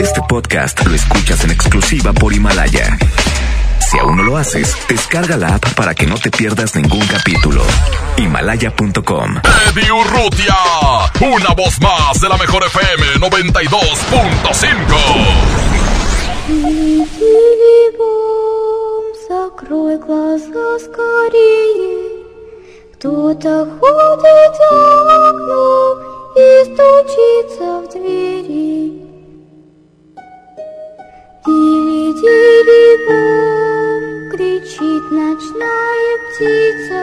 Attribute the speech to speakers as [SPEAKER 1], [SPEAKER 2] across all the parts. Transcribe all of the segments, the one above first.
[SPEAKER 1] Este podcast lo escuchas en exclusiva por Himalaya. Si aún no lo haces, descarga la app para que no te pierdas ningún capítulo. Himalaya.com.
[SPEAKER 2] Eddie Urrutia, una voz más de la mejor FM 92.5.
[SPEAKER 3] Закрой глаза скорее. Кто-то ходит за окном и стучится в двери. Дили-дили-бом, кричит ночная птица.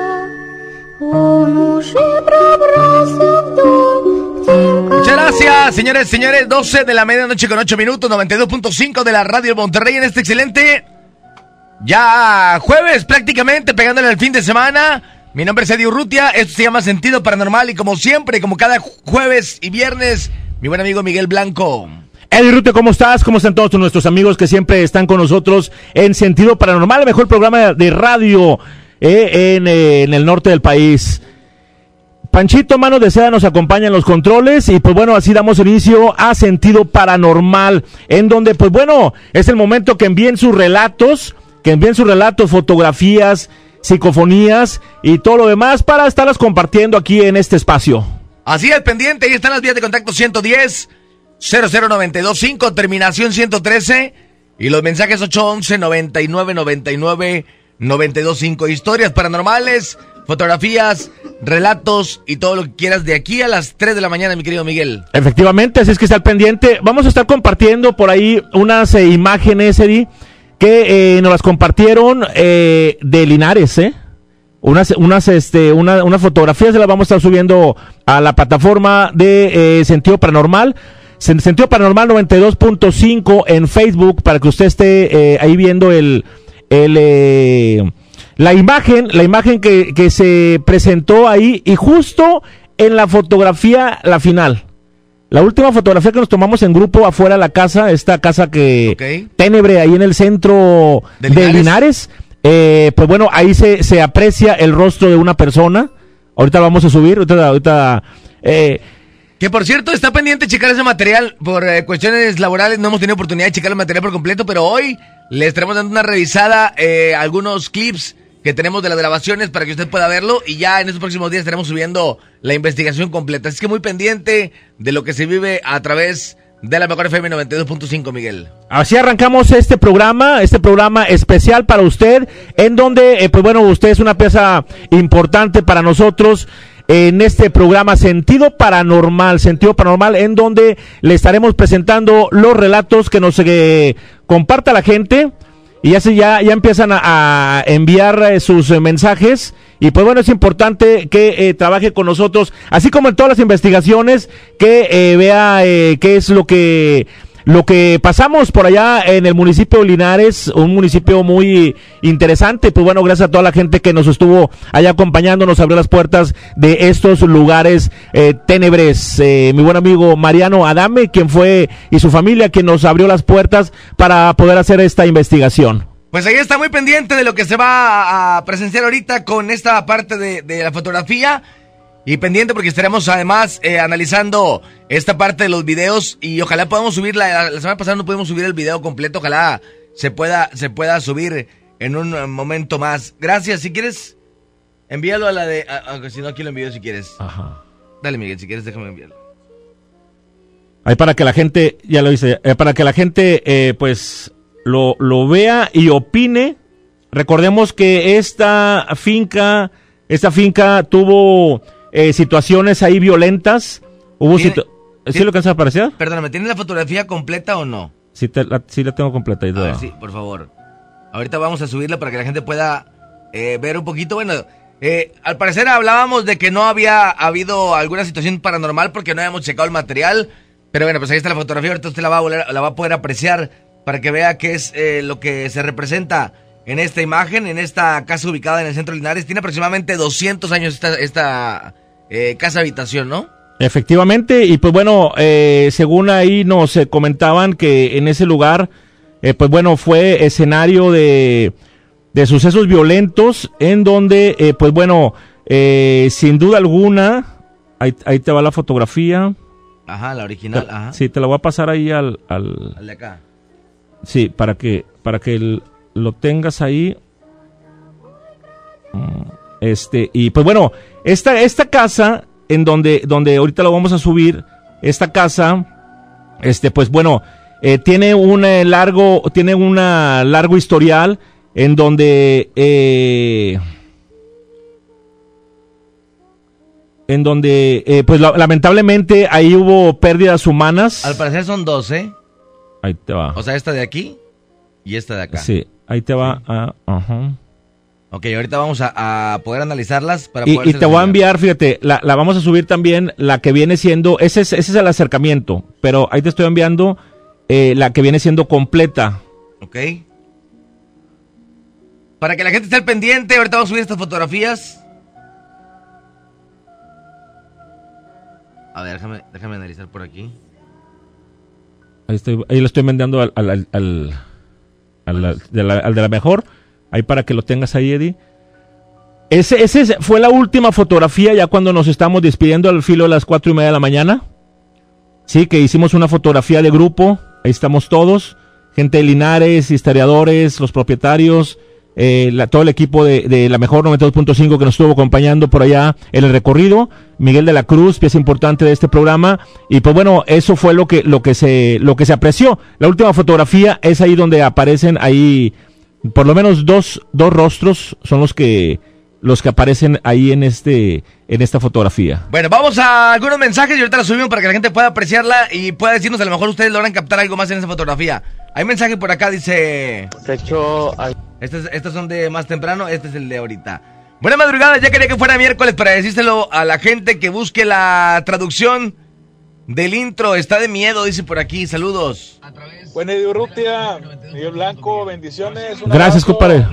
[SPEAKER 3] Он уже пробрался в дом, где
[SPEAKER 4] Muchas gracias, señores, señores. 12 de la medianoche con 8 minutos, 92.5 de la radio Monterrey en este excelente. Ya jueves prácticamente, pegándole al fin de semana. Mi nombre es Eddie Urrutia, esto se llama Sentido Paranormal y como siempre, como cada jueves y viernes, mi buen amigo Miguel Blanco.
[SPEAKER 5] Eddie Rute, ¿cómo estás? ¿Cómo están todos nuestros amigos que siempre están con nosotros en Sentido Paranormal, el mejor programa de radio eh, en, eh, en el norte del país? Panchito Mano de Seda nos acompaña en los controles y pues bueno, así damos inicio a Sentido Paranormal, en donde pues bueno, es el momento que envíen sus relatos, que envíen sus relatos, fotografías, psicofonías y todo lo demás para estarlas compartiendo aquí en este espacio.
[SPEAKER 4] Así es, pendiente, ahí están las vías de contacto 110 00925, terminación 113 y los mensajes 811 99 99 925. Historias paranormales, fotografías, relatos y todo lo que quieras de aquí a las 3 de la mañana, mi querido Miguel.
[SPEAKER 5] Efectivamente, así es que está al pendiente. Vamos a estar compartiendo por ahí unas eh, imágenes, Eddie, que eh, nos las compartieron eh, de Linares, ¿eh? Unas, unas, este, una, unas fotografías se las vamos a estar subiendo a la plataforma de eh, Sentido Paranormal. Sen- Sentido Paranormal 92.5 en Facebook para que usted esté eh, ahí viendo el, el eh, la imagen, la imagen que, que se presentó ahí y justo en la fotografía, la final. La última fotografía que nos tomamos en grupo afuera de la casa, esta casa que
[SPEAKER 4] Ok.
[SPEAKER 5] Ténebre, ahí en el centro
[SPEAKER 4] ¿De
[SPEAKER 5] de
[SPEAKER 4] Linares?
[SPEAKER 5] Linares, eh, pues bueno, ahí se, se aprecia el rostro de una persona. Ahorita lo vamos a subir, ahorita, ahorita eh,
[SPEAKER 4] Que por cierto, está pendiente checar ese material por eh, cuestiones laborales. No hemos tenido oportunidad de checar el material por completo, pero hoy le estaremos dando una revisada eh, algunos clips que tenemos de las grabaciones para que usted pueda verlo y ya en estos próximos días estaremos subiendo la investigación completa. Así que muy pendiente de lo que se vive a través de la mejor FM 92.5, Miguel.
[SPEAKER 5] Así arrancamos este programa, este programa especial para usted, en donde, eh, pues bueno, usted es una pieza importante para nosotros en este programa Sentido Paranormal, Sentido Paranormal, en donde le estaremos presentando los relatos que nos eh, comparta la gente. Y ya, ya, ya empiezan a, enviar eh, sus eh, mensajes. Y pues bueno, es importante que eh, trabaje con nosotros, así como en todas las investigaciones, que vea qué es lo que lo que pasamos por allá en el municipio de Linares, un municipio muy interesante, pues bueno, gracias a toda la gente que nos estuvo allá acompañando, nos abrió las puertas de estos lugares eh, ténebres. Eh, mi buen amigo Mariano Adame, quien fue, y su familia, quien nos abrió las puertas para poder hacer esta investigación.
[SPEAKER 4] Pues ahí está muy pendiente de lo que se va a presenciar ahorita con esta parte de, de la fotografía. Y pendiente porque estaremos además eh, analizando esta parte de los videos y ojalá podamos subir, la, la semana pasada no pudimos subir el video completo, ojalá se pueda, se pueda subir en un eh, momento más. Gracias, si quieres, envíalo a la de, a- si no aquí lo envío si quieres.
[SPEAKER 5] Ajá.
[SPEAKER 4] Dale Miguel, si quieres déjame enviarlo.
[SPEAKER 5] Ahí para que la gente, ya lo hice, eh, para que la gente eh, pues lo, lo vea y opine. Recordemos que esta finca, esta finca tuvo eh, situaciones ahí violentas. Hubo
[SPEAKER 4] Tiene-
[SPEAKER 5] situ- ¿Sí lo alcanza a aparecer?
[SPEAKER 4] Perdóname, ¿tienes la fotografía completa o no?
[SPEAKER 5] Sí, te- la, sí la tengo completa. ahí
[SPEAKER 4] A ver, sí, por favor. Ahorita vamos a subirla para que la gente pueda eh, ver un poquito. Bueno, eh, al parecer hablábamos de que no había habido alguna situación paranormal porque no habíamos checado el material. Pero bueno, pues ahí está la fotografía. Ahorita usted la va a, volver- la va a poder apreciar para que vea qué es eh, lo que se representa en esta imagen, en esta casa ubicada en el centro de Linares. Tiene aproximadamente 200 años esta, esta eh, casa habitación, ¿no?
[SPEAKER 5] Efectivamente, y pues bueno, eh, según ahí nos eh, comentaban que en ese lugar, eh, pues bueno, fue escenario de, de sucesos violentos en donde, eh, pues bueno, sin duda alguna, ahí, ahí te va la fotografía.
[SPEAKER 4] Ajá, la original, ajá.
[SPEAKER 5] Sí, te la voy a pasar ahí al, al
[SPEAKER 4] Al de acá.
[SPEAKER 5] sí, para que para que el- lo tengas ahí. Mm, Este, y pues bueno, esta esta casa en donde donde ahorita lo vamos a subir, esta casa este pues bueno, eh, tiene un eh, largo tiene una largo historial en donde eh, en donde eh, pues la- lamentablemente ahí hubo pérdidas humanas.
[SPEAKER 4] Al parecer son dos, ¿eh?
[SPEAKER 5] Ahí te va.
[SPEAKER 4] O sea, esta de aquí y esta de acá.
[SPEAKER 5] Sí, ahí te va. ajá.
[SPEAKER 4] Ok, ahorita vamos a, a poder analizarlas para
[SPEAKER 5] Y,
[SPEAKER 4] poder
[SPEAKER 5] y te voy a enviar, fíjate, la, la vamos a subir también, la que viene siendo, ese es, ese es el acercamiento, pero ahí te estoy enviando eh, la que viene siendo completa.
[SPEAKER 4] Ok. Para que la gente esté al pendiente, ahorita vamos a subir estas fotografías. A ver, déjame, déjame analizar por aquí.
[SPEAKER 5] Ahí, estoy, ahí lo estoy enviando al, al, al, al- al- de la, al de la mejor, ahí para que lo tengas ahí, Eddie. Ese, ese fue la última fotografía ya cuando nos estamos despidiendo al filo de las cuatro y media de la mañana. Sí, que hicimos una fotografía de grupo, ahí estamos todos, gente de Linares, historiadores, los propietarios, eh, todo el equipo de, de la mejor 92.5 que nos estuvo acompañando por allá en el recorrido, Miguel de la Cruz, pieza importante de este programa, y pues bueno, eso fue lo que, lo que se, lo que se apreció. La última fotografía es ahí donde aparecen ahí, por lo menos dos, dos rostros son los que, los que aparecen ahí en este, en esta fotografía.
[SPEAKER 4] Bueno, vamos a algunos mensajes y ahorita los subimos para que la gente pueda apreciarla y pueda decirnos a lo mejor ustedes logran captar algo más en esa fotografía. Hay mensaje por acá, dice... Estos, estos son de más temprano, este es el de ahorita. Buena madrugada, ya quería que fuera miércoles para decírselo a la gente que busque la traducción del intro. Está de miedo, dice por aquí. Saludos.
[SPEAKER 6] Buena Urrutia, Miguel Blanco, bendiciones. un
[SPEAKER 5] Gracias, compadre.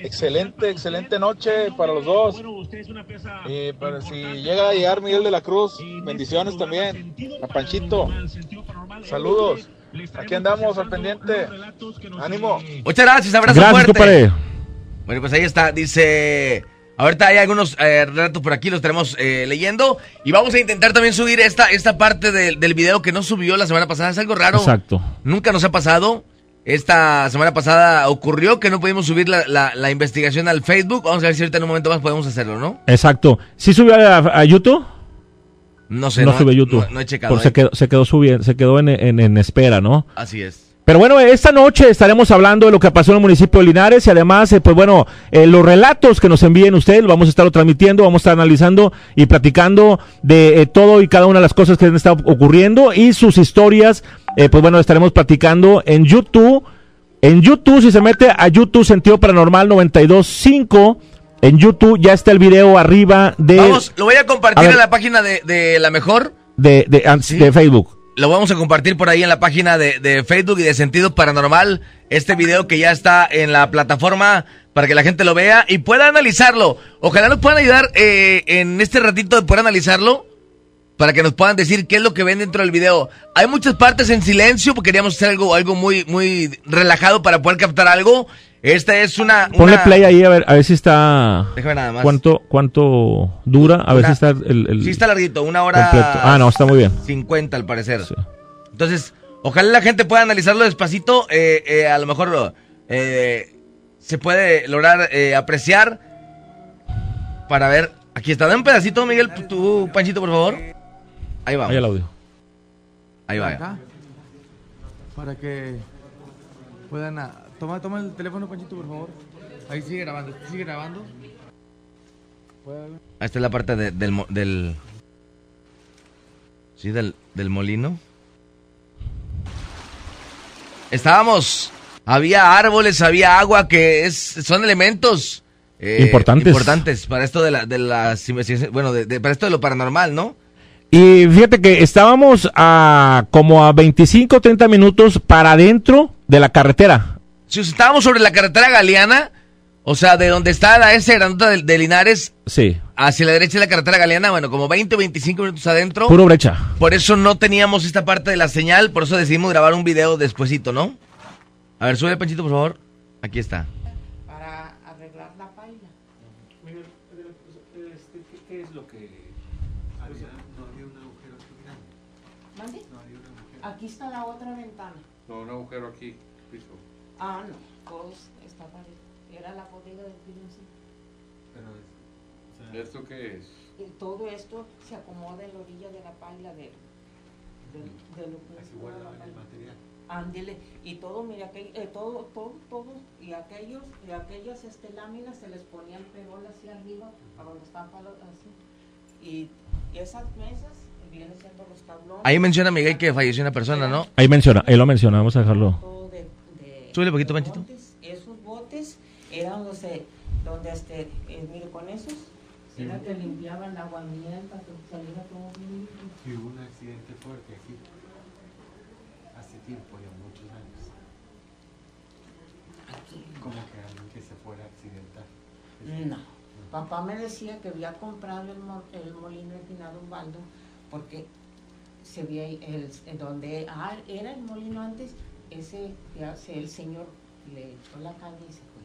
[SPEAKER 6] Excelente, excelente noche para los dos. Y para si llega a llegar Miguel de la Cruz, bendiciones también. A Panchito, saludos. Aquí andamos al pendiente. Ánimo.
[SPEAKER 4] Muchas gracias, abrazo
[SPEAKER 5] Gracias,
[SPEAKER 4] fuerte.
[SPEAKER 5] compadre.
[SPEAKER 4] Bueno, pues ahí está, dice... Ahorita hay algunos eh, relatos por aquí, los estaremos eh, leyendo. Y vamos a intentar también subir esta, esta parte del- del video que no subió la semana pasada. Es algo raro.
[SPEAKER 5] Exacto.
[SPEAKER 4] Nunca nos ha pasado. Esta semana pasada ocurrió que no pudimos subir la, la- la investigación al Facebook. Vamos a ver si ahorita en un momento más podemos hacerlo, ¿no?
[SPEAKER 5] Exacto. ¿Sí subió a, a YouTube?
[SPEAKER 4] No sé.
[SPEAKER 5] no, sube a YouTube.
[SPEAKER 4] No, no he checado.
[SPEAKER 5] Por- se quedó, se quedó subiendo, se quedó en, en- en espera, ¿no?
[SPEAKER 4] Así es.
[SPEAKER 5] Pero bueno, esta noche estaremos hablando de lo que pasó en el municipio de Linares y además, eh, pues bueno, eh, los relatos que nos envíen ustedes, lo vamos a estar transmitiendo, vamos a estar analizando y platicando de eh, todo y cada una de las cosas que han estado ocurriendo y sus historias, pues bueno, estaremos platicando en YouTube. En YouTube, si se mete a YouTube Sentido Paranormal 92.5, en YouTube ya está el video arriba de,
[SPEAKER 4] Vamos, lo voy a compartir
[SPEAKER 5] A
[SPEAKER 4] en la página de, de La Mejor.
[SPEAKER 5] de, de, an-
[SPEAKER 4] Sí.
[SPEAKER 5] de Facebook.
[SPEAKER 4] Lo vamos a compartir por ahí en la página de, de Facebook y de Sentido Paranormal. Este video que ya está en la plataforma para que la gente lo vea y pueda analizarlo. Ojalá nos puedan ayudar eh, en este ratito de poder analizarlo. Para que nos puedan decir qué es lo que ven dentro del video. Hay muchas partes en silencio porque queríamos hacer algo, algo muy, muy relajado para poder captar algo. Esta es una.
[SPEAKER 5] Ponle
[SPEAKER 4] una-
[SPEAKER 5] play ahí a ver, a ver si está...
[SPEAKER 4] Déjame nada más.
[SPEAKER 5] ¿Cuánto, cuánto dura? A ver si está el, el
[SPEAKER 4] Sí, está larguito, una hora.
[SPEAKER 5] completo. Ah, no, está muy bien.
[SPEAKER 4] 50 al parecer.
[SPEAKER 5] Sí.
[SPEAKER 4] Entonces, ojalá la gente pueda analizarlo despacito. eh, eh, a lo mejor eh, se puede lograr eh, apreciar para ver. Aquí está, da un pedacito, Miguel, tú, Panchito, por favor. Ahí va.
[SPEAKER 5] Ahí el audio.
[SPEAKER 4] Ahí va.
[SPEAKER 7] acá para que puedan toma toma el teléfono Panchito por favor ahí sigue grabando sigue grabando
[SPEAKER 4] Esta es la parte de- del, mo- del. Sí, del, del molino. Estábamos. Había árboles, había agua, que es, son elementos. eh,
[SPEAKER 5] Importantes.
[SPEAKER 4] Importantes para esto de, la, de las investigaciones. Bueno, de, de- para esto de lo paranormal, ¿no?
[SPEAKER 5] Y fíjate que estábamos a como a 25 30 minutos para adentro de la carretera.
[SPEAKER 4] Si estábamos sobre la carretera Galeana, o sea, de donde está la S grandota de, de Linares,
[SPEAKER 5] Sí,
[SPEAKER 4] hacia la derecha de la carretera Galeana, bueno, como 20 o 25 minutos adentro.
[SPEAKER 5] puro brecha.
[SPEAKER 4] Por eso no teníamos esta parte de la señal, por eso decidimos grabar un video despuesito, ¿no? A ver, sube Panchito, por favor. Aquí está.
[SPEAKER 7] para arreglar la paila
[SPEAKER 8] ¿Qué es lo que había? No había un agujero aquí grande. aquí está la otra ventana.
[SPEAKER 9] No, un agujero aquí.
[SPEAKER 8] Ah, no, todos estaban, era la bodega del piloncito.
[SPEAKER 9] Pero es, o sea, ¿Esto qué es?
[SPEAKER 8] Y todo esto se acomoda en la orilla de la paila de, de, de lo que
[SPEAKER 9] Así guardaban el material.
[SPEAKER 8] Ándele, y todo, mira, aquel- eh, todo, todo, todo, y aquellos, y aquellas este, láminas se les ponían perol así arriba, a donde están palos así. Y, y esas mesas vienen siendo los tablones.
[SPEAKER 4] Ahí menciona Miguel que falleció una persona, ¿no?
[SPEAKER 5] Ahí menciona, ahí lo menciona, vamos a dejarlo.
[SPEAKER 4] Súbele poquito, Panchito.
[SPEAKER 8] botes. Esos botes eran los de, donde este, eh, mire, con esos, era que limpiaban la aguamienta, que saliera todo bien.
[SPEAKER 9] Y hubo un accidente fuerte aquí. Hace tiempo, ya muchos años.
[SPEAKER 8] Aquí.
[SPEAKER 9] Como que alguien que se fuera a accidentar.
[SPEAKER 8] No. Papá me decía que había comprado el, mo- el molino de Finado Ubaldo porque se veía ahí el, en donde ah, era el molino antes, ese ya se- el señor le echó la caña y se fue.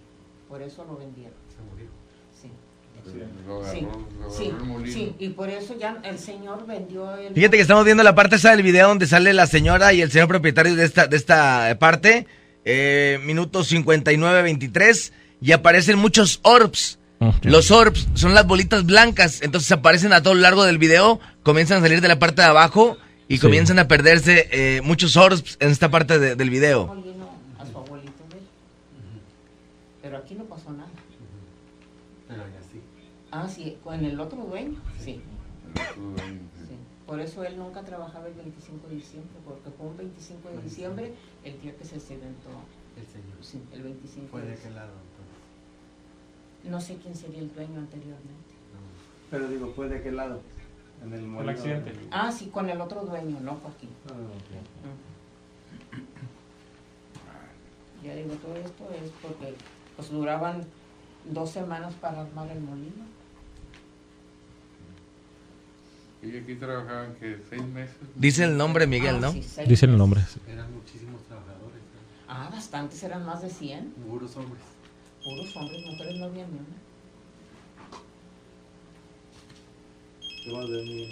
[SPEAKER 8] Por eso lo vendieron.
[SPEAKER 9] Se murió.
[SPEAKER 8] Sí.
[SPEAKER 9] Lo agarró,
[SPEAKER 8] Sí,
[SPEAKER 9] lo agarró
[SPEAKER 8] sí,
[SPEAKER 9] el molino.
[SPEAKER 8] sí, y por eso ya el señor vendió el...
[SPEAKER 4] Fíjate que estamos viendo la parte esa del video donde sale la señora y el señor propietario de esta, de esta parte. Eh, minuto 59-23. Y aparecen muchos orbs. Los orbs son las bolitas blancas. Entonces aparecen a todo lo largo del video. Comienzan a salir de la parte de abajo. Y
[SPEAKER 5] Sí.
[SPEAKER 4] comienzan a perderse eh, muchos orbs en esta parte de- del video.
[SPEAKER 8] molino a su abuelito de él. Pero aquí no pasó nada.
[SPEAKER 9] Pero ya sí.
[SPEAKER 8] Ah, sí, con el otro dueño, sí.
[SPEAKER 9] Sí.
[SPEAKER 8] Por eso él nunca trabajaba el 25 de diciembre, porque fue un 25 de diciembre el día que se accidentó.
[SPEAKER 9] El señor.
[SPEAKER 8] Sí, el 25
[SPEAKER 9] ¿Fue
[SPEAKER 8] de
[SPEAKER 9] de qué lado entonces?
[SPEAKER 8] No sé quién sería el dueño anteriormente.
[SPEAKER 10] Pero digo, ¿fue de qué lado? En el molino.
[SPEAKER 11] accidente.
[SPEAKER 8] Ah, sí, con el otro dueño, no aquí.
[SPEAKER 10] Ah, ok.
[SPEAKER 8] Ya digo, todo esto es porque pues duraban dos semanas para armar el molino.
[SPEAKER 9] Y aquí trabajaban que seis meses.
[SPEAKER 4] Dice el nombre Miguel,
[SPEAKER 8] Ah,
[SPEAKER 4] ¿no?
[SPEAKER 8] sí,
[SPEAKER 5] Dice el nombre.
[SPEAKER 9] Eran muchísimos trabajadores. ¿no?
[SPEAKER 8] Ah, bastantes, eran más de 100.
[SPEAKER 9] Puros hombres.
[SPEAKER 8] Puros hombres, mujeres no había ni una.
[SPEAKER 10] ¿Qué más de mí?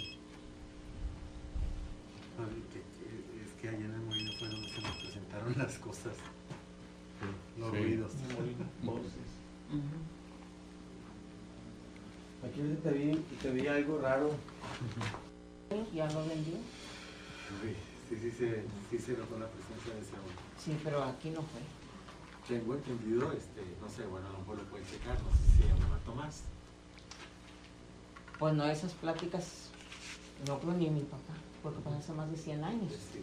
[SPEAKER 9] Ay, que- que- Es que allá en el molino fue donde se nos presentaron las cosas. Los
[SPEAKER 10] Sí.
[SPEAKER 9] ruidos.
[SPEAKER 10] Voces. Aquí te vi, te vi algo raro.
[SPEAKER 8] Ya lo vendió.
[SPEAKER 9] Sí, sí, sí, se, sí se notó la presencia de ese hombre.
[SPEAKER 8] Sí, pero aquí no fue.
[SPEAKER 9] Tengo entendido, este, no sé, bueno, a lo mejor lo pueden checar, no sé si se llamaba Tomás.
[SPEAKER 8] Pues no, esas pláticas, no creo ni mi papá, porque hace más de 100 años.
[SPEAKER 9] Este,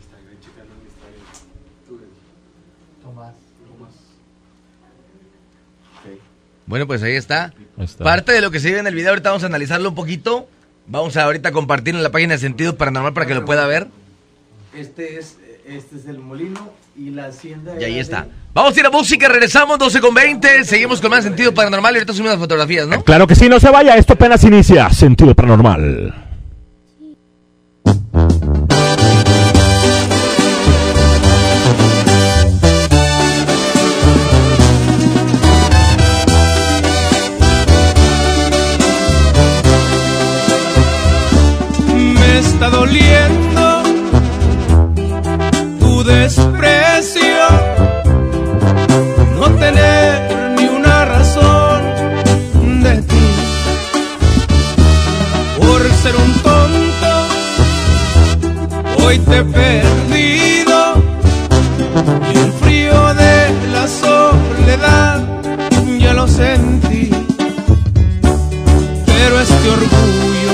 [SPEAKER 9] está bien checarlo en está bien. Tú,
[SPEAKER 8] Tomás.
[SPEAKER 9] Tomás.
[SPEAKER 4] Bueno, pues ahí está.
[SPEAKER 5] Está.
[SPEAKER 4] Parte de lo que se ve en el video, ahorita vamos a analizarlo un poquito. Vamos a ahorita compartirlo en la página de Sentido Paranormal para que lo pueda ver.
[SPEAKER 10] Este es, este es el molino y la hacienda.
[SPEAKER 4] Y ahí está.
[SPEAKER 10] de-
[SPEAKER 4] Vamos a ir a música, regresamos 12 con 20. Seguimos con más Sentido Paranormal y ahorita subimos las fotografías, ¿no?
[SPEAKER 5] Claro que sí, no se vaya, esto apenas inicia. Sentido paranormal.
[SPEAKER 12] He perdido y el frío de la soledad ya lo sentí pero este orgullo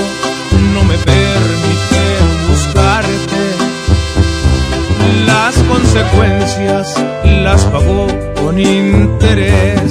[SPEAKER 12] no me permite buscarte. Las consecuencias las pagó con intereses.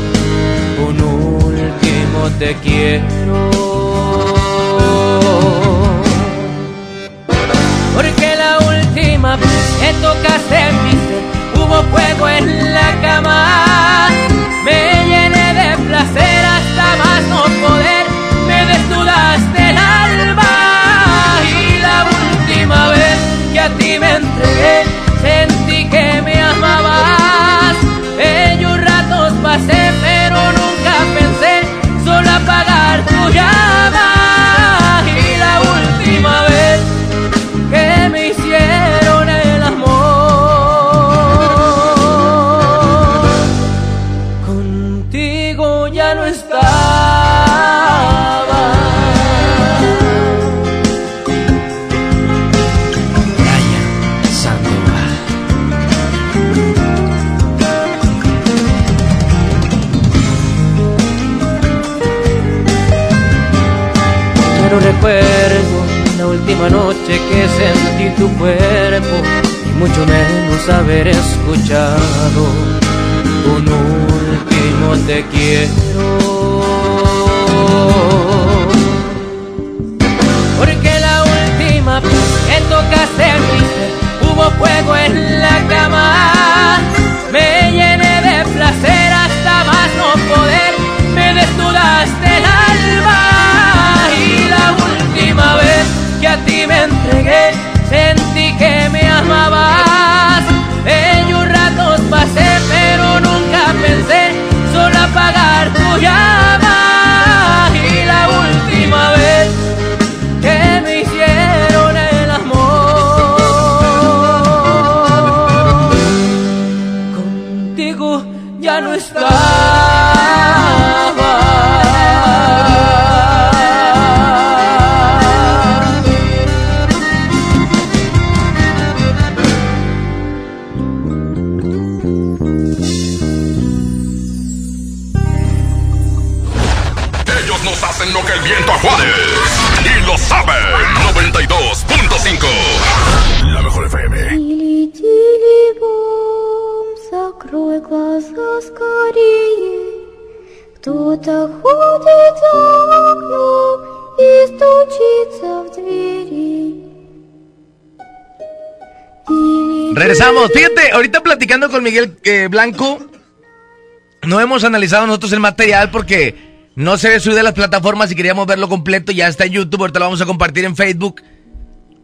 [SPEAKER 13] te quiero. Porque la última vez que tocaste mi ser hubo fuego en la cama. Me llené de placer hasta más no poder. Me desnudaste el alma y la última vez que a ti me entregué sentí que me amabas. Ellos ratos pasé apagar que sentí tu cuerpo y mucho menos haber escuchado un último te quiero. Porque la última vez que tocaste mi ser hubo fuego en la cama. Me llené de placer hasta más no poder. Me desnudaste a ti me entregué sentí que me amabas. Ellos ratos pasé pero nunca pensé solo apagar tu llama
[SPEAKER 4] con Miguel eh, Blanco, no hemos analizado nosotros el material porque no se ve subido a las plataformas y queríamos verlo completo. Ya está en YouTube, ahorita lo vamos a compartir en Facebook.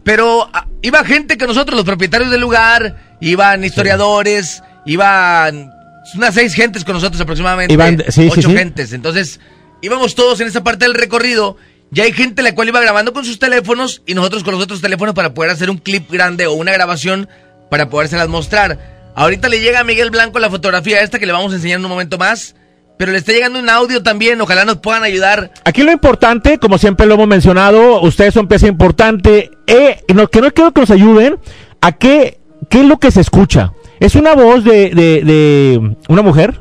[SPEAKER 4] Pero ah, iba gente que nosotros, los propietarios del lugar, iban historiadores, iban unas seis gentes con nosotros aproximadamente.
[SPEAKER 5] Iban- sí,
[SPEAKER 4] ocho
[SPEAKER 5] sí.
[SPEAKER 4] gentes. Entonces, íbamos todos en esa parte del recorrido. Ya hay gente la cual iba grabando con sus teléfonos y nosotros con los otros teléfonos para poder hacer un clip grande o una grabación para podérselas mostrar. Ahorita le llega a Miguel Blanco la fotografía esta que le vamos a enseñar en un momento más. Pero le está llegando un audio también, ojalá nos puedan ayudar.
[SPEAKER 5] Aquí lo importante, como siempre lo hemos mencionado, ustedes son pieza importante, eh, que no quiero que nos ayuden a qué, qué es lo que se escucha. Es una voz de, de, de una mujer.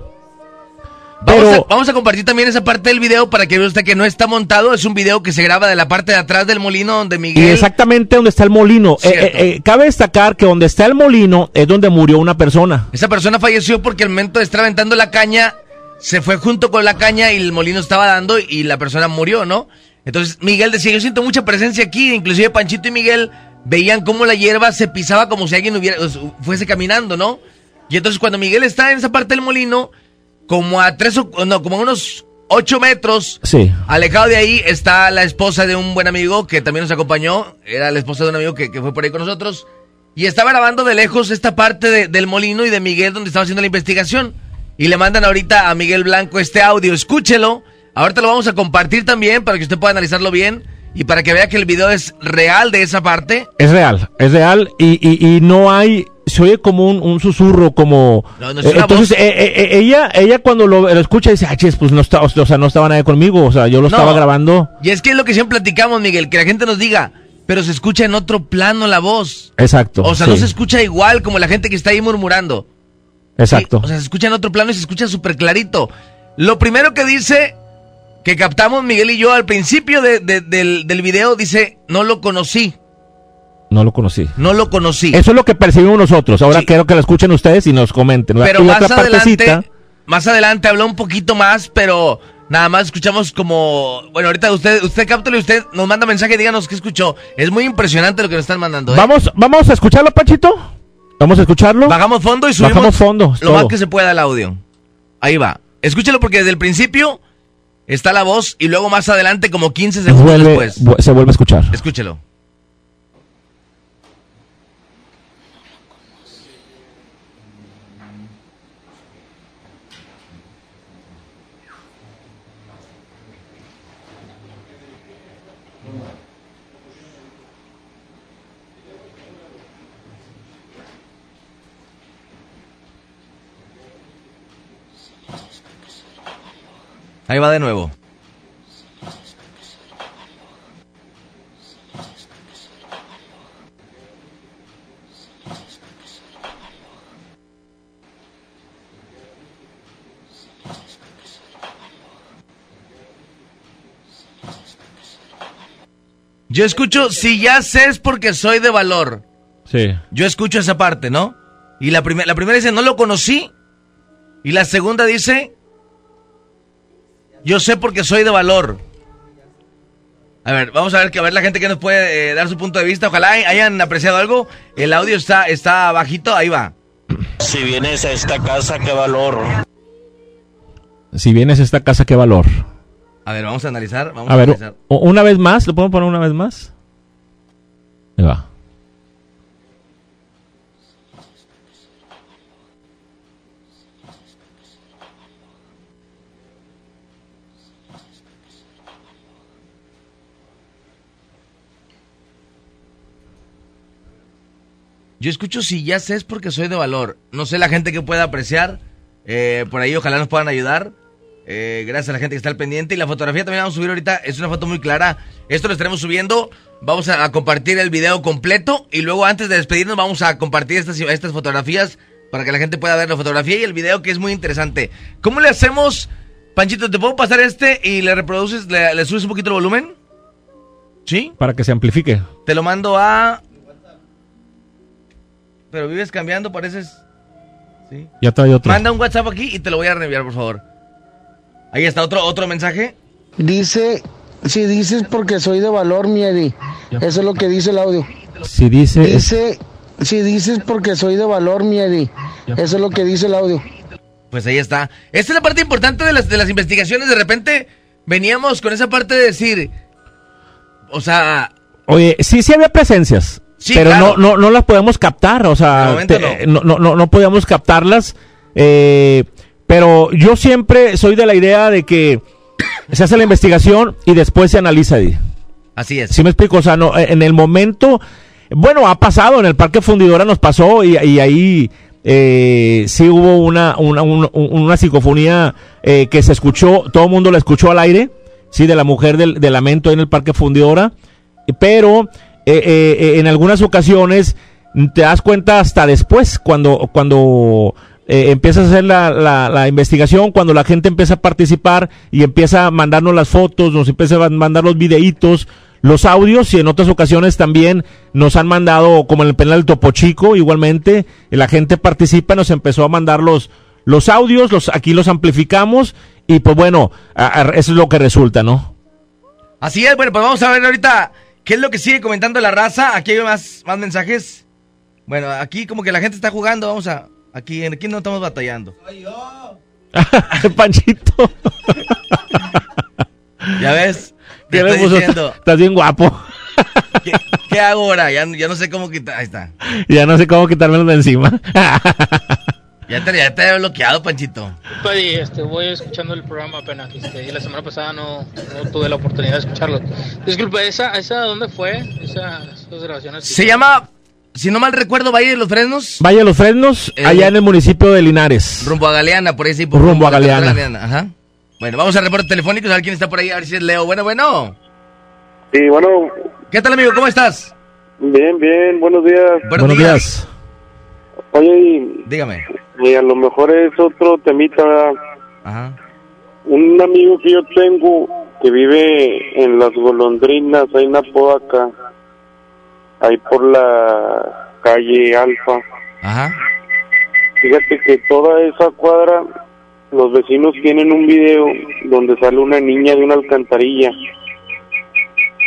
[SPEAKER 4] Vamos, a, vamos a compartir también esa parte del video para que vea usted que no está montado. Es un video que se graba de la parte de atrás del molino donde
[SPEAKER 5] Y
[SPEAKER 4] Miguel...
[SPEAKER 5] exactamente donde está el molino. Eh, eh, eh, cabe destacar que donde está el molino es donde murió una persona.
[SPEAKER 4] Esa persona falleció porque al momento de estar aventando la caña, se fue junto con la caña y el molino estaba dando y la persona murió, ¿no? Entonces Miguel decía, yo siento mucha presencia aquí, inclusive Panchito y Miguel veían cómo la hierba se pisaba como si alguien hubiera, fuese caminando, ¿no? Y entonces cuando Miguel está en esa parte del molino, como a tres o, no, como a unos 8 metros.
[SPEAKER 5] Sí.
[SPEAKER 4] Alejado de ahí está la esposa de un buen amigo que también nos acompañó. Era la esposa de un amigo que, que fue por ahí con nosotros. Y estaba grabando de lejos esta parte de- del molino y de Miguel donde estaba haciendo la investigación. Y le mandan ahorita a Miguel Blanco este audio. Escúchelo. Ahorita lo vamos a compartir también para que usted pueda analizarlo bien. Y para que vea que el video es real de esa parte.
[SPEAKER 5] Es real, es real y, y, y no hay, se oye como un, un susurro, como...
[SPEAKER 4] No, no
[SPEAKER 5] Eh, entonces, eh, eh, eh, ella, ella cuando lo, lo escucha dice, ah, pues no está, o sea, no estaba nadie conmigo, o sea, yo lo
[SPEAKER 4] No.
[SPEAKER 5] estaba grabando.
[SPEAKER 4] Y es que es lo que siempre platicamos, Miguel. Que la gente nos diga. Pero se escucha en otro plano la voz.
[SPEAKER 5] Exacto.
[SPEAKER 4] O sea,
[SPEAKER 5] sí,
[SPEAKER 4] no se escucha igual como la gente que está ahí murmurando.
[SPEAKER 5] Exacto.
[SPEAKER 4] O sea, se escucha en otro plano y se escucha súper clarito. Lo primero que dice, que captamos Miguel y yo al principio de- de- del, del video, dice, no lo conocí,
[SPEAKER 5] No lo conocí.
[SPEAKER 4] no lo conocí.
[SPEAKER 5] Eso es lo que percibimos nosotros. Ahora quiero que lo escuchen ustedes y nos comenten.
[SPEAKER 4] pero más adelante, más adelante habló un poquito más, pero nada más escuchamos como, bueno, ahorita usted, usted cáptelo y usted nos manda mensaje, díganos qué escuchó. Es muy impresionante lo que nos están mandando. ¿eh?
[SPEAKER 5] Vamos, vamos a escucharlo, Pachito. Vamos a escucharlo.
[SPEAKER 4] Bajamos fondo y subimos
[SPEAKER 5] Bajamos fondo.
[SPEAKER 4] lo
[SPEAKER 5] todo.
[SPEAKER 4] más que se pueda el audio. Ahí va. Escúchelo porque desde el principio está la voz y luego más adelante como 15 segundos
[SPEAKER 5] Vuelve-
[SPEAKER 4] después.
[SPEAKER 5] se vuelve a escuchar.
[SPEAKER 4] Escúchelo. Ahí va de nuevo. Yo escucho, si ya sé es porque soy de valor.
[SPEAKER 5] Sí.
[SPEAKER 4] Yo escucho esa parte, ¿no? Y la, primer- la primera dice, no lo conocí. Y la segunda dice, yo sé porque soy de valor. A ver, vamos a ver que a ver la gente que nos puede eh, dar su punto de vista. Ojalá hay- hayan apreciado algo. El audio está, está bajito, ahí va.
[SPEAKER 14] Si vienes a esta casa, qué valor.
[SPEAKER 5] Si vienes a esta casa, ¿qué valor?
[SPEAKER 4] A ver, vamos a analizar. Vamos a,
[SPEAKER 5] A ver,
[SPEAKER 4] analizar.
[SPEAKER 5] una vez más, ¿lo podemos poner una vez más? Ahí va.
[SPEAKER 4] Yo escucho si ya sé es porque soy de valor. No sé la gente que pueda apreciar. eh, por ahí ojalá nos puedan ayudar. Eh, gracias a la gente que está al pendiente. Y la fotografía también vamos a subir ahorita. Es una foto muy clara. Esto lo estaremos subiendo. Vamos a, a compartir el video completo. Y luego antes de despedirnos vamos a compartir estas, estas fotografías para que la gente pueda ver la fotografía y el video que es muy interesante. ¿Cómo le hacemos? Panchito, ¿te puedo pasar este y le reproduces, le, le subes un poquito el volumen? ¿Sí?
[SPEAKER 5] Para que se amplifique.
[SPEAKER 4] Te lo mando a... Pero vives cambiando, pareces... Sí.
[SPEAKER 5] Ya trae otro.
[SPEAKER 4] Manda un WhatsApp aquí y te lo voy a reenviar, por favor. Ahí está otro, otro mensaje.
[SPEAKER 15] Dice, si dices porque soy de valor, mi Eddie. Eso es lo que dice el audio.
[SPEAKER 5] Si dice...
[SPEAKER 15] Dice, si dices porque soy de valor, mi Eddie. Eso es lo que dice el audio.
[SPEAKER 4] Pues ahí está. Esta es la parte importante de las, de las investigaciones. De repente veníamos con esa parte de decir... O sea...
[SPEAKER 5] Oye, sí, sí había presencias.
[SPEAKER 4] Sí,
[SPEAKER 5] pero
[SPEAKER 4] claro.
[SPEAKER 5] no, no, no las podemos captar, o sea, te- no. No, no, no podíamos captarlas. eh, pero yo siempre soy de la idea de que se hace la investigación y después se analiza. Eddie.
[SPEAKER 4] Así es.
[SPEAKER 5] ¿Sí me explico? O sea, no, en el momento, bueno, ha pasado, en el Parque Fundidora nos pasó y, y ahí eh, sí hubo una, una, un- una psicofonía eh, que se escuchó, todo el mundo la escuchó al aire, sí, de la mujer del, del lamento ahí en el Parque Fundidora, pero eh, eh, eh, en algunas ocasiones te das cuenta hasta después, cuando, cuando eh, empiezas a hacer la, la, investigación, cuando la gente empieza a participar y empieza a mandarnos las fotos, nos empieza a mandar los videitos, los audios y en otras ocasiones también nos han mandado, como en el penal del Topo Chico, igualmente, la gente participa, nos empezó a mandar los, los audios, los, aquí los amplificamos y pues bueno, eso es lo que resulta, ¿no?
[SPEAKER 4] Así es, bueno, pues vamos a ver ahorita qué es lo que sigue comentando la raza. Aquí hay más, más mensajes. Bueno, aquí como que la gente está jugando, vamos a... Aquí, aquí no estamos batallando.
[SPEAKER 5] Panchito.
[SPEAKER 4] ¿Ya ves? Te
[SPEAKER 5] ¿Qué le
[SPEAKER 4] estoy diciendo.
[SPEAKER 5] Estás bien guapo.
[SPEAKER 4] ¿Qué, qué hago ahora? Ya, ya no sé cómo quitar. Ahí está.
[SPEAKER 5] Ya no sé cómo quitármelo de encima.
[SPEAKER 4] Ya te, ya te he bloqueado, Panchito.
[SPEAKER 16] Buddy, este, voy escuchando el programa apenas. Este, y la semana pasada no, no tuve la oportunidad de escucharlo. Disculpe, ¿esa, esa dónde fue? Esa, esas grabaciones.
[SPEAKER 4] Se llama, si no mal recuerdo, Valle de los Fresnos.
[SPEAKER 5] Vaya los Fresnos,
[SPEAKER 4] Eh,
[SPEAKER 5] allá en el municipio de Linares.
[SPEAKER 4] Rumbo a Galeana, por ahí sí. Por
[SPEAKER 5] Rumbo a
[SPEAKER 4] la carretera
[SPEAKER 5] Galeana.
[SPEAKER 4] Ajá. Bueno, vamos a reporte telefónicos, a ver quién está por ahí, a ver si es Leo. Bueno, bueno.
[SPEAKER 17] Sí, bueno,
[SPEAKER 4] ¿Qué tal, amigo? ¿Cómo estás?
[SPEAKER 17] bien, bien, buenos días.
[SPEAKER 4] Buenos días.
[SPEAKER 17] Oye,
[SPEAKER 4] Dígame.
[SPEAKER 17] Y a lo mejor es otro temita.
[SPEAKER 4] Ajá.
[SPEAKER 17] Un amigo que yo tengo que vive en las golondrinas, ahí en Apodaca, ahí por la calle Alfa.
[SPEAKER 4] Ajá.
[SPEAKER 17] Fíjate que toda esa cuadra, los vecinos tienen un video donde sale una niña de una alcantarilla.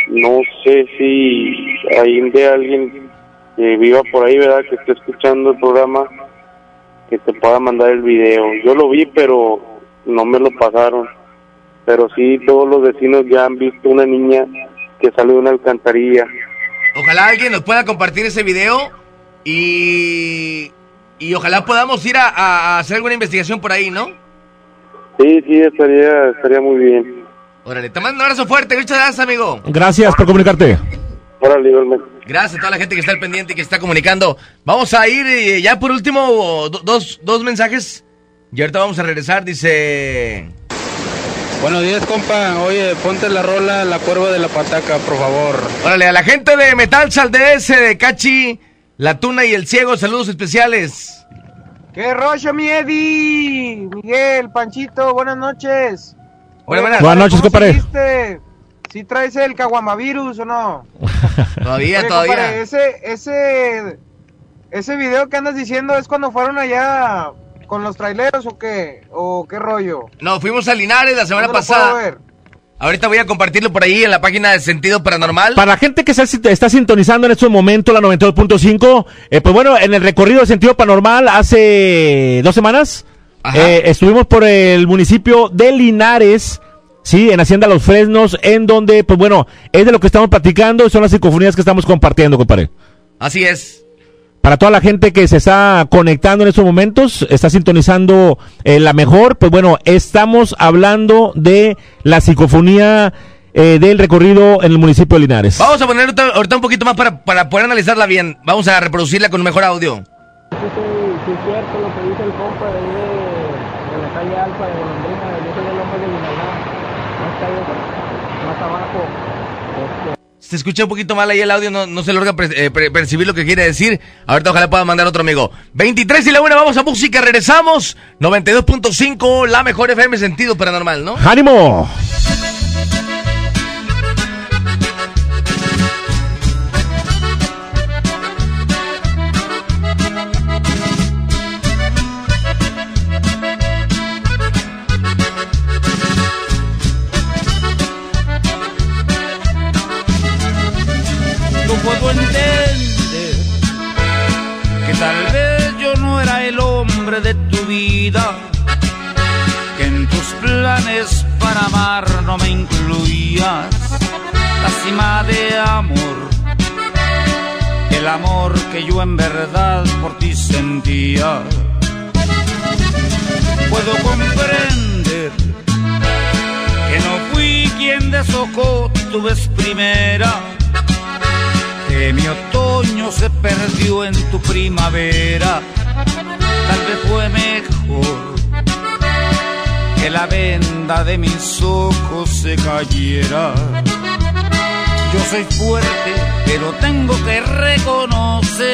[SPEAKER 17] No sé si hay de alguien que viva por ahí, ¿verdad? Que esté escuchando el programa, que te pueda mandar el video. Yo lo vi, pero no me lo pasaron. Pero sí, todos los vecinos ya han visto una niña que sale de una alcantarilla.
[SPEAKER 4] Ojalá alguien nos pueda compartir ese video y, y ojalá podamos ir a, a- a hacer alguna investigación por ahí, ¿no?
[SPEAKER 17] Sí, sí, estaría, estaría muy bien.
[SPEAKER 4] Órale, te mando un abrazo fuerte. Muchas gracias, amigo.
[SPEAKER 5] Gracias por comunicarte.
[SPEAKER 17] Órale, igualmente.
[SPEAKER 4] Gracias a toda la gente que está al pendiente y que está comunicando. Vamos a ir eh, ya por último, do- dos, dos mensajes. Y ahorita vamos a regresar. Dice...
[SPEAKER 18] Buenos días, compa. Oye, ponte la rola La Cuerva de la Pataca, por favor.
[SPEAKER 4] Órale, a la gente de Metal Saldes, de Cachi, La Tuna y El Ciego, saludos especiales.
[SPEAKER 19] ¿Qué rollo, mi Eddie? Miguel, Panchito, buenas noches.
[SPEAKER 4] Buenas, buenas.
[SPEAKER 5] Buenas noches,
[SPEAKER 19] ¿Cómo
[SPEAKER 5] compadre.
[SPEAKER 19] ¿Sí traes el caguamavirus o no?
[SPEAKER 4] Todavía,
[SPEAKER 19] Oye,
[SPEAKER 4] todavía.
[SPEAKER 19] compadre, ese, ese, ese video que andas diciendo es cuando fueron allá con los traileros o qué, o qué rollo.
[SPEAKER 4] No, fuimos a Linares la semana
[SPEAKER 19] ¿Dónde lo puedo
[SPEAKER 4] pasada.
[SPEAKER 19] ver?
[SPEAKER 4] Ahorita voy a compartirlo por ahí en la página de Sentido Paranormal.
[SPEAKER 5] Para la gente que se- está sintonizando en estos momentos la 92.5, eh, pues bueno, en el recorrido de sentido paranormal hace dos semanas eh, estuvimos por el municipio de Linares, sí, en Hacienda Los Fresnos, en donde, pues bueno, es de lo que estamos platicando, son las psicofonías que estamos compartiendo, compadre.
[SPEAKER 4] Así es.
[SPEAKER 5] Para toda la gente que se está conectando en estos momentos, está sintonizando eh, la mejor, pues bueno, estamos hablando de la psicofonía eh, del recorrido en el municipio de Linares.
[SPEAKER 4] Vamos a poner ahorita, ahorita un poquito más para, para poder analizarla bien. Vamos a reproducirla con un mejor audio.
[SPEAKER 20] Sí, sí, es cierto lo que dice el compa de, la calle Alfa de Golondrina, yo soy el hombre de Guinalá,
[SPEAKER 4] Se escucha un poquito mal ahí el audio, no, no se logra eh, percibir lo que quiere decir. Ahorita ojalá pueda mandar otro amigo. 23 y la buena, vamos a música, regresamos. 92.5, la mejor FM sentido paranormal, ¿no?
[SPEAKER 5] ¡Ánimo!
[SPEAKER 21] Tal vez yo no era el hombre de tu vida, que en tus planes para amar no me incluías la de amor, el amor que yo en verdad por ti sentía. Puedo comprender que no fui quien deshojó tu vez primera que mi otoño se perdió en tu primavera. Tal vez fue mejor que la venda de mis ojos se cayera. Yo soy fuerte, pero tengo que reconocer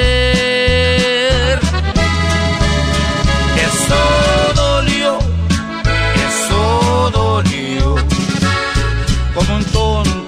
[SPEAKER 21] que eso dolió, que eso dolió. Como un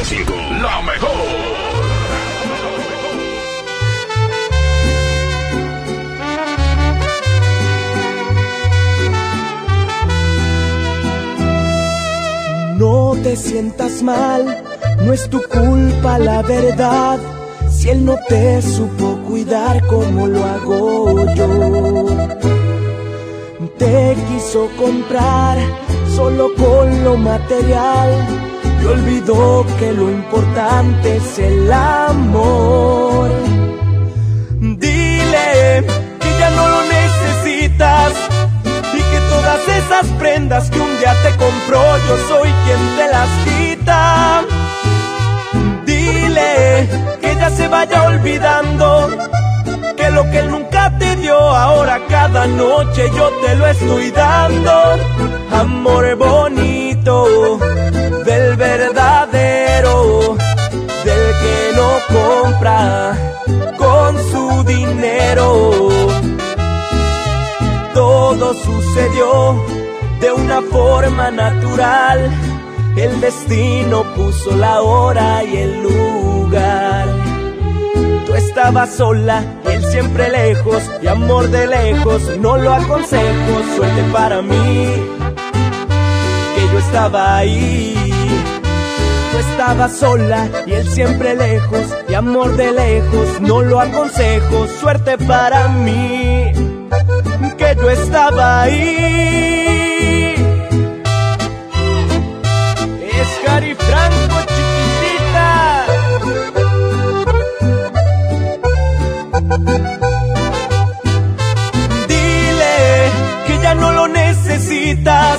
[SPEAKER 2] La mejor.
[SPEAKER 22] No te sientas mal, no es tu culpa la verdad. Si él no te supo cuidar como lo hago yo, te quiso comprar solo con lo material y olvidó que lo importante es el amor. Dile que ya no lo necesitas y que todas esas prendas que un día te compró yo soy quien te las quita. Dile que ya se vaya olvidando que lo que nunca te dio ahora cada noche yo te lo estoy dando. Amor bonito del verdadero, del que no compra con su dinero todo sucedió de una forma natural. El destino puso la hora y el lugar. Tú estabas sola él siempre lejos, y amor de lejos, no lo aconsejo, suerte para mí, yo estaba ahí. Tú estabas sola y él siempre lejos, y amor de lejos, no lo aconsejo, suerte para mí que yo estaba ahí. Es Cari Franco, chiquitita. Dile que ya no lo necesitas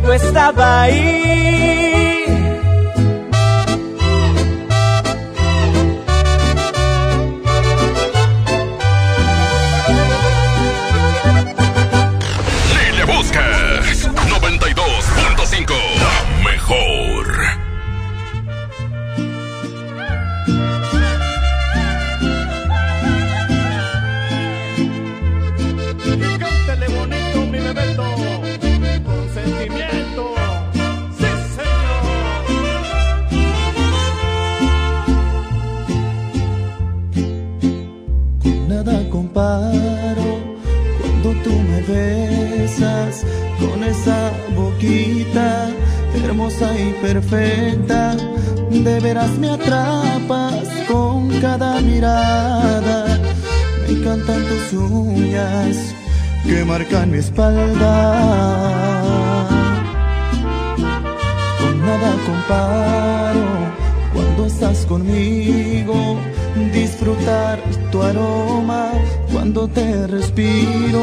[SPEAKER 22] yo estaba ahí
[SPEAKER 23] esa boquita hermosa y perfecta. De veras me atrapas con cada mirada. Me y cantan tus uñas que marcan mi espalda. Con nada comparo cuando estás conmigo, disfrutar tu aroma cuando te respiro.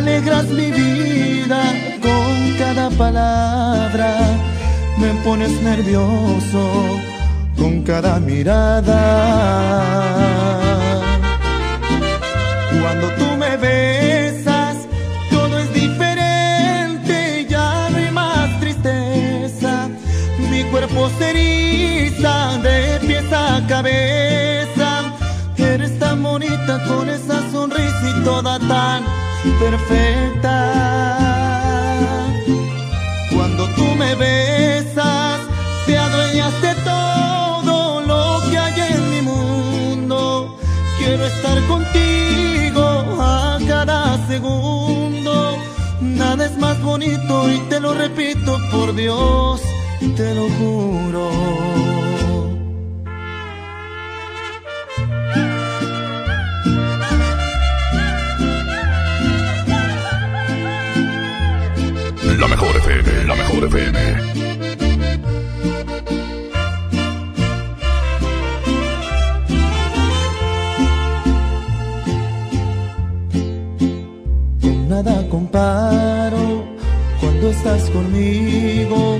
[SPEAKER 23] Alegras mi vida con cada palabra, me pones nervioso con cada mirada. Cuando tú me besas, todo es diferente, ya no hay más tristeza. Mi cuerpo se eriza de pies a cabeza. Eres tan bonita con esa sonrisa y toda tan perfecta. Cuando tú me besas, te adueñas de todo lo que hay en mi mundo. Quiero estar contigo a cada segundo. Nada es más bonito y te lo repito por Dios, te lo juro.
[SPEAKER 2] La mejor FM, la mejor FM.
[SPEAKER 23] Nada comparo cuando estás conmigo,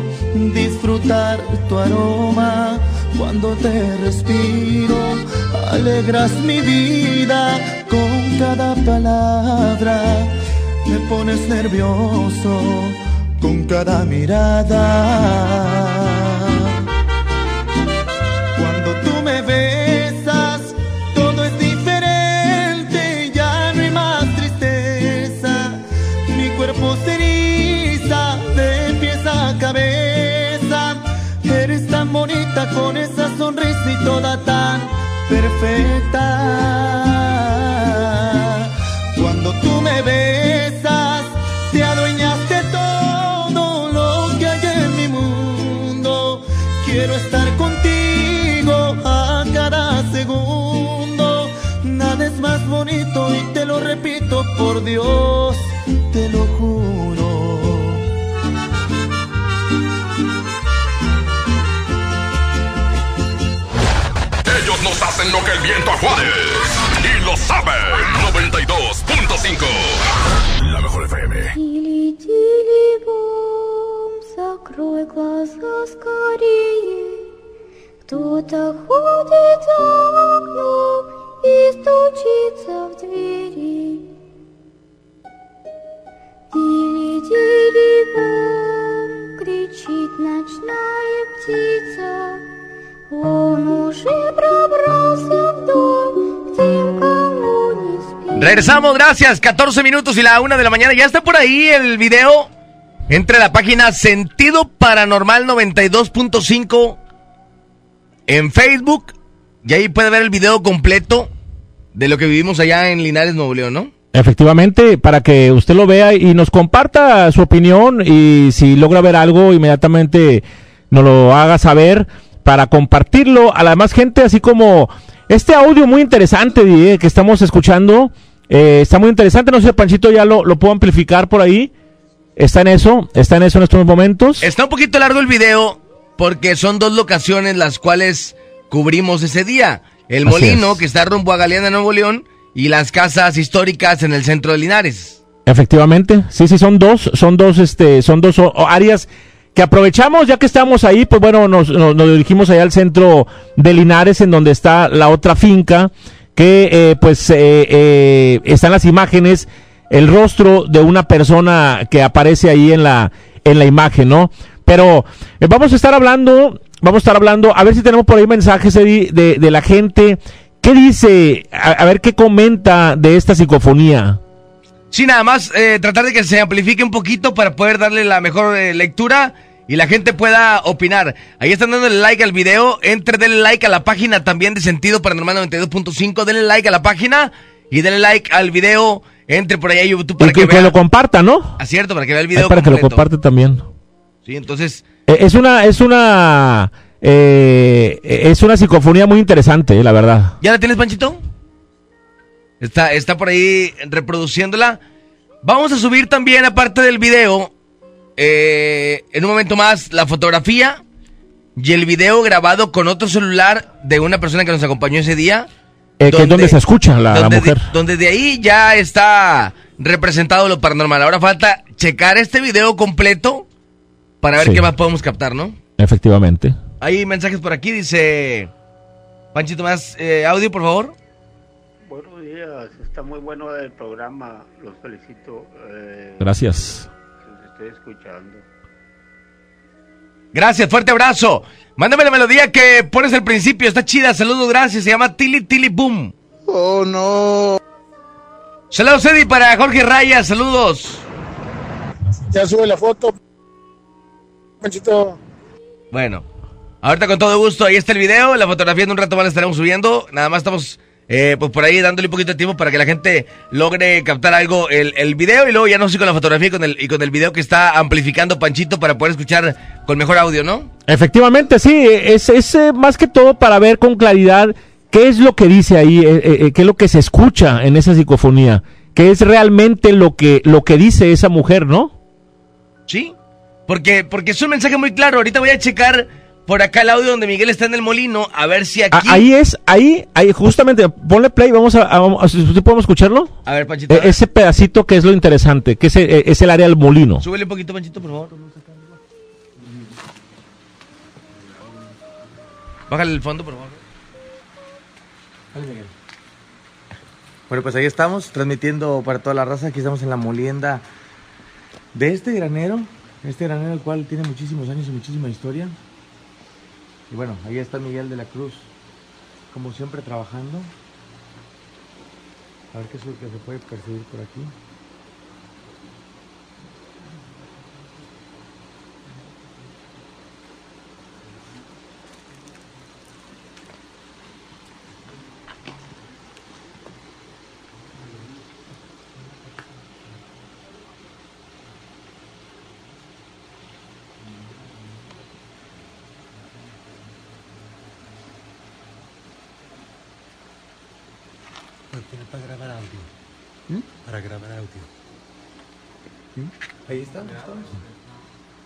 [SPEAKER 23] disfrutar tu aroma cuando te respiro, alegras mi vida con cada palabra, me pones nervioso con cada mirada. Cuando tú me besas, todo es diferente, ya no hay más tristeza. Mi cuerpo se eriza de pies a cabeza. Eres tan bonita con esa sonrisa y toda tan perfecta. Cuando tú me besas, bonito y te lo repito por Dios, te lo juro.
[SPEAKER 2] Ellos nos hacen lo que el viento a Juárez. Y lo saben. 92.5. La mejor FM.
[SPEAKER 3] Тили, тили, бом, закрой глаза скорее. Кто-то ходит за окном и стучится в двери. Тили, тили, бом, кричит ночная птица. Он уже пробрался в дом к тем, кому не спит.
[SPEAKER 4] Regresamos, gracias. 14 minutos y la una de la mañana. Ya está por ahí el video. Entre a la página Sentido Paranormal 92.5 en Facebook. Y ahí puede ver el video completo de lo que vivimos allá en Linares, Nuevo León, ¿no?
[SPEAKER 5] Efectivamente, para que usted lo vea y nos comparta su opinión y si logra ver algo, inmediatamente nos lo haga saber para compartirlo a la demás gente, así como este audio muy interesante die, que estamos escuchando. eh, está muy interesante, no sé, Panchito ya lo, lo puedo amplificar por ahí. Está en eso, está en eso en estos momentos.
[SPEAKER 4] Está un poquito largo el video porque son dos locaciones las cuales cubrimos ese día. El
[SPEAKER 5] Así
[SPEAKER 4] molino
[SPEAKER 5] es.
[SPEAKER 4] que está rumbo a Galeana, Nuevo León y las casas históricas en el centro de Linares.
[SPEAKER 5] Efectivamente, sí, sí, son dos, son dos, este, son dos áreas que aprovechamos ya que estamos ahí, pues bueno, nos, nos- nos dirigimos allá al centro de Linares, en donde está la otra finca, que eh, pues eh, eh, están las imágenes, el rostro de una persona que aparece ahí en la, en la imagen, ¿no? Pero eh, vamos a estar hablando, vamos a estar hablando, a ver si tenemos por ahí mensajes de, de la gente. ¿Qué dice? A, a ver qué comenta de esta psicofonía.
[SPEAKER 4] Sí, nada más eh, tratar de que se amplifique un poquito para poder darle la mejor eh, lectura y la gente pueda opinar. Ahí están dándole like al video. Entre, denle like a la página también de Sentido Paranormal 92.5. Denle like a la página y denle like al video. Entre por ahí a YouTube para
[SPEAKER 5] y que,
[SPEAKER 4] que,
[SPEAKER 5] que lo comparta, ¿no?
[SPEAKER 4] Acierto, para que vea el
[SPEAKER 5] Ahí
[SPEAKER 4] video
[SPEAKER 5] para que lo comparte también.
[SPEAKER 4] Sí, entonces,
[SPEAKER 5] Eh, Es una, es una, eh, es una psicofonía muy interesante, la verdad.
[SPEAKER 4] ¿ya la tienes, Panchito? Está, está por ahí reproduciéndola. Vamos a subir también, aparte del video, eh, en un momento más, la fotografía y el video grabado con otro celular de una persona que nos acompañó ese día.
[SPEAKER 5] Eh, que es donde se escucha la, la
[SPEAKER 4] donde
[SPEAKER 5] mujer.
[SPEAKER 4] De, donde de ahí ya está representado lo paranormal. Ahora falta checar este video completo para ver
[SPEAKER 5] Sí.
[SPEAKER 4] qué más podemos captar, ¿no?
[SPEAKER 5] Efectivamente.
[SPEAKER 4] Hay mensajes por aquí, dice Panchito, más eh, audio, por favor.
[SPEAKER 24] Buenos días, está muy bueno el programa, los felicito. Eh,
[SPEAKER 5] Gracias.
[SPEAKER 24] Los estoy escuchando.
[SPEAKER 4] Gracias, fuerte abrazo. Mándame la melodía que pones al principio, está chida. Saludos, gracias. Se llama Tili Tili Boom.
[SPEAKER 23] Oh, no.
[SPEAKER 4] Saludos, Eddie, para Jorge Raya. Saludos.
[SPEAKER 23] Ya sube la foto. Panchito.
[SPEAKER 4] Bueno, ahorita con todo gusto, ahí está el video. La fotografía en un rato más la estaremos subiendo. Nada más estamos eh, pues por ahí dándole un poquito de tiempo para que la gente logre captar algo el, el video y luego ya no sé con la fotografía y con el, y con el video que está amplificando Panchito para poder escuchar con mejor audio, ¿no?
[SPEAKER 5] Efectivamente, sí, es, es eh, más que todo para ver con claridad qué es lo que dice ahí, eh, eh, qué es lo que se escucha en esa psicofonía, qué es realmente lo que, lo que dice esa mujer, ¿no?
[SPEAKER 4] Sí, porque, porque es un mensaje muy claro. Ahorita voy a checar por acá el audio donde Miguel está en el molino, a ver si aquí...
[SPEAKER 5] A- ahí es, ahí, ahí, justamente, ponle play, vamos a, a- vamos a- ¿sí podemos escucharlo?
[SPEAKER 4] A ver, Panchito.
[SPEAKER 5] Eh, ese pedacito que es lo interesante, que es, eh, es el área del molino.
[SPEAKER 4] Súbele un poquito, Panchito, por favor. Bájale el fondo, por favor. Bueno, pues ahí estamos, transmitiendo para toda la raza. Aquí estamos en la molienda de este granero. Este granero, el cual tiene muchísimos años y muchísima historia. Y bueno, ahí está Miguel de la Cruz, como siempre, trabajando. A ver qué es lo que se puede percibir por aquí.
[SPEAKER 9] Tiene para grabar audio.
[SPEAKER 4] ¿Mm?
[SPEAKER 9] Para grabar audio.
[SPEAKER 4] Ahí está, estamos.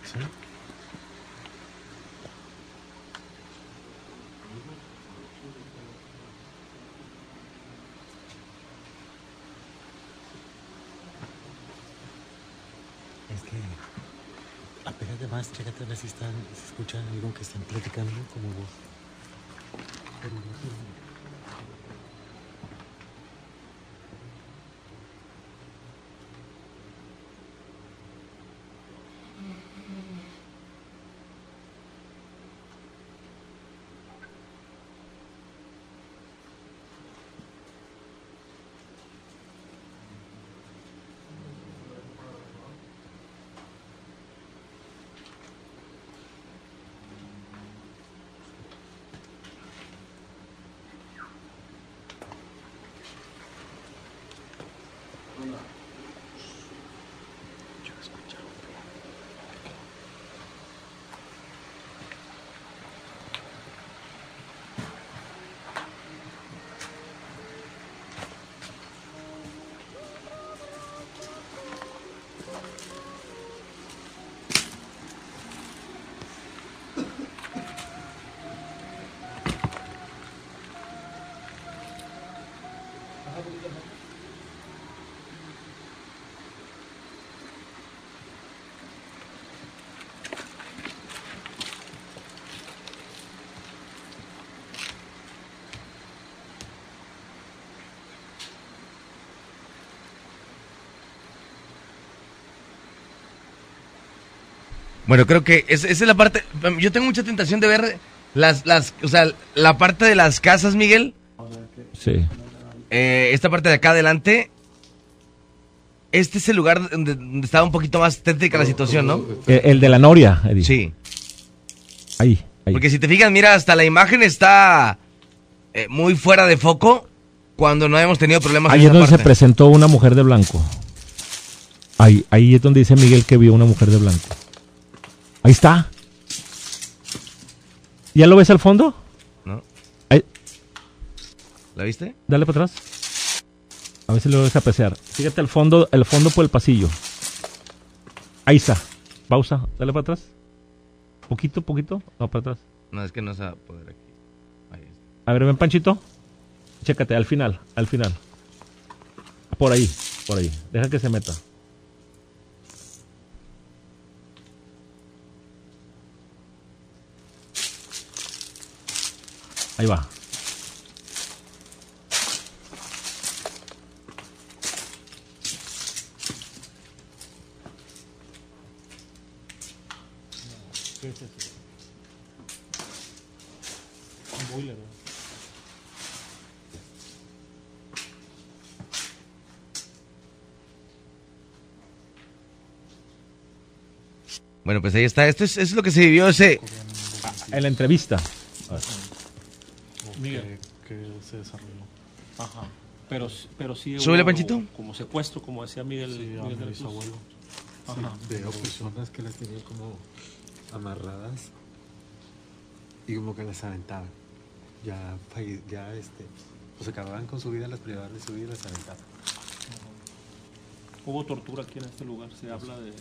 [SPEAKER 9] ¿Sí? Es que apégate más, chécate a ver si están, se escucha algo que están platicando como vos. Pero no
[SPEAKER 4] Bueno, creo que es- esa es la parte. Yo tengo mucha tentación de ver las, las, o sea, la parte de las casas, Miguel.
[SPEAKER 5] Sí.
[SPEAKER 4] Eh, esta parte de acá adelante. Este es el lugar donde, donde estaba un poquito más tétrica la situación, ¿no?
[SPEAKER 5] Eh, el de la noria, Eddie.
[SPEAKER 4] Sí.
[SPEAKER 5] Ahí, ahí.
[SPEAKER 4] Porque si te fijas, mira, hasta la imagen está eh, muy fuera de foco cuando no hemos tenido problemas
[SPEAKER 5] Ahí
[SPEAKER 4] en
[SPEAKER 5] es
[SPEAKER 4] esa
[SPEAKER 5] donde se presentó una mujer de blanco. Ahí, ahí es donde dice Miguel que vio una mujer de blanco. Ahí está. ¿Ya lo ves al fondo?
[SPEAKER 4] No.
[SPEAKER 5] Ahí,
[SPEAKER 4] ¿La viste?
[SPEAKER 5] dale para atrás. A ver si lo vas a apreciar. Fíjate el fondo, el fondo por el pasillo. Ahí está. Pausa. Dale para atrás. Poquito, poquito. No, para atrás.
[SPEAKER 4] No, es que no se va a poder aquí.
[SPEAKER 5] A ver, ven Panchito. Chécate, al final, al final. Por ahí, por ahí. Deja que se meta. Ahí va.
[SPEAKER 25] ¿Qué es eso? Un boiler, ¿no?
[SPEAKER 4] Bueno, pues ahí está. Esto es, es lo que se vivió ese.
[SPEAKER 5] En la entrevista.
[SPEAKER 25] Que, que se desarrolló. Ajá. Pero, pero sí.
[SPEAKER 4] Súbele,
[SPEAKER 25] hubo
[SPEAKER 4] Panchito.
[SPEAKER 25] Como secuestro, como decía Miguel.
[SPEAKER 9] Sí,
[SPEAKER 25] Miguel
[SPEAKER 9] a
[SPEAKER 25] de la
[SPEAKER 9] bisabuelo.
[SPEAKER 25] Ajá.
[SPEAKER 9] Sí, veo personas que las tenían como amarradas y como que las aventaban. Ya, ya este, pues acababan con su vida, las privaban de su vida y las aventaban.
[SPEAKER 25] Hubo tortura aquí en este lugar. Se habla de.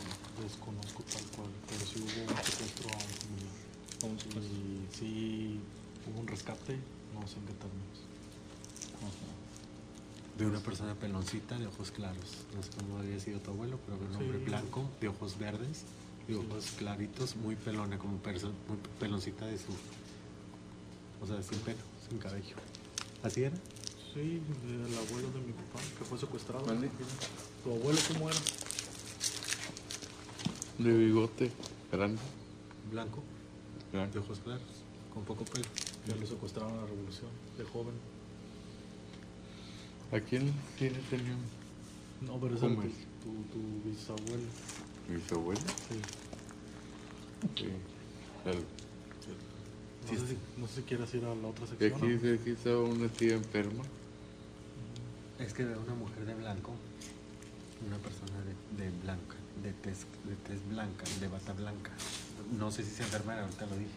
[SPEAKER 9] Desconozco tal cual, pero sí hubo un secuestro a un familiar.
[SPEAKER 25] A un secuestro.
[SPEAKER 9] Y sí hubo un rescate, no sé en qué términos. De una persona peloncita de ojos claros. No sé cómo había sido tu abuelo, pero de un hombre
[SPEAKER 25] Sí.
[SPEAKER 9] blanco, de ojos verdes, de ojos claritos, muy pelona, como perso- muy peloncita de su. O sea, sin pelo, sin cabello. ¿Así era?
[SPEAKER 25] Sí, el abuelo de mi papá, que fue secuestrado. ¿Tu abuelo cómo era?
[SPEAKER 26] De bigote grande.
[SPEAKER 9] Blanco, de ojos claros, con poco pelo.
[SPEAKER 25] Ya lo secuestraron en la revolución, de joven.
[SPEAKER 26] ¿A quién tiene tenía
[SPEAKER 25] No, pero es el,
[SPEAKER 26] ¿Cómo
[SPEAKER 25] tu, tu, tu bisabuelo.
[SPEAKER 26] bisabuelo?
[SPEAKER 25] Sí.
[SPEAKER 26] Sí. El-
[SPEAKER 25] No, sé si, no sé si quieres ir a la otra sección.
[SPEAKER 26] aquí,
[SPEAKER 25] ¿no?
[SPEAKER 26] aquí estaba una tía enferma.
[SPEAKER 9] Es que veo una mujer de blanco, una persona de, de blanca, de tez, de tez blanca, de bata blanca. No sé si sea enfermera, ahorita lo dije.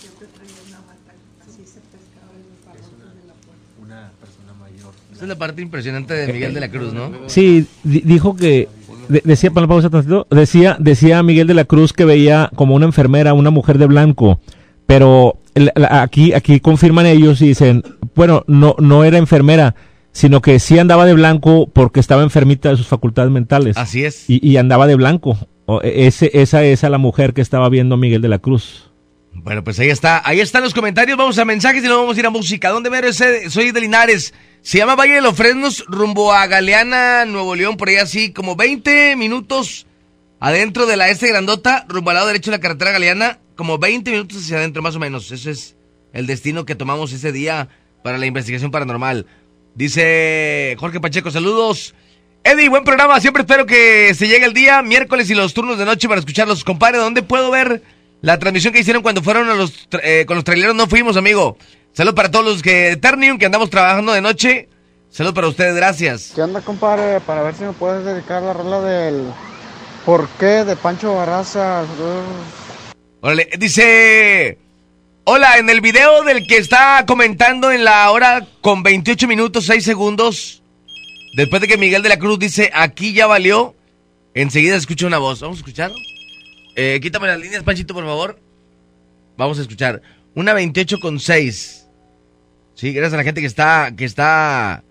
[SPEAKER 27] Siempre traía una bata, así se pescaba en los barrotes de la puerta.
[SPEAKER 9] Una persona mayor.
[SPEAKER 4] Esa es la parte impresionante de Miguel de la Cruz, ¿no?
[SPEAKER 5] Sí, di- dijo que de- decía para la pausa tantito, decía decía Miguel de la Cruz que veía como una enfermera, una mujer de blanco, pero el- la- aquí aquí confirman ellos y dicen, bueno, no no era enfermera, sino que sí andaba de blanco porque estaba enfermita de sus facultades mentales.
[SPEAKER 4] Así es.
[SPEAKER 5] Y, y andaba de blanco. O, e- ese esa esa la mujer que estaba viendo Miguel de la Cruz.
[SPEAKER 4] Bueno, pues ahí está, ahí están los comentarios, vamos a mensajes y luego vamos a ir a música. ¿Dónde mero es? ese? Soy de Linares. Se llama Valle de los Fresnos, rumbo a Galeana, Nuevo León, por ahí así, como 20 minutos adentro de la este grandota, rumbo al lado derecho de la carretera Galeana, como 20 minutos hacia adentro más o menos. Ese es el destino que tomamos ese día para la investigación paranormal. Dice Jorge Pacheco, saludos. Eddie, buen programa, siempre espero que se llegue el día, miércoles y los turnos de noche para escucharlos. Compadre, ¿dónde puedo ver la transmisión que hicieron cuando fueron a los, tra- eh, con los traileros? No fuimos, amigo. Saludos para todos los que Ternium, que andamos trabajando de noche. Saludos para ustedes, gracias.
[SPEAKER 19] ¿Qué onda, compadre? Para ver si me puedes dedicar la rola del ¿Por qué? de Pancho Barraza.
[SPEAKER 4] Órale, dice... Hola, en el video del que está comentando en la hora con 28 minutos 6 segundos, después de que Miguel de la Cruz dice, aquí ya valió, enseguida escucha una voz. ¿Vamos a escuchar? Eh, quítame las líneas, Panchito, por favor. Vamos a escuchar. Una 28 con 6. Sí, gracias a la gente que está, que está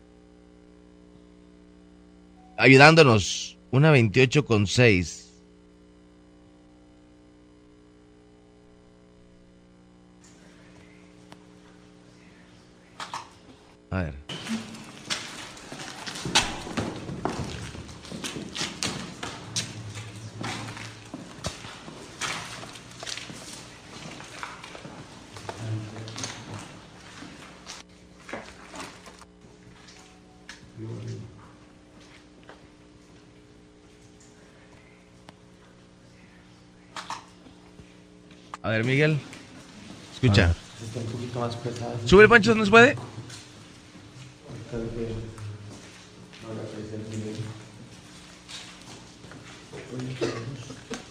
[SPEAKER 4] ayudándonos. Una 28 con 6. A ver. A ver, Miguel. Escucha.
[SPEAKER 28] Está un poquito más pesado.
[SPEAKER 4] Sube el Pancho, ¿no se puede?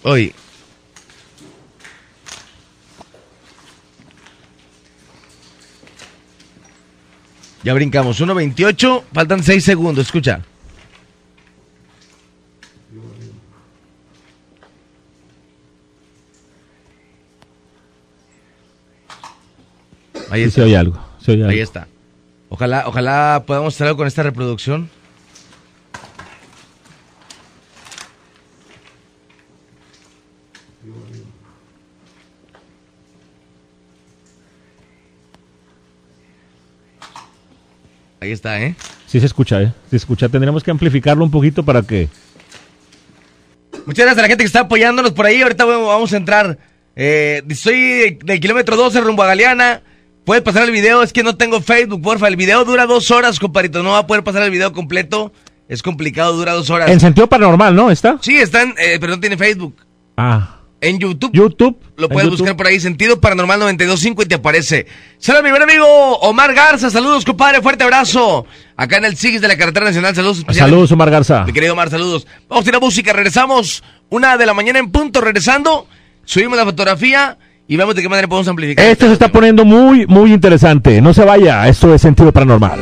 [SPEAKER 4] Hoy. Ya brincamos. 1.28, faltan 6 segundos. Escucha. Ahí está.
[SPEAKER 5] se oye algo. se oye
[SPEAKER 4] Ahí
[SPEAKER 5] algo.
[SPEAKER 4] está. Ojalá, ojalá podamos hacer algo con esta reproducción. Ahí está, ¿eh?
[SPEAKER 5] Sí se escucha, ¿eh? Se escucha. Tendríamos que amplificarlo un poquito para que...
[SPEAKER 4] Muchas gracias a la gente que está apoyándonos por ahí. Ahorita vamos a entrar. Eh, estoy del kilómetro 12 rumbo a Galeana. Puedes pasar el video. Es que no tengo Facebook, porfa. El video dura dos horas, compadrito. No va a poder pasar el video completo. Es complicado, dura dos horas.
[SPEAKER 5] En sentido paranormal, ¿no? ¿Está?
[SPEAKER 4] Sí, están, eh, pero no tiene Facebook.
[SPEAKER 5] Ah.
[SPEAKER 4] En YouTube.
[SPEAKER 5] YouTube.
[SPEAKER 4] Lo puedes
[SPEAKER 5] YouTube.
[SPEAKER 4] buscar por ahí, Sentido Paranormal 925 y te aparece. Saludos, mi buen amigo Omar Garza. Saludos, compadre. Fuerte abrazo. Acá en el SIGS de la Carretera Nacional. Saludos.
[SPEAKER 5] Saludos, Omar Garza.
[SPEAKER 4] Mi querido Omar, saludos. Vamos a ir a música. Regresamos una de la mañana en punto. Regresando, subimos la fotografía y vemos de qué manera podemos amplificar.
[SPEAKER 5] Esto se está poniendo muy, muy interesante. No se vaya. Esto es sentido paranormal.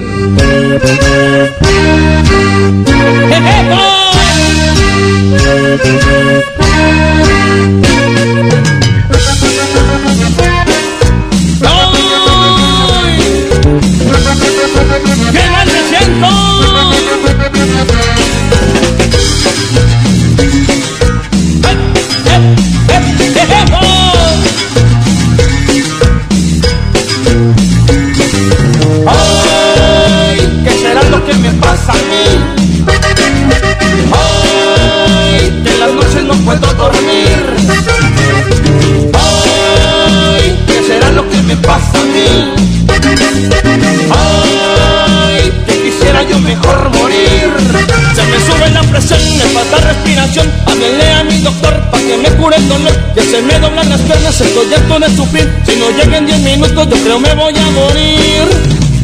[SPEAKER 29] Piernas, estoy harto de sufrir. Si no llegan 10 minutos, yo creo me voy a morir.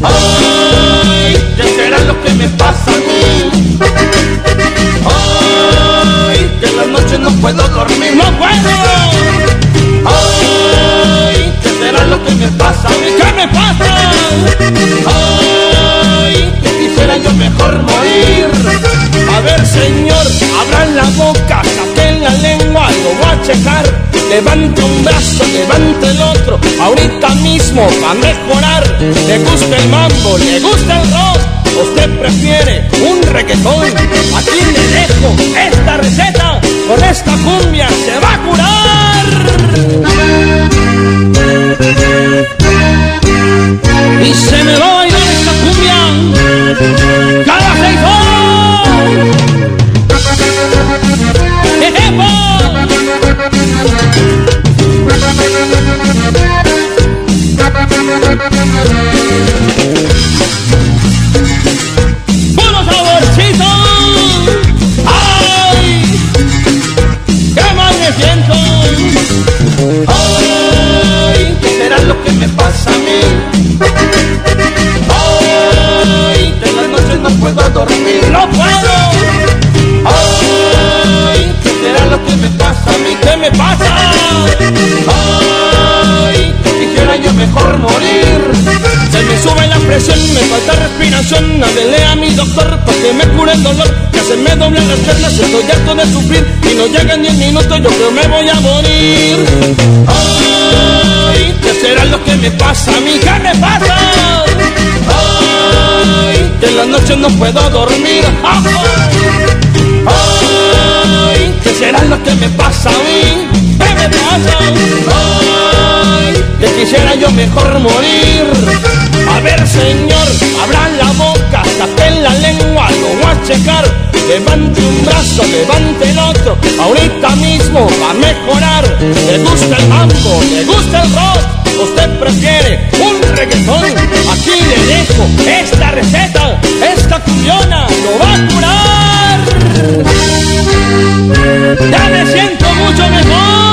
[SPEAKER 29] Ay, ¿qué será lo que me pasa a mí? Ay, que en las noches no puedo dormir. ¡No puedo! Ay, ¿qué será lo que me pasa a mí? ¿Qué me pasa? Ay, que quisiera yo mejor morir. A ver, señor, abran la boca, checar. Levante un brazo, levante el otro, ahorita mismo a mejorar. Le gusta el mambo, le gusta el rock. Usted prefiere un reggaetón. Aquí le dejo esta receta. Con esta cumbia se va a curar. Y se me va a bailar esta cumbia cada seis horas. Me pasa? ¡Ay! Quisiera yo mejor morir. Se me sube la presión, me falta respiración. Háblele a mi doctor para que me cure el dolor. Que se me doblan las piernas, estoy harto de sufrir. Y no llegan 10 minutos, yo creo me voy a morir. Ay, ¿qué será lo que me pasa a mí? ¿Qué me pasa? Ay, que en las noches no puedo dormir. Ay, ¿qué será lo que me pasa a mí? ¿Qué me pasa? Ay, que quisiera yo mejor morir. A ver, señor, abran la boca, saquen la lengua, lo voy a checar. Levante un brazo, levante el otro, ahorita mismo va a mejorar. Le gusta el mambo, le gusta el rock, usted prefiere un reggaetón. Aquí le dejo esta receta, esta cumbiona lo va a curar. Ya me siento mucho mejor.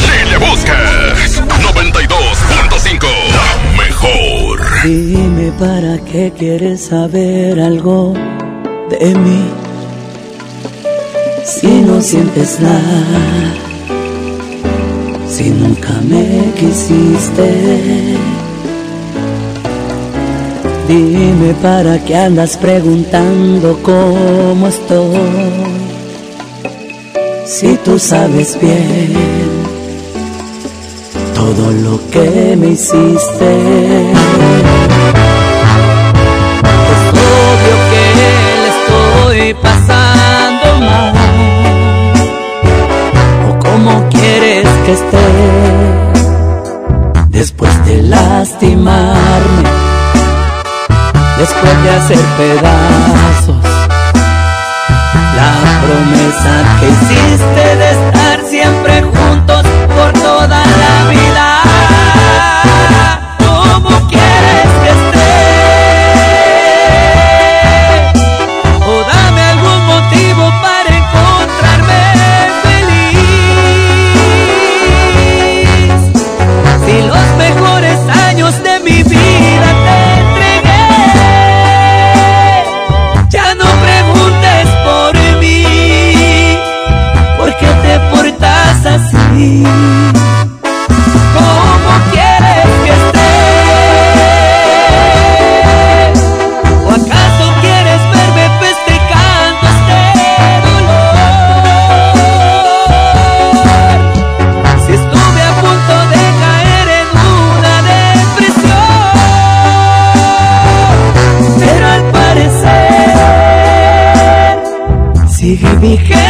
[SPEAKER 2] Si le buscas 92.5 la mejor.
[SPEAKER 13] Dime para qué quieres saber algo de mí. Si no sientes nada, si nunca me quisiste. Dime para qué andas preguntando cómo estoy. Si tú sabes bien todo lo que me hiciste. Es obvio que le estoy pasando mal. ¿O cómo quieres que esté después de lastimarme? después de hacer pedazos la promesa que hiciste de estar siempre juntos por toda la vida. ¿Cómo quieres que esté? ¿O acaso quieres verme festejando este dolor? Si estuve a punto de caer en una depresión, pero al parecer sigue vigente.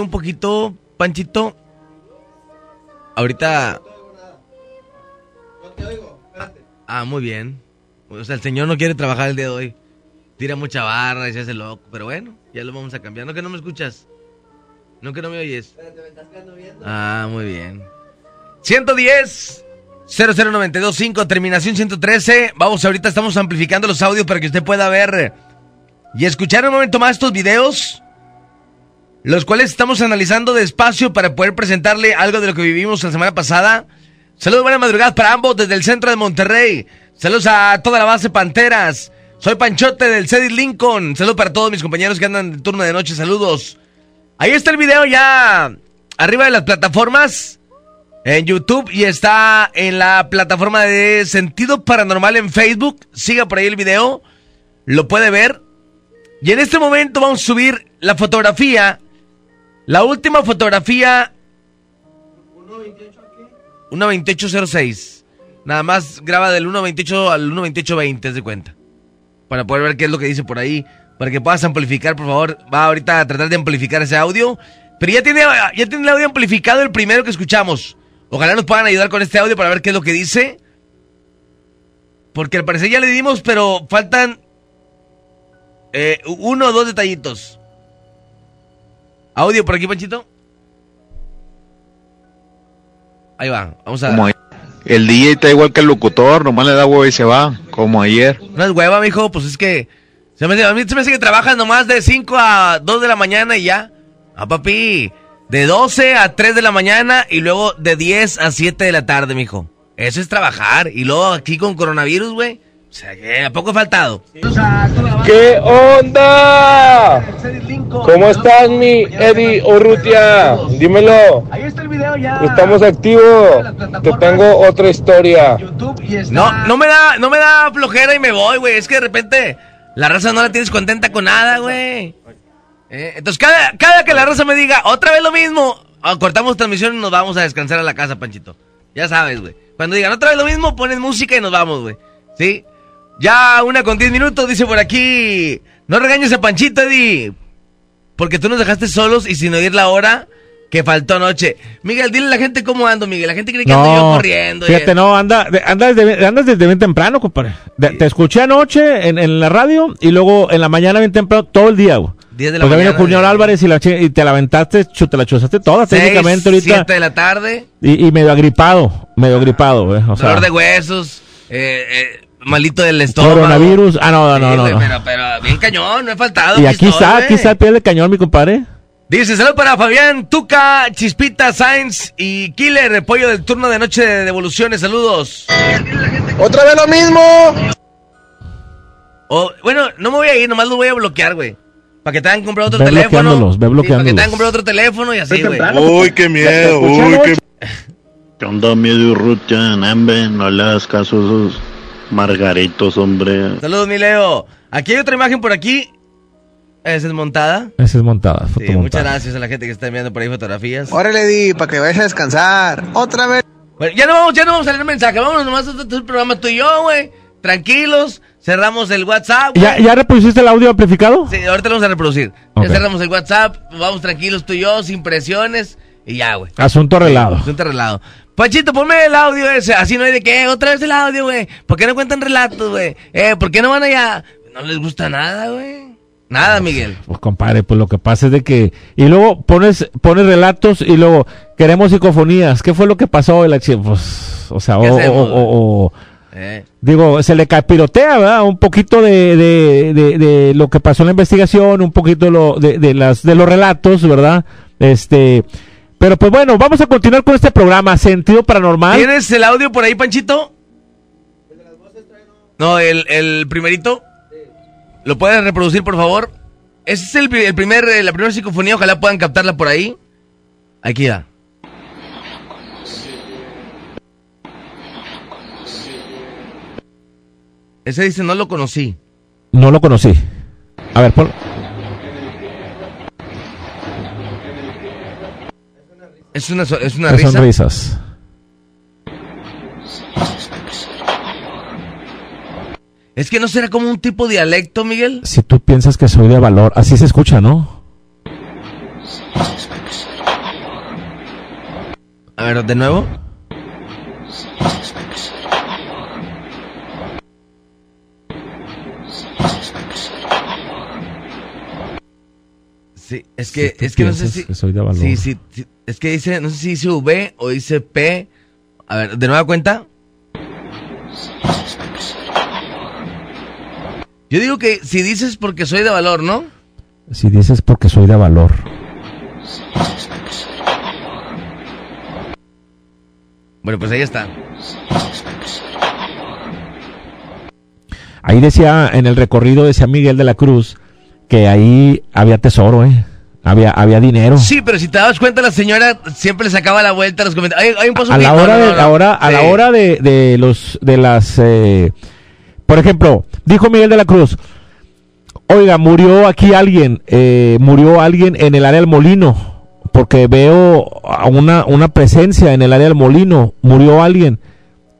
[SPEAKER 13] un poquito, Panchito. Ahorita. No te oigo, espérate. Ah,
[SPEAKER 4] ah, muy bien. O sea, el señor no quiere trabajar el día de hoy. Tira mucha barra y se hace loco. Pero bueno, ya lo vamos a cambiar. No que no me escuchas. No que no me oyes. Espérate, me estás quedando viendo. Ah, muy bien. 110 00925, terminación 113. Vamos, ahorita estamos amplificando los audios para que usted pueda ver y escuchar un momento más estos videos los cuales estamos analizando despacio para poder presentarle algo de lo que vivimos la semana pasada. Saludos, buenas madrugadas para ambos desde el centro de Monterrey. Saludos a toda la base Panteras. Soy Panchote del Cedit Lincoln. Saludos para todos mis compañeros que andan de turno de noche. Saludos. Ahí está el video ya arriba de las plataformas en YouTube y está en la plataforma de Sentido Paranormal en Facebook. Siga por ahí el video, lo puede ver. Y en este momento vamos a subir la fotografía, la última fotografía. 1.2806. Nada más graba del 1.28 al 1.2820, es de cuenta. Para poder ver qué es lo que dice por ahí. Para que puedas amplificar, por favor. Va ahorita a tratar de amplificar ese audio. Pero ya tiene, ya tiene el audio amplificado el primero que escuchamos. Ojalá nos puedan ayudar con este audio para ver qué es lo que dice. Porque al parecer ya le dimos, pero faltan eh, uno o dos detallitos. Audio por aquí, Panchito. Ahí va, vamos a...
[SPEAKER 30] Como ayer. el DJ está igual que el locutor, nomás le da huevo y se va, como ayer.
[SPEAKER 4] No es hueva, mijo, pues es que... Se me, a mí se me hace que trabajas nomás de 5 a 2 de la mañana y ya. Ah, papi, de 12 a 3 de la mañana y luego de 10 a 7 de la tarde, mijo. Eso es trabajar. Y luego aquí con coronavirus, güey. O sea, que ¿a poco he faltado?
[SPEAKER 31] ¿Qué onda? ¿Cómo estás, mi Eddie Urrutia? Dímelo. Estamos activos. Te tengo otra historia.
[SPEAKER 4] No, no me da, no me da flojera y me voy, güey. Es que de repente la raza no la tienes contenta con nada, güey. Eh, entonces, cada, cada que la raza me diga otra vez lo mismo, ah, cortamos transmisión y nos vamos a descansar a la casa, Panchito. Ya sabes, güey. Cuando digan otra vez lo mismo, pones música y nos vamos, güey. ¿Sí? Ya una con 10 minutos, dice por aquí. No regañes a Panchito, Eddie. Porque tú nos dejaste solos y sin oír la hora que faltó anoche. Miguel, dile a la gente cómo ando, Miguel. La gente cree que ando yo corriendo. y-
[SPEAKER 5] Fíjate, no, anda, de- andas, de- andas desde bien temprano, compadre. De- Te escuché anoche en, en la radio y luego en la mañana bien temprano, todo el día, güey.
[SPEAKER 4] 10 de la
[SPEAKER 5] Porque vino Junior Álvarez y, la, y te la aventaste, te la chuzaste toda
[SPEAKER 4] Seis,
[SPEAKER 5] técnicamente ahorita.
[SPEAKER 4] 7 de la tarde.
[SPEAKER 5] Y, y medio agripado, medio agripado, güey. O sea,
[SPEAKER 4] de huesos. Eh, eh, malito del estómago.
[SPEAKER 5] coronavirus. Ah, no, no,
[SPEAKER 4] Sí,
[SPEAKER 5] no, no.
[SPEAKER 4] Pero, pero bien cañón, no he faltado.
[SPEAKER 5] Y aquí está, aquí está el pie del cañón, mi compadre.
[SPEAKER 4] Dice, salud para Fabián, Tuca, Chispita, Sainz y Killer, repollo del turno de noche de devoluciones, saludos.
[SPEAKER 31] ¿Otra vez lo mismo?
[SPEAKER 4] O, bueno, no me voy a ir, nomás lo voy a bloquear, güey. Para que te hagan comprar otro
[SPEAKER 5] Ve
[SPEAKER 4] teléfono.
[SPEAKER 5] bloqueándolos, ve
[SPEAKER 4] Sí, para que
[SPEAKER 5] bloqueándolos.
[SPEAKER 4] te hagan comprar otro teléfono y así, güey.
[SPEAKER 30] Uy, qué miedo, uy, qué...
[SPEAKER 32] ¿Qué onda, miedo Rucha? Nambe, no le hagas caso a esos margaritos, hombre.
[SPEAKER 4] Saludos, mi Leo. Aquí hay otra imagen por aquí. Esa es montada.
[SPEAKER 5] Esa es montada,
[SPEAKER 4] Sí, muchas gracias a la gente que está enviando por ahí fotografías.
[SPEAKER 19] Órale, Di, para que vayas a descansar. Otra vez.
[SPEAKER 4] Bueno, ya no vamos, ya no vamos a leer mensaje. Vámonos nomás a hacer el programa tú y yo, güey. Tranquilos. Cerramos el WhatsApp. güey.
[SPEAKER 5] ¿Ya, ¿Ya repusiste el audio amplificado?
[SPEAKER 4] Sí, ahorita lo vamos a reproducir. Ya cerramos el WhatsApp. Vamos tranquilos tú y yo, sin presiones. Y ya, güey.
[SPEAKER 5] Asunto arreglado.
[SPEAKER 4] Asunto arreglado. Pachito, ponme el audio ese. Así no hay de qué. Otra vez el audio, güey. ¿Por qué no cuentan relatos, güey? Eh, ¿por qué no van allá? No les gusta nada, güey. Nada, Miguel.
[SPEAKER 5] Pues compadre, pues lo que pasa es de que... Y luego pones, pones relatos y luego queremos psicofonías. ¿Qué fue lo que pasó? El archivo? Pues, o sea, o,
[SPEAKER 4] ¿Qué
[SPEAKER 5] o-
[SPEAKER 4] hacemos,
[SPEAKER 5] o- o-
[SPEAKER 4] Eh.
[SPEAKER 5] Digo, se le capirotea, ¿verdad? Un poquito de, de, de- de lo que pasó en la investigación, un poquito lo, de, de las, de los relatos, ¿verdad? Este... Pero pues bueno, vamos a continuar con este programa, Sentido Paranormal.
[SPEAKER 4] ¿Tienes el audio por ahí, Panchito? No, el, el primerito. ¿Lo puedes reproducir, por favor? Ese es el, el primer, eh, la primera psicofonía, ojalá puedan captarla por ahí. Aquí ya. Ese dice, no lo conocí.
[SPEAKER 5] No lo conocí. A ver, pon...
[SPEAKER 4] Es una, es una
[SPEAKER 5] Son
[SPEAKER 4] risa.
[SPEAKER 5] risas.
[SPEAKER 4] Es que no será como un tipo de dialecto, Miguel.
[SPEAKER 5] Si tú piensas que soy de valor, así se escucha, ¿no?
[SPEAKER 4] A ver, de nuevo. Sí, es que,
[SPEAKER 5] Si
[SPEAKER 4] es que no sé si...
[SPEAKER 5] que soy de valor.
[SPEAKER 4] Sí, sí, sí, es que dice, no sé si dice V o dice P. A ver, de nueva cuenta. Yo digo que si dices porque soy de valor, ¿no?
[SPEAKER 5] Si dices porque soy de valor.
[SPEAKER 4] Bueno, pues ahí está.
[SPEAKER 5] Ahí decía, en el recorrido decía Miguel de la Cruz, que ahí había tesoro, ¿eh? Había, había dinero.
[SPEAKER 4] Sí, pero si te das cuenta, la señora siempre le sacaba la vuelta a los comentarios. Hay, hay un pozo
[SPEAKER 5] a la hora de ahora a la hora de, de los de las eh, por ejemplo dijo Miguel de la Cruz oiga murió aquí alguien eh, murió alguien en el área del molino porque veo a una una presencia en el área del molino murió alguien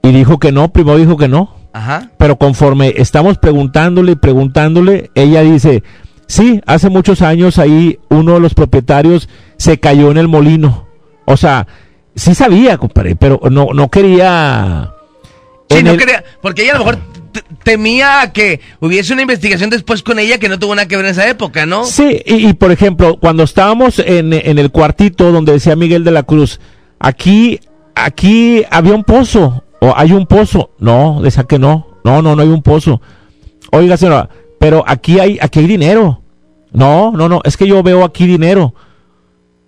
[SPEAKER 5] y dijo que no primero dijo que no
[SPEAKER 4] Ajá.
[SPEAKER 5] pero conforme estamos preguntándole y preguntándole, ella dice, sí, hace muchos años ahí uno de los propietarios se cayó en el molino. O sea, sí sabía, compadre, pero no, no quería...
[SPEAKER 4] Sí, no
[SPEAKER 5] el-
[SPEAKER 4] quería, porque ella a lo mejor temía que hubiese una investigación después con ella que no tuvo nada que ver en esa época, ¿no?
[SPEAKER 5] Sí, y, y, por ejemplo, cuando estábamos en, en el cuartito donde decía Miguel de la Cruz, aquí, aquí había un pozo, o hay un pozo. No, decía que no, no, no, no hay un pozo. Oiga, señora, pero aquí hay, aquí hay dinero. No, no, no, es que yo veo aquí dinero.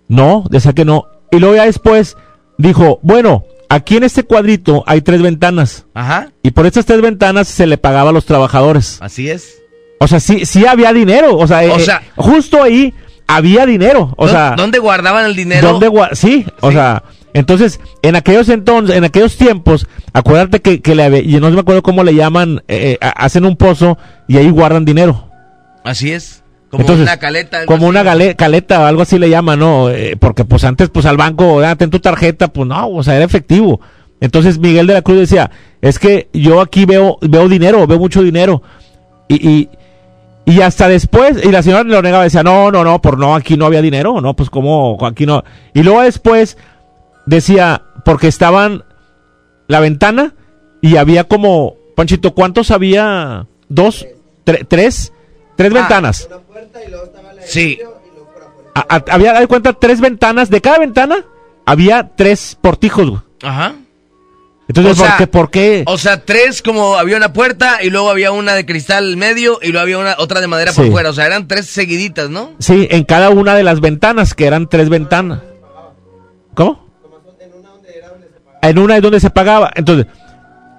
[SPEAKER 5] No, decía que no. Y luego ya después dijo, bueno, aquí en este cuadrito hay tres ventanas.
[SPEAKER 4] Ajá.
[SPEAKER 5] Y por estas tres ventanas se le pagaba a los trabajadores.
[SPEAKER 4] Así es.
[SPEAKER 5] O sea, sí, sí había dinero. O sea,
[SPEAKER 4] O
[SPEAKER 5] eh,
[SPEAKER 4] sea-
[SPEAKER 5] justo ahí había dinero. O
[SPEAKER 4] ¿Dó-
[SPEAKER 5] sea,
[SPEAKER 4] ¿Dónde guardaban el dinero?
[SPEAKER 5] ¿dónde gua- sí, o sea, entonces, en aquellos entonces, en aquellos tiempos, acuérdate que, que le y no me acuerdo cómo le llaman, eh, eh, ha- hacen un pozo y ahí guardan dinero.
[SPEAKER 4] Así es. Como
[SPEAKER 5] Entonces,
[SPEAKER 4] una caleta. algo
[SPEAKER 5] Como
[SPEAKER 4] así.
[SPEAKER 5] una gale- caleta o algo así le llaman, ¿no? Eh, porque pues antes, pues al banco, ah, ten tu tarjeta, pues no, o sea, era efectivo. Entonces Miguel de la Cruz decía, es que yo aquí veo, veo dinero, veo mucho dinero. Y, y, y hasta después, y la señora lo negaba, decía, no, no, no, por no, aquí no había dinero, no, pues como, aquí no. Y luego después decía, porque estaban la ventana y había como, Panchito, ¿cuántos había? Dos, tre- tres, tres
[SPEAKER 4] Ah.
[SPEAKER 5] ventanas.
[SPEAKER 4] Sí.
[SPEAKER 5] A- a- había, de cuenta, tres ventanas. De cada ventana había tres portijos, güey.
[SPEAKER 4] Ajá.
[SPEAKER 5] Entonces,
[SPEAKER 4] O sea,
[SPEAKER 5] ¿por, qué, ¿por qué?
[SPEAKER 4] O sea, tres como había una puerta y luego había una de cristal medio y luego había una otra de madera por fuera. O sea, eran tres seguiditas, ¿no?
[SPEAKER 5] Sí, en cada una de las ventanas, que eran tres ventanas. ¿Cómo? En una es donde se pagaba. Entonces,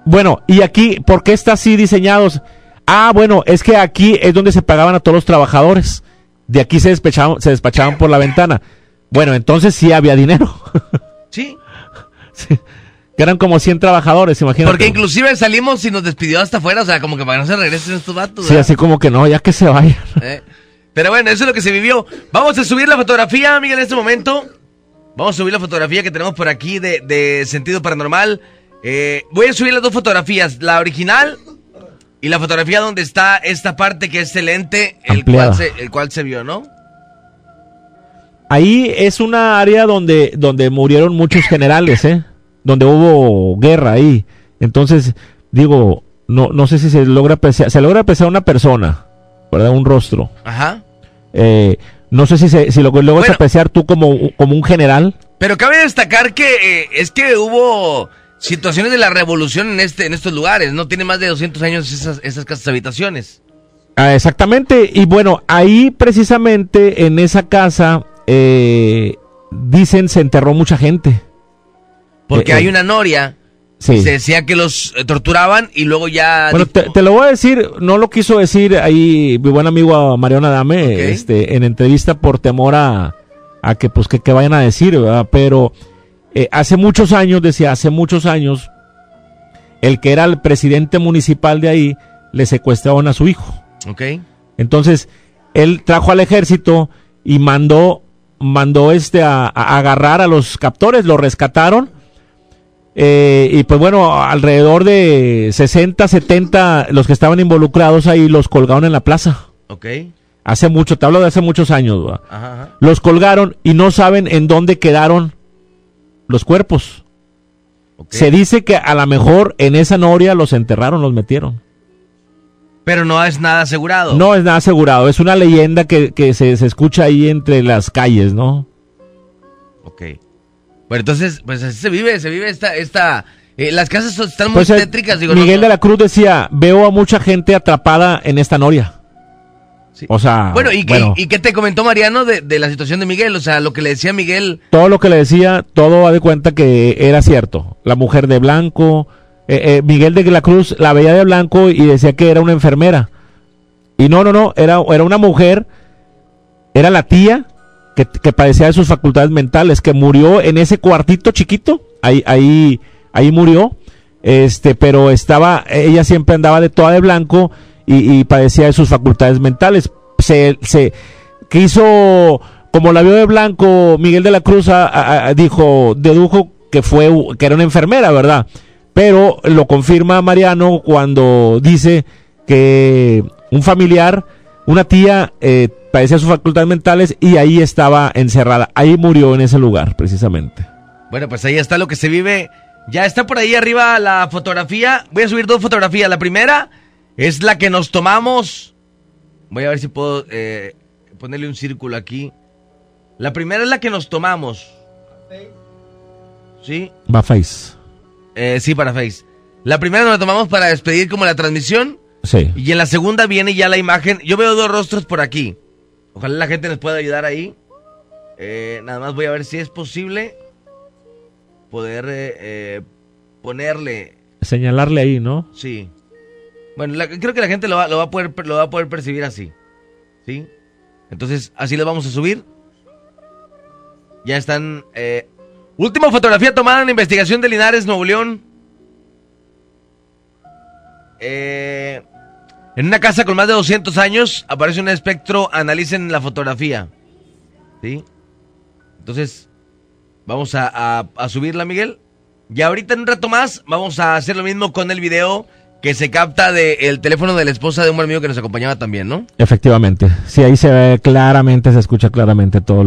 [SPEAKER 5] bueno, y aquí, ¿por qué está así diseñados? Ah, bueno, es que aquí es donde se pagaban a todos los trabajadores. De aquí se despachaban, se despachaban por la ventana. Bueno, entonces sí había dinero.
[SPEAKER 4] Sí.
[SPEAKER 5] Sí. Que eran como 100 trabajadores, imagínate.
[SPEAKER 4] Porque inclusive salimos y nos despidió hasta afuera. O sea, como que para que no se regresen estos vatos.
[SPEAKER 5] Sí,
[SPEAKER 4] ¿verdad?
[SPEAKER 5] así como que no, ya que se vayan.
[SPEAKER 4] Eh, Pero bueno, eso es lo que se vivió. Vamos a subir la fotografía, Miguel, en este momento. Vamos a subir la fotografía que tenemos por aquí de, de sentido paranormal. Eh, voy a subir las dos fotografías, la original y la fotografía donde está esta parte que es el ente, el
[SPEAKER 5] Ampliada.
[SPEAKER 4] cual, se, el cual se vio, ¿no?
[SPEAKER 5] Ahí es una área donde, donde murieron muchos generales, ¿eh? Donde hubo guerra ahí. Entonces, digo, no, no sé si se logra apreciar, se logra apreciar una persona, ¿verdad? Un rostro.
[SPEAKER 4] Ajá.
[SPEAKER 5] Eh, no sé si, se, si lo logras
[SPEAKER 4] Bueno.
[SPEAKER 5] apreciar tú como, como un general.
[SPEAKER 4] Pero cabe destacar que eh, es que hubo situaciones de la revolución en este en estos lugares. No tiene más de 200 años esas, esas casas habitaciones.
[SPEAKER 5] Ah, exactamente. Y bueno, ahí precisamente en esa casa, eh, dicen se enterró mucha gente.
[SPEAKER 4] Porque
[SPEAKER 5] Eh,
[SPEAKER 4] hay
[SPEAKER 5] eh,
[SPEAKER 4] una noria.
[SPEAKER 5] sí.
[SPEAKER 4] Se decía que los eh, torturaban y luego ya...
[SPEAKER 5] Bueno, te, te lo voy a decir, no lo quiso decir ahí mi buen amigo Mariano Adame, este, en entrevista por temor a, a que pues que, que vayan a decir, ¿verdad? Pero eh, hace muchos años, decía, hace muchos años, el que era el presidente municipal de ahí, le secuestraron a su hijo.
[SPEAKER 4] Ok.
[SPEAKER 5] Entonces, él trajo al ejército y mandó, mandó este a, a agarrar a los captores, lo rescataron. eh, y pues bueno, alrededor de 60, 70, los que estaban involucrados ahí los colgaron en la plaza.
[SPEAKER 4] Ok.
[SPEAKER 5] Hace mucho, te hablo de hace muchos años.
[SPEAKER 4] Ajá, ajá.
[SPEAKER 5] Los colgaron y no saben en dónde quedaron los cuerpos. Se dice que a lo mejor en esa noria los enterraron, los metieron.
[SPEAKER 4] Pero no es nada asegurado.
[SPEAKER 5] No es nada asegurado, es una leyenda que, que se, se escucha ahí entre las calles, ¿no?
[SPEAKER 4] Ok. Bueno, entonces, pues así se vive, se vive esta, esta, eh, las casas están muy
[SPEAKER 5] Pues, eh,
[SPEAKER 4] tétricas, digo, no-
[SPEAKER 5] Miguel de la Cruz decía, veo a mucha gente atrapada en esta noria. O sea,
[SPEAKER 4] Bueno, ¿y, qué-
[SPEAKER 5] bueno,
[SPEAKER 4] ¿y qué te comentó Mariano de, de la situación de Miguel? O sea, lo que le decía Miguel,
[SPEAKER 5] todo lo que le decía, todo va de cuenta que era cierto. La mujer de blanco, eh, eh, Miguel de la Cruz la veía de blanco y decía que era una enfermera. Y no, no, no, era, era una mujer, era la tía que, que padecía de sus facultades mentales, que murió en ese cuartito chiquito, ahí, ahí, ahí murió, este, pero estaba, ella siempre andaba de toda de blanco y, y padecía de sus facultades mentales. Se, se quiso, como la vio de blanco, Miguel de la Cruz dijo, dedujo que fue, que era una enfermera, ¿verdad? Pero lo confirma Mariano cuando dice que un familiar, una tía, eh, padecía sus facultades mentales y ahí estaba encerrada. Ahí murió en ese lugar, precisamente.
[SPEAKER 4] bueno, pues ahí está lo que se vive. Ya está por ahí arriba la fotografía. Voy a subir dos fotografías. La primera es la que nos tomamos. Voy a ver si puedo eh, ponerle un círculo aquí. La primera es la que nos tomamos. ¿Sí?
[SPEAKER 5] Va Face.
[SPEAKER 4] Eh, sí, para Face. La primera nos la tomamos para despedir como la transmisión.
[SPEAKER 5] Sí.
[SPEAKER 4] Y en la segunda viene ya la imagen. Yo veo dos rostros por aquí. Ojalá la gente nos pueda ayudar ahí. Eh, nada más voy a ver si es posible poder eh, eh, ponerle.
[SPEAKER 5] Señalarle ahí, ¿no?
[SPEAKER 4] Sí. Bueno, creo que la gente lo va, a poder lo va a poder percibir así. ¿Sí? Entonces, así lo vamos a subir. Ya están. eh, última fotografía tomada en investigación de Linares, Nuevo León. Eh, en una casa con más de 200 años aparece un espectro. Analicen la fotografía. ¿Sí? Entonces, vamos a- a subirla, Miguel. Y ahorita en un rato más vamos a hacer lo mismo con el video que se capta del teléfono de la esposa de un buen amigo que nos acompañaba también, ¿no?
[SPEAKER 5] Efectivamente. Sí, ahí se ve claramente, se escucha claramente todo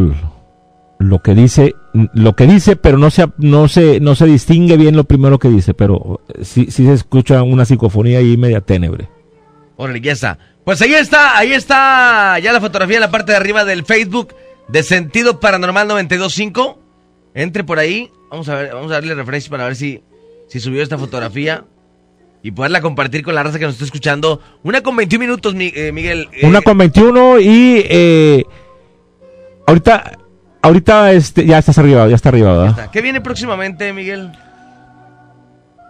[SPEAKER 5] lo, que dice, lo que dice, pero no se, no se, no se distingue bien lo primero que dice, pero eh, sí, sí se escucha una psicofonía ahí media ténebre.
[SPEAKER 4] Órale, ya está. Pues ahí está, ahí está ya la fotografía en la parte de arriba del Facebook de Sentido Paranormal 925. Entre por ahí, vamos a ver, vamos a darle refresh para ver si, si subió esta fotografía y poderla compartir con la raza que nos está escuchando. Una con 21 minutos, Mi- eh, Miguel. Eh,
[SPEAKER 5] Una con 21 y eh, ahorita, ahorita este, ya estás arriba, ya está arriba, ¿verdad?
[SPEAKER 4] ¿Qué viene próximamente, Miguel?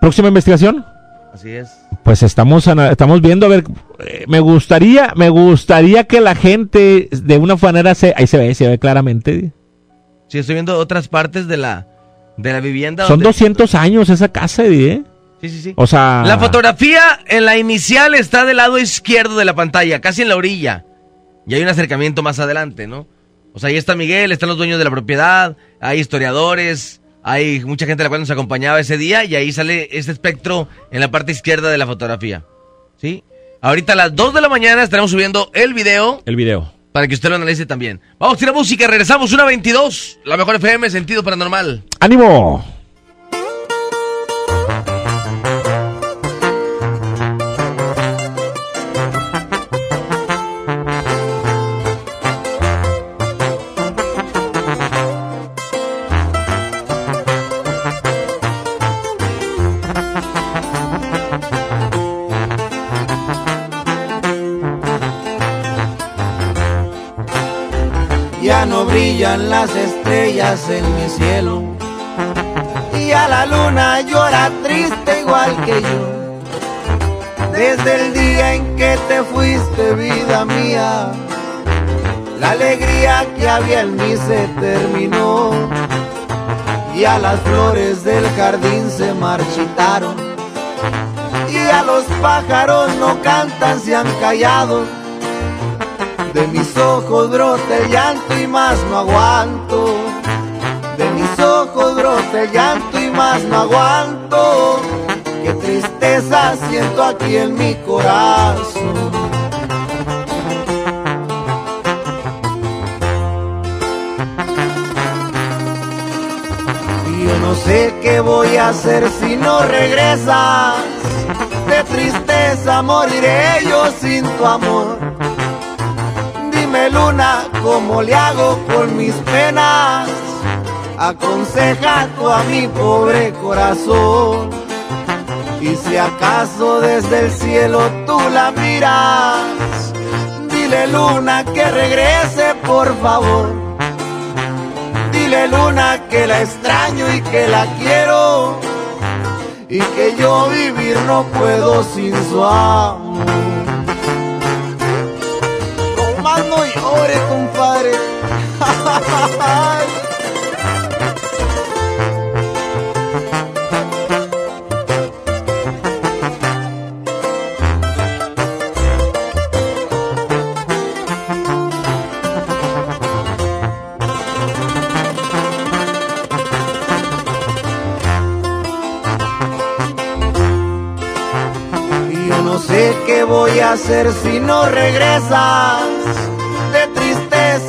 [SPEAKER 5] Próxima investigación.
[SPEAKER 4] Así es.
[SPEAKER 5] Pues estamos estamos viendo a ver eh, me gustaría me gustaría que la gente de una manera se ahí se ve se ve claramente
[SPEAKER 4] Sí, estoy viendo otras partes de la, de la vivienda.
[SPEAKER 5] son
[SPEAKER 4] donde-
[SPEAKER 5] 200 años esa casa ¿eh?
[SPEAKER 4] Sí, sí, sí.
[SPEAKER 5] o sea
[SPEAKER 4] La fotografía en la inicial está del lado izquierdo de la pantalla, casi en la orilla. Y hay un acercamiento más adelante, ¿no? O sea, ahí está Miguel, están los dueños de la propiedad, hay historiadores, hay mucha gente a la cual nos acompañaba ese día y ahí sale este espectro en la parte izquierda de la fotografía. ¿Sí? Ahorita a las 2 de la mañana estaremos subiendo el video
[SPEAKER 5] el video
[SPEAKER 4] para que usted lo analice también. Vamos a tirar música, regresamos una 22, la mejor FM, sentido paranormal.
[SPEAKER 5] ánimo
[SPEAKER 22] brillan las estrellas en mi cielo. Y a la luna llora triste igual que yo. Desde el día en que te fuiste, vida mía, la alegría que había en mí se terminó. Y a las flores del jardín se marchitaron. Y a los pájaros no cantan, se han callado. De mis ojos brota el llanto y más no aguanto. De mis ojos brota el llanto y más no aguanto. Qué tristeza siento aquí en mi corazón. Yo no
[SPEAKER 12] sé qué voy a hacer si no regresas. De tristeza moriré yo sin tu amor Dime luna, ¿cómo le hago con mis penas? Aconseja tú a mi pobre corazón. Y si acaso desde el cielo tú la miras, dile luna que regrese por favor. Dile luna que la extraño y que la quiero. Y que yo vivir no puedo sin su amor. compadre. Yo no sé qué voy a hacer si no regresas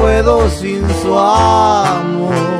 [SPEAKER 12] puedo sin su amor.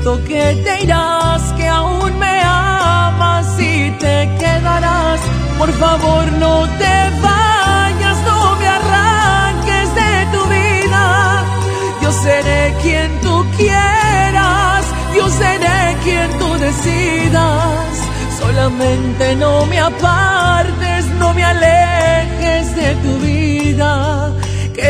[SPEAKER 12] cierto que te irás, que aún me amas y te quedarás.
[SPEAKER 13] Por favor no te vayas, no me arranques de tu vida. Yo seré quien tú quieras, yo seré quien tú decidas. Solamente no me apartes,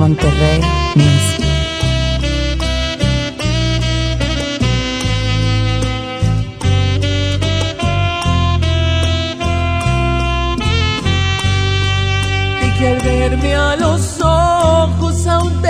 [SPEAKER 33] Monterrey Music.
[SPEAKER 13] y que al verme a los ojos aún te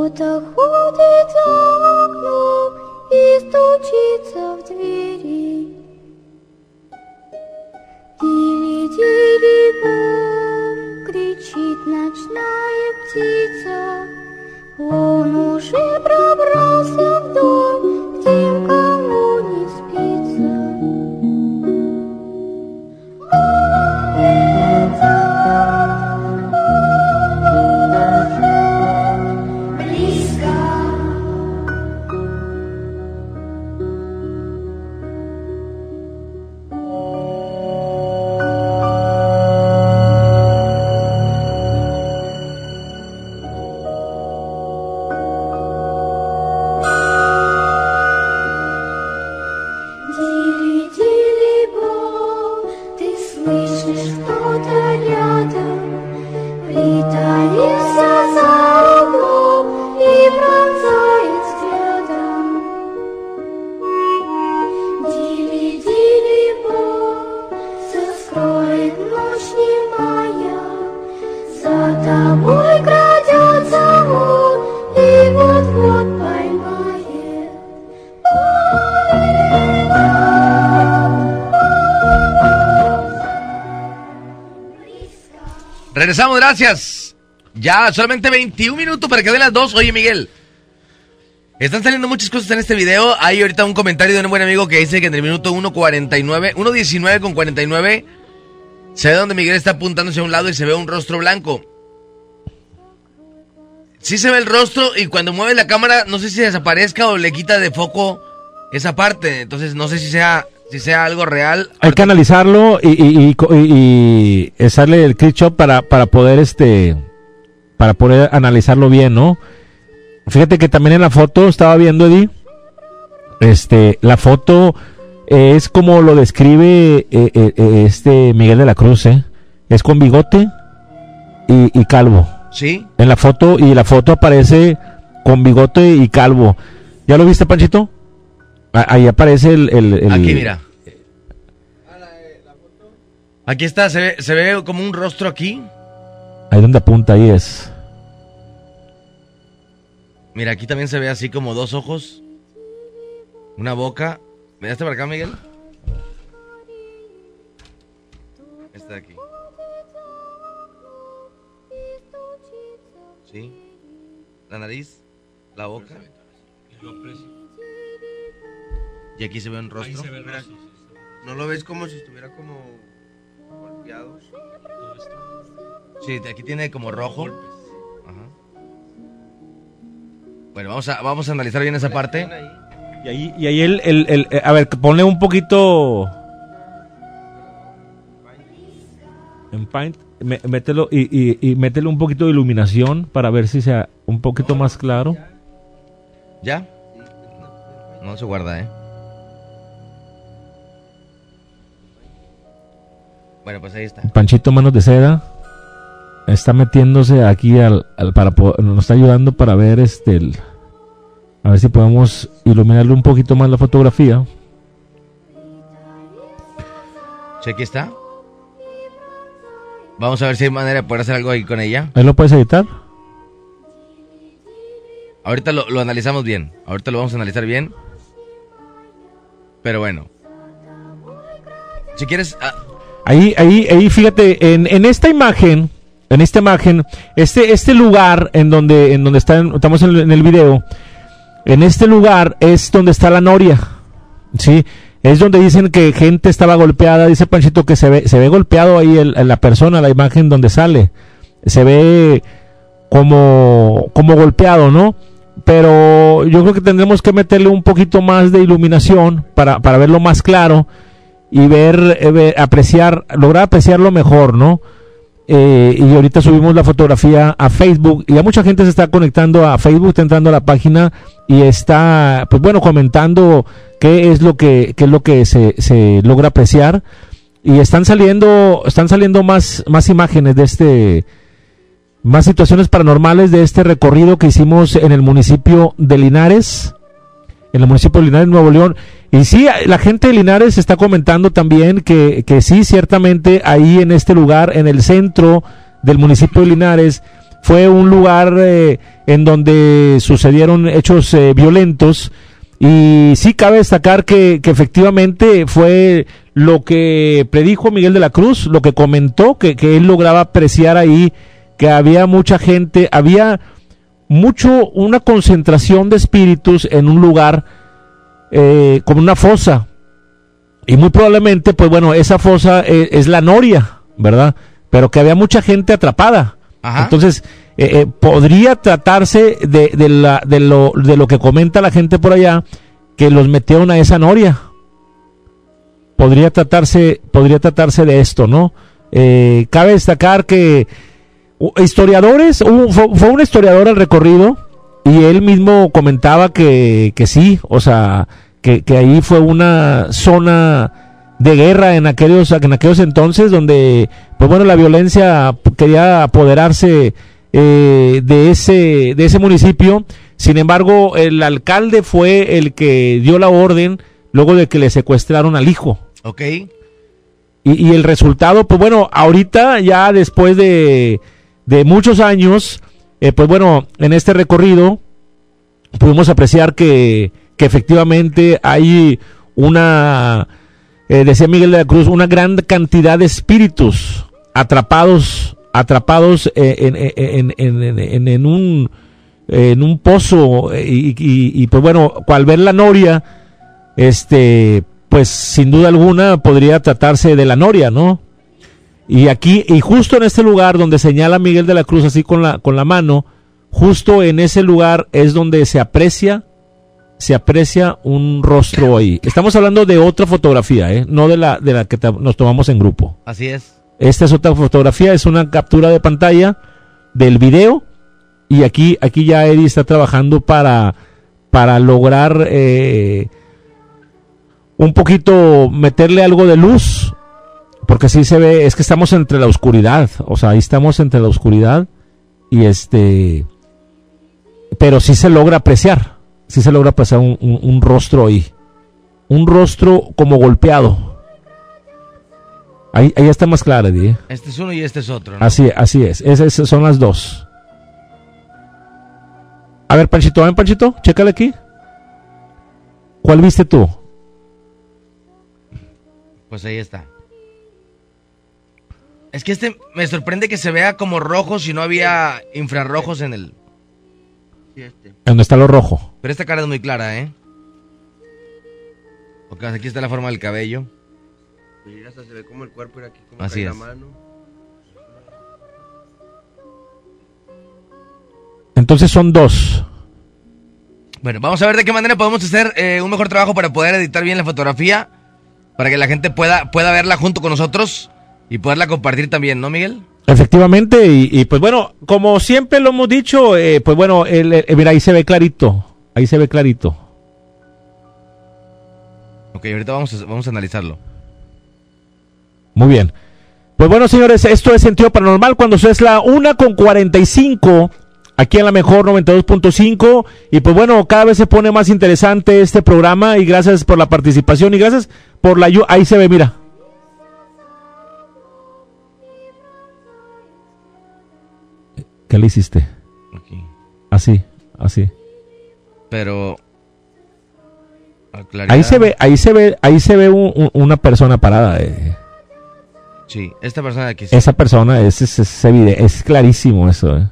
[SPEAKER 3] Кто-то ходит за окном и стучится в двери. Тили-тили-бом, кричит ночная птица. Он
[SPEAKER 4] Regresamos, gracias. Ya, solamente 21 minutos para que den las dos. Oye, Miguel. Están saliendo muchas cosas en este video. Hay ahorita un comentario de un buen amigo que dice que en el minuto 1.49, 1.19 con 49, se ve donde Miguel está apuntándose a un lado y se ve un rostro blanco. Sí se ve el rostro y cuando mueve la cámara no sé si desaparezca o le quita de foco esa parte. Entonces no sé si sea si sea algo real.
[SPEAKER 5] Hay que analizarlo y, y, y, y- el click shot para, para poder este para poder analizarlo bien, ¿no? Fíjate que también en la foto estaba viendo Eddie, este, la foto es como lo describe eh, eh, eh, este Miguel de la Cruz, ¿eh? Es con bigote y, y calvo.
[SPEAKER 4] Sí.
[SPEAKER 5] En la foto y la foto aparece con bigote y calvo. ¿Ya lo viste, Panchito? Ah, Ahí aparece el, el- el-
[SPEAKER 4] Aquí mira. Aquí está, se ve, se ve como un rostro aquí.
[SPEAKER 5] Ahí donde apunta, ahí es.
[SPEAKER 4] Mira, aquí también se ve así como dos ojos. Una boca. ¿Me daste para acá, Miguel? Este de aquí. Sí. La nariz. La boca. Y aquí se ve un rostro.
[SPEAKER 10] ¿No lo ves como si estuviera como golpeado?
[SPEAKER 4] Sí, de aquí tiene como rojo. Ajá. Bueno, vamos a, vamos a analizar bien esa parte.
[SPEAKER 5] Y ahí, y ahí el, el- el- eh, a ver, ponle un poquito en Paint, me- mételo y, y, y métele un poquito de iluminación para ver si sea un poquito más claro.
[SPEAKER 4] ¿Ya? No se guarda, ¿eh? Bueno, pues ahí está.
[SPEAKER 5] Panchito Manos de Seda está metiéndose aquí al, al- para nos está ayudando para ver este el- a ver si podemos iluminarle un poquito más la fotografía.
[SPEAKER 4] Sí, aquí está. Vamos a ver si hay manera de poder hacer algo ahí con ella.
[SPEAKER 5] Ahí lo puedes editar.
[SPEAKER 4] Ahorita lo, lo analizamos bien. Ahorita lo vamos a analizar bien. Pero bueno. Si quieres... ah,
[SPEAKER 5] Ahí, ahí, ahí, fíjate, en, en esta imagen, en esta imagen, este, este lugar en donde, en donde está, estamos en el, video, en este lugar es donde está la noria, sí, es donde dicen que gente estaba golpeada, dice Panchito que se ve, se ve golpeado ahí la persona, la imagen donde sale, se ve como, como golpeado, ¿no? Pero yo creo que tendremos que meterle un poquito más de iluminación para, para verlo más claro y ver, eh, ver- apreciar, lograr apreciarlo mejor, ¿no? Eh, y ahorita subimos la fotografía a Facebook y ya mucha gente se está conectando a Facebook, está entrando a la página y está, pues bueno, comentando qué es lo que, qué es lo que se, se logra apreciar y están saliendo, están saliendo más, más imágenes de este, más situaciones paranormales de este recorrido que hicimos en el municipio de Linares, en el municipio de Linares, Nuevo León. Y sí, la gente de Linares está comentando también que, que sí, ciertamente ahí en este lugar, en el centro del municipio de Linares, fue un lugar eh, en donde sucedieron hechos eh, violentos. Y sí cabe destacar que, que efectivamente fue lo que predijo Miguel de la Cruz, lo que comentó, que, que él lograba apreciar ahí, que había mucha gente, había mucho, una concentración de espíritus en un lugar eh, como una fosa. Y muy probablemente, pues bueno, esa fosa eh, es la noria, ¿verdad? Pero que había mucha gente atrapada. Entonces, eh, podría tratarse de, de la, de, lo, de lo que comenta la gente por allá, que los metieron a esa noria. Podría tratarse, podría tratarse de esto, ¿no? Cabe destacar que historiadores, fue, un historiador al recorrido y él mismo comentaba que, que sí, o sea, que, que ahí fue una zona de guerra en aquellos, en aquellos entonces donde, pues bueno, la violencia quería apoderarse eh, de, ese, de ese municipio. Sin embargo, el alcalde fue el que dio la orden luego de que le secuestraron al hijo.
[SPEAKER 4] ok.
[SPEAKER 5] Y, y el resultado, pues bueno, ahorita ya después de, de muchos años, eh, pues bueno, en este recorrido pudimos apreciar que, efectivamente hay una, eh, decía Miguel de la Cruz, una gran cantidad de espíritus atrapados, atrapados eh, en, en- en- en- un, en un pozo y, pues bueno, al ver la noria, este, pues sin duda alguna podría tratarse de la noria, ¿no? Y aquí, y justo en este lugar donde señala Miguel de la Cruz así con la, con la mano, justo en ese lugar es donde se aprecia, se aprecia un rostro ahí. Estamos hablando de otra fotografía, ¿eh? no de la, de la que nos tomamos en grupo.
[SPEAKER 4] Así es.
[SPEAKER 5] Esta es otra fotografía, es una captura de pantalla del video y aquí, aquí ya Eddie está trabajando para, para lograr eh, un poquito meterle algo de luz, porque así se ve, es que estamos entre la oscuridad, o sea, ahí estamos entre la oscuridad y este, pero sí se logra apreciar, sí se logra apreciar un, un- un rostro ahí, un rostro como golpeado. Ahí, ahí está más clara. ¿eh?
[SPEAKER 4] Este es uno y este es otro. ¿no?
[SPEAKER 5] Así, así es. Esas son las dos. A ver, Panchito, ven, Panchito, chécale aquí. ¿Cuál viste tú?
[SPEAKER 4] Pues ahí está. Es que este me sorprende que se vea como rojo si no había infrarrojos en el. Sí, este.
[SPEAKER 5] ¿Dónde está lo rojo?
[SPEAKER 4] Pero esta cara es muy clara, ¿eh? Porque aquí está la forma del cabello.
[SPEAKER 10] Mira, hasta se ve como el cuerpo era aquí, como
[SPEAKER 4] Así
[SPEAKER 10] la mano.
[SPEAKER 5] Entonces son dos.
[SPEAKER 4] Bueno, vamos a ver de qué manera podemos hacer eh, un mejor trabajo para poder editar bien la fotografía. Para que la gente pueda, pueda verla junto con nosotros y poderla compartir también, ¿no, Miguel?
[SPEAKER 5] Efectivamente, y, y, pues bueno, como siempre lo hemos dicho, eh, pues bueno, el- el- mira, ahí se ve clarito. Ahí se ve clarito.
[SPEAKER 4] Ok, ahorita vamos a, vamos a analizarlo.
[SPEAKER 5] Muy bien. Pues bueno, señores, esto es Sentido Paranormal cuando es la una con 45 aquí en la mejor 92.5 y pues bueno, cada vez se pone más interesante este programa y gracias por la participación y gracias por la ayuda. Ahí se ve, mira. ¿Qué le hiciste?
[SPEAKER 4] Aquí.
[SPEAKER 5] Así, así.
[SPEAKER 4] Pero.
[SPEAKER 5] Ahí se ve, ahí se ve, ahí se ve un- un- una persona parada. eh.
[SPEAKER 4] Sí, esta persona de aquí. sí.
[SPEAKER 5] Esa persona es, es, es es clarísimo eso. eh.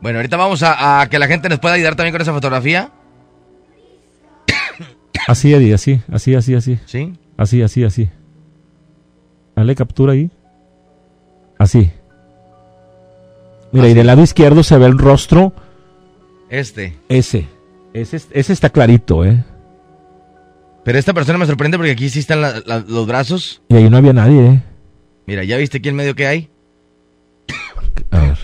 [SPEAKER 4] Bueno, ahorita vamos a, a que la gente nos pueda ayudar también con esa fotografía.
[SPEAKER 5] Así, Eddie, así, así, así, así.
[SPEAKER 4] ¿Sí?
[SPEAKER 5] Así, así, así. Dale captura ahí. Así. Mira, y del lado izquierdo se ve el rostro.
[SPEAKER 4] Este.
[SPEAKER 5] Ese. Ese, ese está clarito, ¿eh?
[SPEAKER 4] Pero esta persona me sorprende porque aquí sí están la- la- los brazos.
[SPEAKER 5] Y ahí no había nadie, ¿eh?
[SPEAKER 4] Mira, ¿ya viste aquí en medio que hay?
[SPEAKER 5] A ver.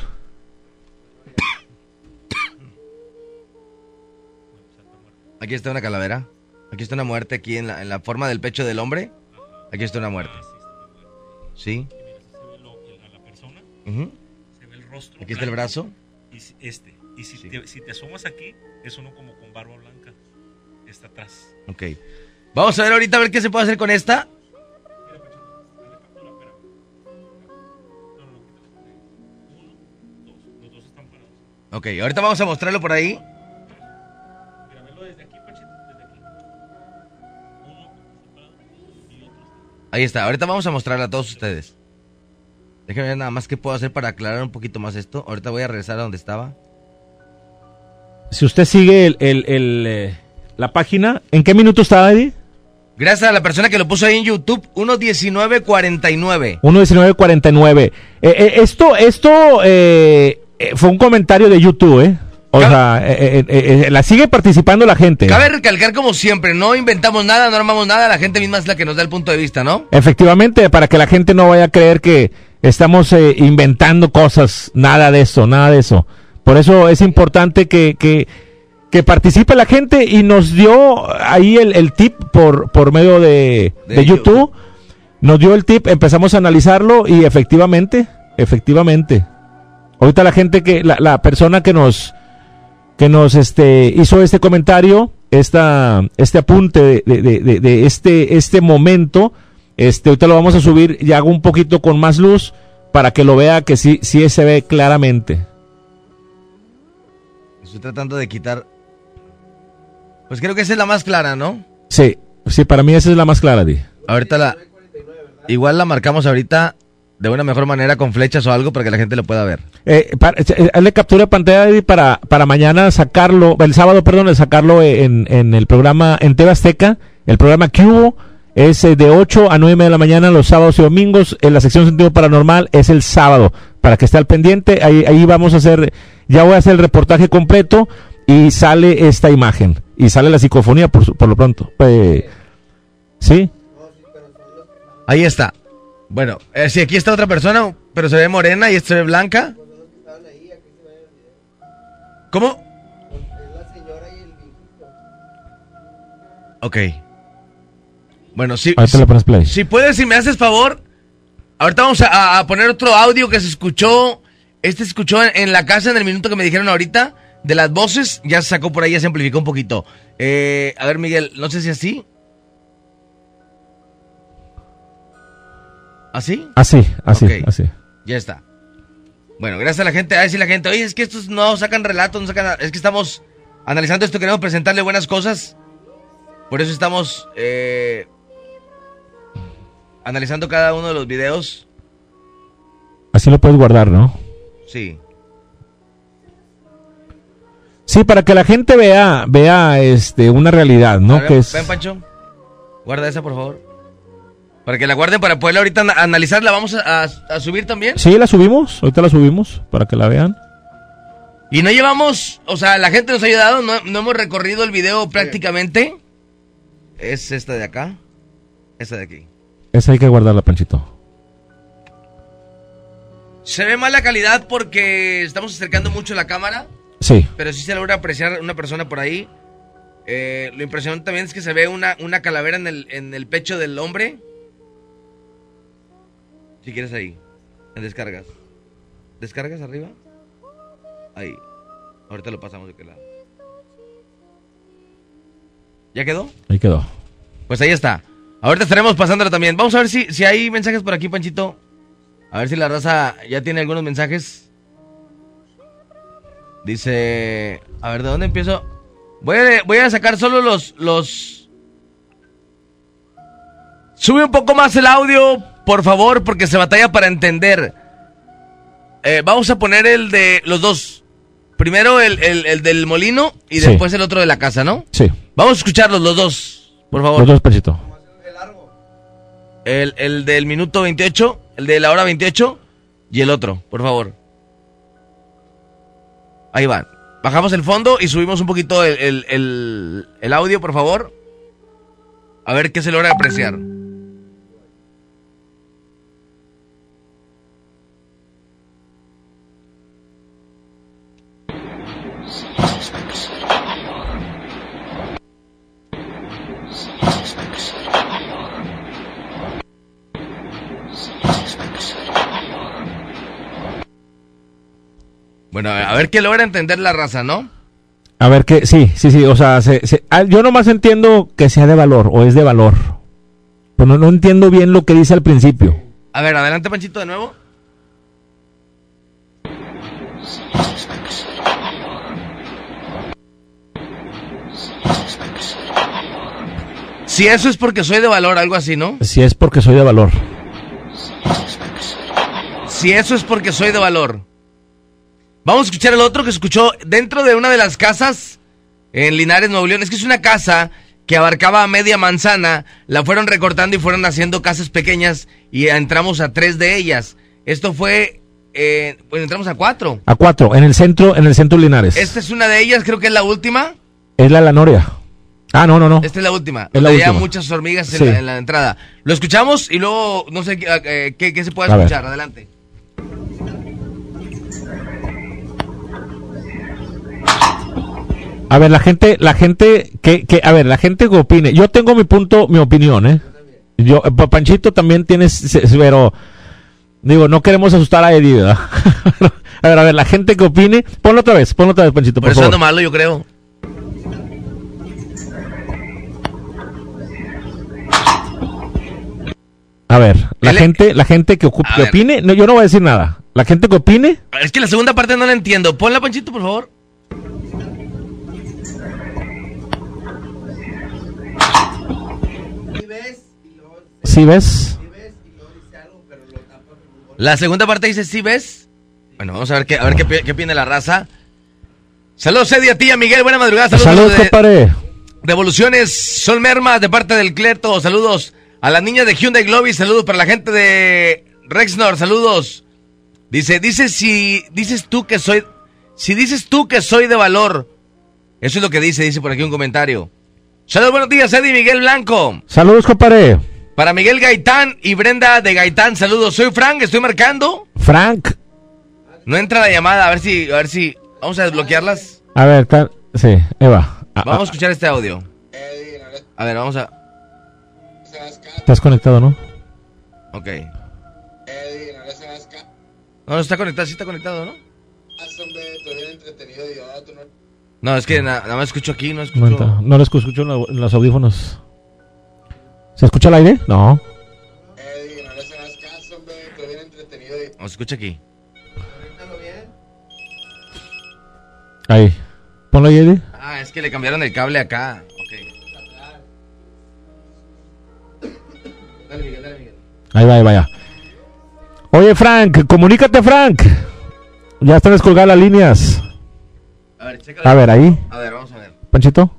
[SPEAKER 4] Aquí está una calavera. Aquí está una muerte aquí en la, en la forma del pecho del hombre. Aquí está una muerte. ¿Sí?
[SPEAKER 34] Se ve el rostro.
[SPEAKER 4] Aquí está el brazo.
[SPEAKER 34] Y este. Y si, te, si te asomas aquí, es uno como con barba blanca. Está atrás.
[SPEAKER 4] Ok. Vamos a ver ahorita a ver qué se puede hacer con esta. Ok, ahorita vamos a mostrarlo por ahí. Ahí está, ahorita vamos a mostrarla a todos ustedes. Déjenme ver nada más qué puedo hacer para aclarar un poquito más esto. Ahorita voy a regresar a donde estaba.
[SPEAKER 5] Si usted sigue el, el- el, eh, la página, ¿en qué minuto está, Eddie?
[SPEAKER 4] Gracias a la persona que lo puso ahí en YouTube, 1.1949.
[SPEAKER 5] 1.1949. Eh, eh, esto, esto eh, eh, fue un comentario de YouTube, ¿eh? O sea, eh, eh, eh, eh, la sigue participando la gente.
[SPEAKER 4] Cabe recalcar como siempre, no inventamos nada, no armamos nada, la gente misma es la que nos da el punto de vista, ¿no?
[SPEAKER 5] Efectivamente, para que la gente no vaya a creer que estamos eh, inventando cosas, nada de eso, nada de eso. Por eso es importante que, que, que participe la gente y nos dio ahí el, el tip por, por medio de,
[SPEAKER 4] De
[SPEAKER 5] de YouTube. Nos dio el tip, empezamos a analizarlo y efectivamente, efectivamente. Ahorita la gente que, la, la persona que nos, que nos este, hizo este comentario, esta, este apunte de, de- de- de- de este, este momento, este, ahorita lo vamos a subir y hago un poquito con más luz para que lo vea que sí, sí se ve claramente.
[SPEAKER 4] Estoy tratando de quitar... Pues creo que esa es la más clara, ¿no?
[SPEAKER 5] Sí, sí, para mí esa es la más clara, Di.
[SPEAKER 4] Ahorita la... Igual la marcamos ahorita de una mejor manera con flechas o algo para que la gente lo pueda ver.
[SPEAKER 5] Eh, para- eh, hazle captura de pantalla Eddie, para, para mañana sacarlo, el sábado, perdón, sacarlo en, en el programa, en TV Azteca, el programa que hubo, es eh, de 8 a 9 y media de la mañana los sábados y domingos. En la sección Sentido Paranormal es el sábado. Para que esté al pendiente, ahí, ahí vamos a hacer, ya voy a hacer el reportaje completo y sale esta imagen. Y sale la psicofonía por, su- por lo pronto. Eh, ¿Sí?
[SPEAKER 4] Ahí está. Bueno, eh, si aquí está otra persona, pero se ve morena y esta se ve blanca. ¿Cómo? Ok. Bueno, sí.
[SPEAKER 5] Play.
[SPEAKER 4] Si puedes, si me haces favor, ahorita vamos a, a poner otro audio que se escuchó. Este se escuchó en, en la casa en el minuto que me dijeron ahorita. De las voces, ya se sacó por ahí, ya se amplificó un poquito. Eh, a ver, Miguel, no sé si así. ¿Así?
[SPEAKER 5] Así, así, así.
[SPEAKER 4] Ya está. Bueno, gracias a la gente. A decir la gente, oye, es que estos no sacan relatos, no sacan. Es que estamos analizando esto, queremos presentarle buenas cosas. Por eso estamos eh, analizando cada uno de los videos.
[SPEAKER 5] Así lo puedes guardar, ¿no?
[SPEAKER 4] Sí.
[SPEAKER 5] Sí, para que la gente vea, vea este, una realidad, ¿no?
[SPEAKER 4] Ver,
[SPEAKER 5] que es...
[SPEAKER 4] Ven, Pancho. Guarda esa, por favor. Para que la guarden para poderla ahorita ana- analizarla. Vamos a, a- a subir también.
[SPEAKER 5] Sí, la subimos, ahorita la subimos, para que la vean.
[SPEAKER 4] Y no llevamos, o sea, la gente nos ha ayudado, no, no hemos recorrido el video prácticamente. Es esta de acá, esta de aquí.
[SPEAKER 5] Esa hay que guardarla, Panchito.
[SPEAKER 4] Se ve mala calidad porque estamos acercando mucho la cámara,
[SPEAKER 5] Sí.
[SPEAKER 4] pero sí se logra apreciar una persona por ahí. Eh, lo impresionante también es que se ve una, una calavera en el, en el pecho del hombre. Si quieres ahí, en descargas. ¿Descargas arriba? Ahí. Ahorita lo pasamos de aquel lado. ¿Ya quedó?
[SPEAKER 5] Ahí quedó.
[SPEAKER 4] Pues ahí está. Ahorita estaremos pasándolo también. Vamos a ver si, si hay mensajes por aquí, Panchito. A ver si la raza ya tiene algunos mensajes. Dice... A ver, ¿de dónde empiezo? Voy a, voy a sacar solo los, los... Sube un poco más el audio, por favor, porque se batalla para entender. Eh, vamos a poner el de los dos. Primero el, el- el del molino y
[SPEAKER 5] Sí.
[SPEAKER 4] después el otro de la casa, ¿no?
[SPEAKER 5] Sí.
[SPEAKER 4] Vamos a escucharlos los dos, por favor.
[SPEAKER 5] Los dos, Panchito.
[SPEAKER 4] El, el del minuto 28, el de la hora 28 y el otro, por favor. Ahí van. Bajamos el fondo y subimos un poquito el- el- el audio, por favor. A ver qué se logra apreciar. Bueno, a ver qué logra entender la raza, ¿no?
[SPEAKER 5] A ver que, sí, sí, sí, o sea, se- se- ah, yo nomás entiendo que sea de valor o es de valor. Pero no, no entiendo bien lo que dice al principio.
[SPEAKER 4] A ver, adelante, Panchito, de nuevo. Si eso es porque soy de valor, algo así, ¿no?
[SPEAKER 5] Si es porque soy de valor.
[SPEAKER 4] Si eso es porque soy de valor. Vamos a escuchar el otro que escuchó dentro de una de las casas en Linares, Nuevo León. Es que es una casa que abarcaba media manzana. La fueron recortando y fueron haciendo casas pequeñas y entramos a tres de ellas. Esto fue, eh, bueno, entramos a cuatro.
[SPEAKER 5] A cuatro, en el centro, en el centro Linares.
[SPEAKER 4] Esta es una de ellas, creo que es la última.
[SPEAKER 5] Es la de la Noria. Ah, no, no, no.
[SPEAKER 4] Esta es la última.
[SPEAKER 5] Es la
[SPEAKER 4] había
[SPEAKER 5] última.
[SPEAKER 4] muchas hormigas en,
[SPEAKER 5] Sí.
[SPEAKER 4] la, en la entrada. Lo escuchamos y luego no sé qué, eh, qué- qué se puede
[SPEAKER 5] A ver.
[SPEAKER 4] escuchar. Adelante.
[SPEAKER 5] A ver, la gente, la gente, que, que, a ver, la gente que opine. Yo tengo mi punto, mi opinión, ¿eh? Yo, eh, Pa- Panchito también tienes, pero, digo, no queremos asustar a Eddie, ¿verdad? a ver, a ver, la gente que opine, ponlo otra vez, ponlo otra vez, Panchito,
[SPEAKER 4] Por eso
[SPEAKER 5] favor.
[SPEAKER 4] malo, yo creo.
[SPEAKER 5] A ver, la gente, la gente que, opine, no, yo no voy a decir nada. La gente que opine,
[SPEAKER 4] Es que la segunda parte no la entiendo. Ponla, Panchito, por favor.
[SPEAKER 5] Si ves,
[SPEAKER 4] La segunda parte dice, ¿sí ves? Bueno, vamos a ver qué, a ver qué, qué opina la raza. Saludos, Eddie, a ti, a Miguel. Buena madrugada. Saludos,
[SPEAKER 5] saludos, compadre.
[SPEAKER 4] Devoluciones Sol Merma de parte del Clerto. Saludos A la niña de Hyundai Globy, saludos para la gente de Rexnor, saludos. Dice, dice si dices tú que soy, si dices tú que soy de valor. Eso es lo que dice, dice por aquí un comentario. Saludos, buenos días, Eddie Miguel Blanco.
[SPEAKER 5] Saludos, compadre.
[SPEAKER 4] Para Miguel Gaitán y Brenda de Gaitán, saludos. Soy Frank, estoy marcando.
[SPEAKER 5] Frank.
[SPEAKER 4] No entra la llamada, a ver si, a ver si, vamos a desbloquearlas.
[SPEAKER 5] A ver, tal. Sí, Eva. Ah,
[SPEAKER 4] Vamos a escuchar este audio. A ver, vamos a,
[SPEAKER 5] Estás conectado, ¿no?
[SPEAKER 4] ok. No, no está conectado, sí está conectado, ¿no? No, es que na- nada más escucho aquí, no escucho.
[SPEAKER 5] momento. No lo escucho en la- en los audífonos. ¿Se escucha el aire? No.
[SPEAKER 4] No, se escucha aquí.
[SPEAKER 5] Ahí. Ponlo ahí, Eddie.
[SPEAKER 4] Ah, es que le cambiaron el cable acá. Ok. Dale, Miguel, dale, Miguel.
[SPEAKER 5] Ahí va, ahí vaya. Oye, Frank, comunícate, Frank. Ya están descolgadas las líneas.
[SPEAKER 4] A ver, chécale.
[SPEAKER 5] A ver, ahí.
[SPEAKER 4] A ver, vamos a ver.
[SPEAKER 5] Panchito.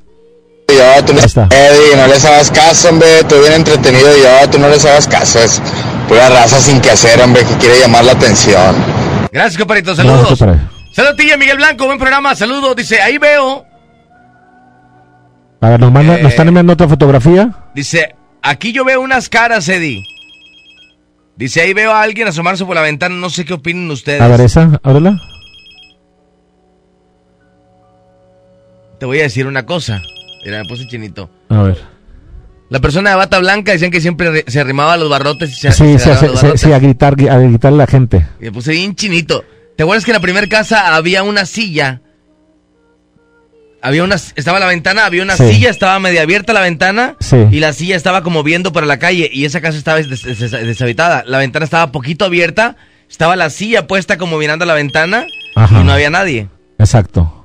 [SPEAKER 31] Yo, tú no. Eddie, no les hagas caso, hombre, tú bien entretenido yo, tú no les hagas caso, es pura raza sin que hacer, hombre, que quiere llamar la atención.
[SPEAKER 4] Gracias, compadrito. Saludos.
[SPEAKER 5] compadre.
[SPEAKER 4] Saludos a ti, y Miguel Blanco. Buen programa. Saludos. Dice, ahí veo.
[SPEAKER 5] A ver, nos, manda-
[SPEAKER 4] Eh.
[SPEAKER 5] nos están enviando otra fotografía.
[SPEAKER 4] Dice, aquí yo veo unas caras, Eddie. Dice, ahí veo a alguien asomarse por la ventana. No sé qué opinen ustedes.
[SPEAKER 5] A ver, esa, ábrela.
[SPEAKER 4] Te voy a decir una cosa. Mira, me puse chinito.
[SPEAKER 5] A ver.
[SPEAKER 4] La persona de bata blanca decían que siempre re- se arrimaba a los barrotes y se,
[SPEAKER 5] Sí,
[SPEAKER 4] se
[SPEAKER 5] sí,
[SPEAKER 4] los barrotes.
[SPEAKER 5] a gritar, a gritar a la gente.
[SPEAKER 4] Y me puse bien chinito. ¿Te acuerdas que en la primera casa había una silla? Había una, estaba la ventana, había una
[SPEAKER 5] Sí.
[SPEAKER 4] silla, estaba media abierta la ventana
[SPEAKER 5] Sí.
[SPEAKER 4] y la silla estaba como viendo para la calle y esa casa estaba des- des- des- deshabitada. La ventana estaba poquito abierta, estaba la silla puesta como mirando a la ventana
[SPEAKER 5] Ajá.
[SPEAKER 4] y no había nadie.
[SPEAKER 5] Exacto.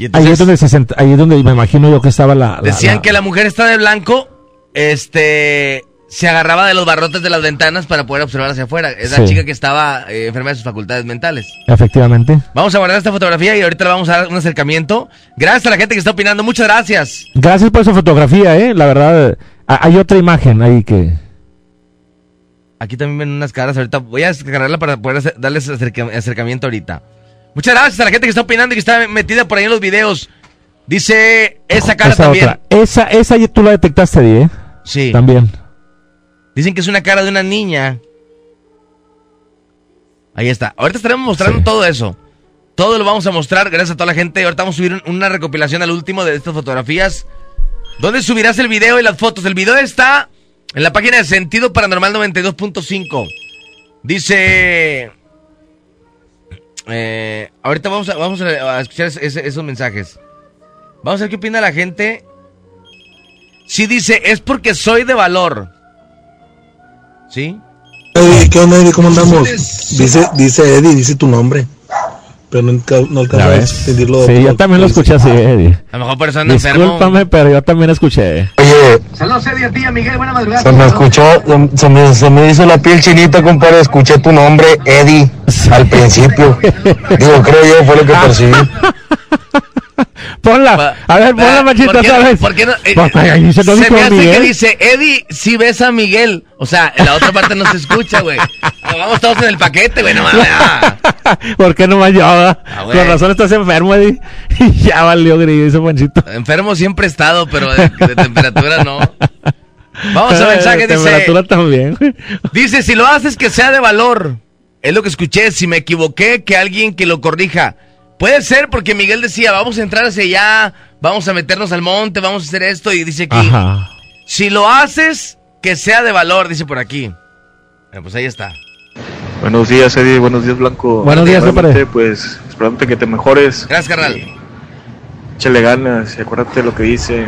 [SPEAKER 4] Y
[SPEAKER 5] Ahí es donde se sent- ahí es donde me imagino yo que estaba la. la-
[SPEAKER 4] decían
[SPEAKER 5] la-
[SPEAKER 4] que la mujer está de blanco, este, se agarraba de los barrotes de las ventanas para poder observar hacia afuera. Es la chica que estaba eh, enferma de sus facultades mentales.
[SPEAKER 5] Efectivamente.
[SPEAKER 4] Vamos a guardar esta fotografía y ahorita le vamos a dar un acercamiento. Gracias a la gente que está opinando, muchas gracias.
[SPEAKER 5] Gracias por esa fotografía, ¿eh? La verdad, hay otra imagen ahí que.
[SPEAKER 4] Aquí también ven unas caras, ahorita voy a descargarla para poder hacer- darles acerca- acercamiento ahorita. Muchas gracias a la gente que está opinando y que está metida por ahí en los videos. Dice esa cara
[SPEAKER 5] esa
[SPEAKER 4] también.
[SPEAKER 5] otra. Esa, esa tú la detectaste, Eddie, ¿eh?
[SPEAKER 4] Sí.
[SPEAKER 5] También.
[SPEAKER 4] Dicen que es una cara de una niña. Ahí está. Ahorita estaremos mostrando todo eso. Todo lo vamos a mostrar gracias a toda la gente. Ahorita vamos a subir un- una recopilación al último de estas fotografías. ¿Dónde subirás el video y las fotos? El video está en la página de Sentido Paranormal 92.5. Dice... eh, ahorita vamos a, vamos a, a escuchar ese- esos mensajes. Vamos a ver qué opina la gente. Sí dice, es porque soy de valor. ¿Sí?
[SPEAKER 35] Eddie, ¿qué onda, Eddie? ¿Cómo andamos? Dice, dice Eddie, dice tu nombre. Pero no, no
[SPEAKER 5] ¿Ya
[SPEAKER 35] alcanza a.
[SPEAKER 5] Sí, yo también lo escuché así, Eddie.
[SPEAKER 4] A lo mejor por eso anda enfermo.
[SPEAKER 5] Discúlpame, pero yo también escuché.
[SPEAKER 31] Oye,
[SPEAKER 4] Saludos, Eddie, a ti, a Miguel, buena madrugada.
[SPEAKER 31] se me escuchó, se me, se me hizo la piel chinita, compadre, escuché tu nombre, Eddie, al principio. Digo, creo yo, fue lo que percibí.
[SPEAKER 5] Ponla. A ver, ponla,
[SPEAKER 4] ¿por qué no-
[SPEAKER 5] ¿sabes?
[SPEAKER 4] por qué no? Eh,
[SPEAKER 5] Pues, ahí dice, no
[SPEAKER 4] se
[SPEAKER 5] dijo
[SPEAKER 4] me hace
[SPEAKER 5] Miguel.
[SPEAKER 4] que dice, Eddie, si ves a Miguel. O sea, en la otra parte no se escucha, güey. Nos Vamos todos en el paquete, güey, no mames. ah.
[SPEAKER 5] ¿Por qué no me ayuda?
[SPEAKER 4] Ah.
[SPEAKER 5] Con razón estás enfermo, Eddie. Y ya valió grillo ese Panchito.
[SPEAKER 4] Enfermo siempre he estado, pero de, de temperatura no. Vamos a mensaje,
[SPEAKER 5] De
[SPEAKER 4] dice.
[SPEAKER 5] Temperatura también.
[SPEAKER 4] Dice, si lo haces que sea de valor. Es lo que escuché, si me equivoqué, que alguien que lo corrija. Puede ser porque Miguel decía, vamos a entrar hacia allá, vamos a meternos al monte, vamos a hacer esto. Y dice aquí,
[SPEAKER 5] Ajá.
[SPEAKER 4] si lo haces, que sea de valor, dice por aquí. Bueno, pues ahí está.
[SPEAKER 36] Buenos días, Eddie. Buenos días, Blanco.
[SPEAKER 5] Buenos días, compadre.
[SPEAKER 36] Pues esperándote que te mejores.
[SPEAKER 4] Gracias, carnal.
[SPEAKER 36] Échale ganas y acuérdate de lo que dice.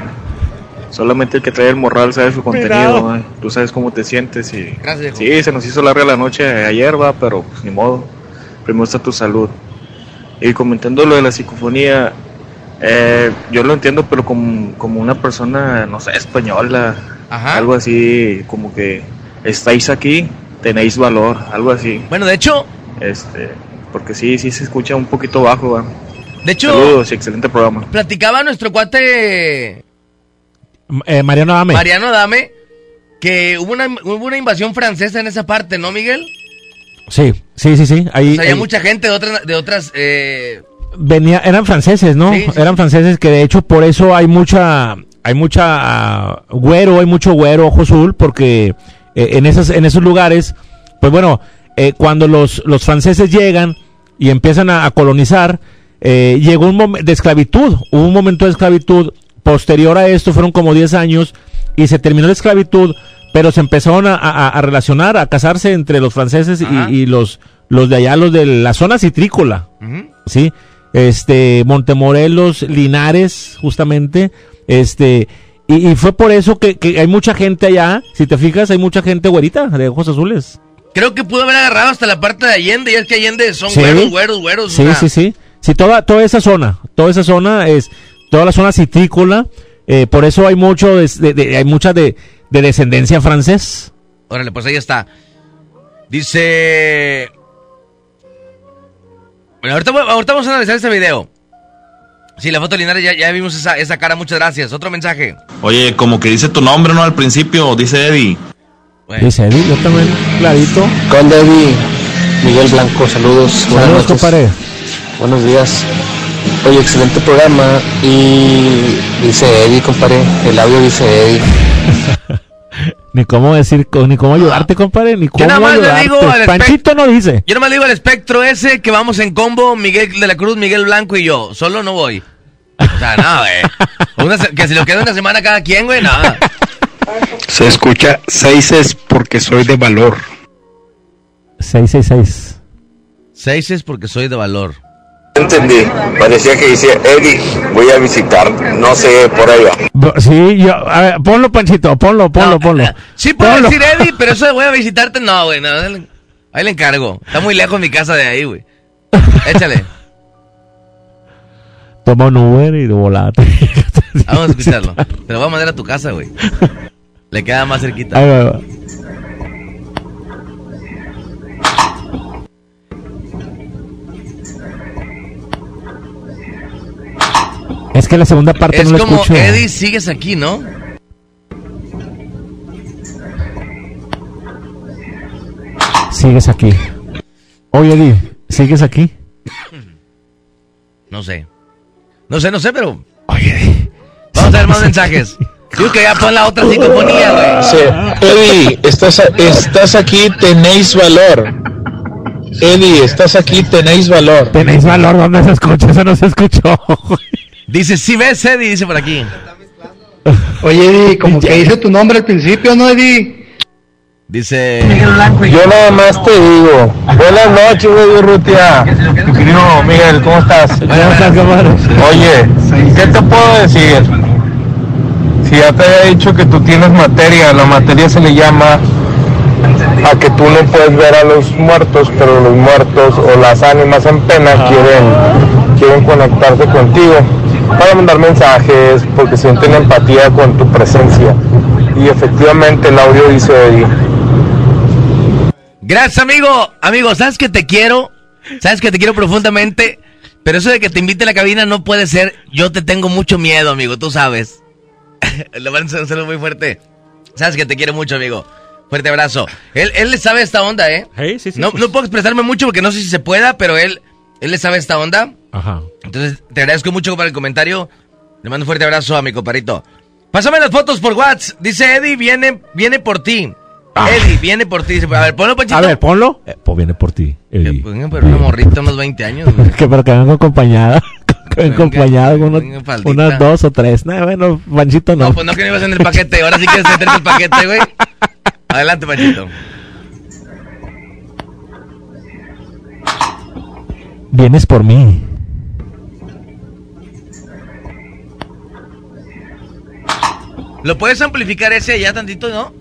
[SPEAKER 36] Solamente el que trae el morral sabe su contenido. ¿eh? Tú sabes cómo te sientes. y
[SPEAKER 4] Gracias, viejo.
[SPEAKER 36] Sí, se nos hizo larga la noche ayer, va, pero pues, ni modo. Primero está tu salud. Y comentando lo de la psicofonía, eh, yo lo entiendo, pero como, como una persona, no sé, española.
[SPEAKER 4] Ajá.
[SPEAKER 36] Algo así, como que estáis aquí, tenéis valor, algo así.
[SPEAKER 4] Bueno, de hecho,
[SPEAKER 36] Este, porque sí, sí se escucha un poquito bajo, va.
[SPEAKER 4] de hecho,
[SPEAKER 36] Saludos excelente programa.
[SPEAKER 4] platicaba nuestro cuate
[SPEAKER 5] Eh, Mariano Dame.
[SPEAKER 4] Mariano Dame que hubo una, hubo una invasión francesa en esa parte, ¿no, Miguel?
[SPEAKER 5] Sí, sí, sí, sí. Ahí,
[SPEAKER 4] o sea, había
[SPEAKER 5] ahí
[SPEAKER 4] mucha gente de otras, de otras eh,
[SPEAKER 5] venía, eran franceses, ¿no?
[SPEAKER 4] Sí, sí.
[SPEAKER 5] Eran franceses que de hecho por eso hay mucha, hay mucha ah, güero, hay mucho güero ojo azul, porque eh, en esas, en esos lugares, pues bueno, eh, cuando los, los franceses llegan y empiezan a, a colonizar, eh, llegó un momento de esclavitud, hubo un momento de esclavitud, posterior a esto fueron como 10 años y se terminó la esclavitud, pero se empezaron a, a- a relacionar, a casarse entre los franceses y, y los, los de allá, los de la zona citrícola, ¿sí? Este, Montemorelos, Linares, justamente, este, y, y fue por eso que, que hay mucha gente allá, si te fijas, hay mucha gente güerita, de ojos azules.
[SPEAKER 4] Creo que pudo haber agarrado hasta la parte de Allende, y es que Allende son
[SPEAKER 5] Sí.
[SPEAKER 4] güeros, güeros, güeros.
[SPEAKER 5] Sí, sí, sí. Sí, toda, toda esa zona, toda esa zona es, toda la zona citrícola, eh, por eso hay mucho, de, de- de- hay mucha de, de descendencia francés.
[SPEAKER 4] Órale, pues ahí está. Dice... Bueno, ahorita, ahorita vamos a analizar este video. Sí, la foto Linares, ya, ya vimos esa, esa cara, muchas gracias. Otro mensaje.
[SPEAKER 37] Oye, como que dice tu nombre, ¿no? Al principio, dice Eddie.
[SPEAKER 5] Dice Eddie, yo también, clarito.
[SPEAKER 31] Conde Eddie, Miguel Blanco, saludos. Buenas
[SPEAKER 5] Saludos,
[SPEAKER 31] noches.
[SPEAKER 5] compadre.
[SPEAKER 31] Buenos días. Oye, excelente programa. Y dice Eddie, compadre. El audio dice Eddie.
[SPEAKER 5] Ni cómo decir, ni cómo ayudarte, compadre, ni cómo
[SPEAKER 4] nada más le
[SPEAKER 5] ayudarte.
[SPEAKER 4] digo al
[SPEAKER 5] Panchito no dice.
[SPEAKER 4] Yo nomás le digo al espectro ese que vamos en combo, Miguel de la Cruz, Miguel Blanco y yo. Solo no voy. O sea, no, güey. Una que si lo queda una semana cada quien, güey, nada.
[SPEAKER 38] Se escucha seis es porque soy de valor.
[SPEAKER 5] 666.
[SPEAKER 4] Seis es porque soy de valor.
[SPEAKER 39] Entendí. Parecía que decía, Eddie, voy a visitar. No sé, por ahí va.
[SPEAKER 5] Sí, yo, a ver, ponlo, Panchito, ponlo, ponlo, ponlo.
[SPEAKER 4] Sí puedo
[SPEAKER 5] Ponlo.
[SPEAKER 4] decir Eddie, pero eso de voy a visitarte, no, güey. no, ahí ahí le encargo. Está muy lejos mi casa de ahí, güey. Échale.
[SPEAKER 5] Toma un Uber y volate.
[SPEAKER 4] Vamos a escucharlo. Te lo voy a mandar a tu casa, güey. Le queda más cerquita.
[SPEAKER 5] Ahí va, ahí va. Es que la segunda parte
[SPEAKER 4] Es
[SPEAKER 5] no la
[SPEAKER 4] como,
[SPEAKER 5] escucho.
[SPEAKER 4] Eddie, sigues aquí, ¿no?
[SPEAKER 5] Sigues aquí. Oye, Eddie, ¿sigues aquí?
[SPEAKER 4] No sé. No sé, no sé, pero. Vamos a ver más mensajes. Digo que ya pon la otra psicofonía, güey.
[SPEAKER 38] Sí. Eddie, estás, estás aquí, tenéis valor. Eddie, estás aquí, tenéis valor.
[SPEAKER 5] Tenéis valor, ¿dónde se escucha? Eso no se escuchó.
[SPEAKER 4] Dice, si ves, Eddie, dice por aquí.
[SPEAKER 40] Oye, Eddie, como que dice tu nombre al principio, ¿no, Eddie?
[SPEAKER 4] Dice.
[SPEAKER 31] Yo nada más te digo. Buenas noches, güey, Urrutia. Mi querido Miguel, ¿cómo estás?
[SPEAKER 5] ¿Cómo estás?
[SPEAKER 31] Oye, ¿qué te puedo decir? Si ya te había dicho que tú tienes materia, la materia se le llama a que tú no puedes ver a los muertos, pero los muertos o las ánimas en pena quieren, quieren conectarse contigo para mandar mensajes porque sienten empatía con tu presencia. Y efectivamente el audio dice Eddie.
[SPEAKER 4] Gracias, amigo. Amigo, ¿sabes que te quiero? ¿Sabes que te quiero profundamente? Pero eso de que te invite a la cabina no puede ser. Yo te tengo mucho miedo, amigo, tú sabes. Le van a hacer un saludo muy fuerte. Sabes que te quiero mucho, amigo. Fuerte abrazo. Él, él le sabe esta onda, ¿eh? no, no puedo expresarme mucho porque no sé si se pueda, pero él, él le sabe esta onda.
[SPEAKER 5] Ajá.
[SPEAKER 4] Entonces, te agradezco mucho por el comentario. Le mando un fuerte abrazo a mi comparito. Pásame las fotos por WhatsApp. Dice Eddie, viene, viene por ti. Eddie, viene por ti. Dice, A ver, ponlo, Panchito.
[SPEAKER 5] A ver, ponlo. Eh, pues viene por ti. Eddie.
[SPEAKER 4] Venga, pero una morrita, unos 20 años. güey.
[SPEAKER 5] que pero que venga acompañada. Que venga acompañada con
[SPEAKER 4] faldita.
[SPEAKER 5] unas dos o tres. No, bueno, Panchito no.
[SPEAKER 4] No, pues no que no ibas en el paquete. Ahora sí quieres meterte el paquete, güey. Adelante, Panchito.
[SPEAKER 5] Vienes por mí.
[SPEAKER 4] ¿Lo puedes amplificar ese allá tantito, no?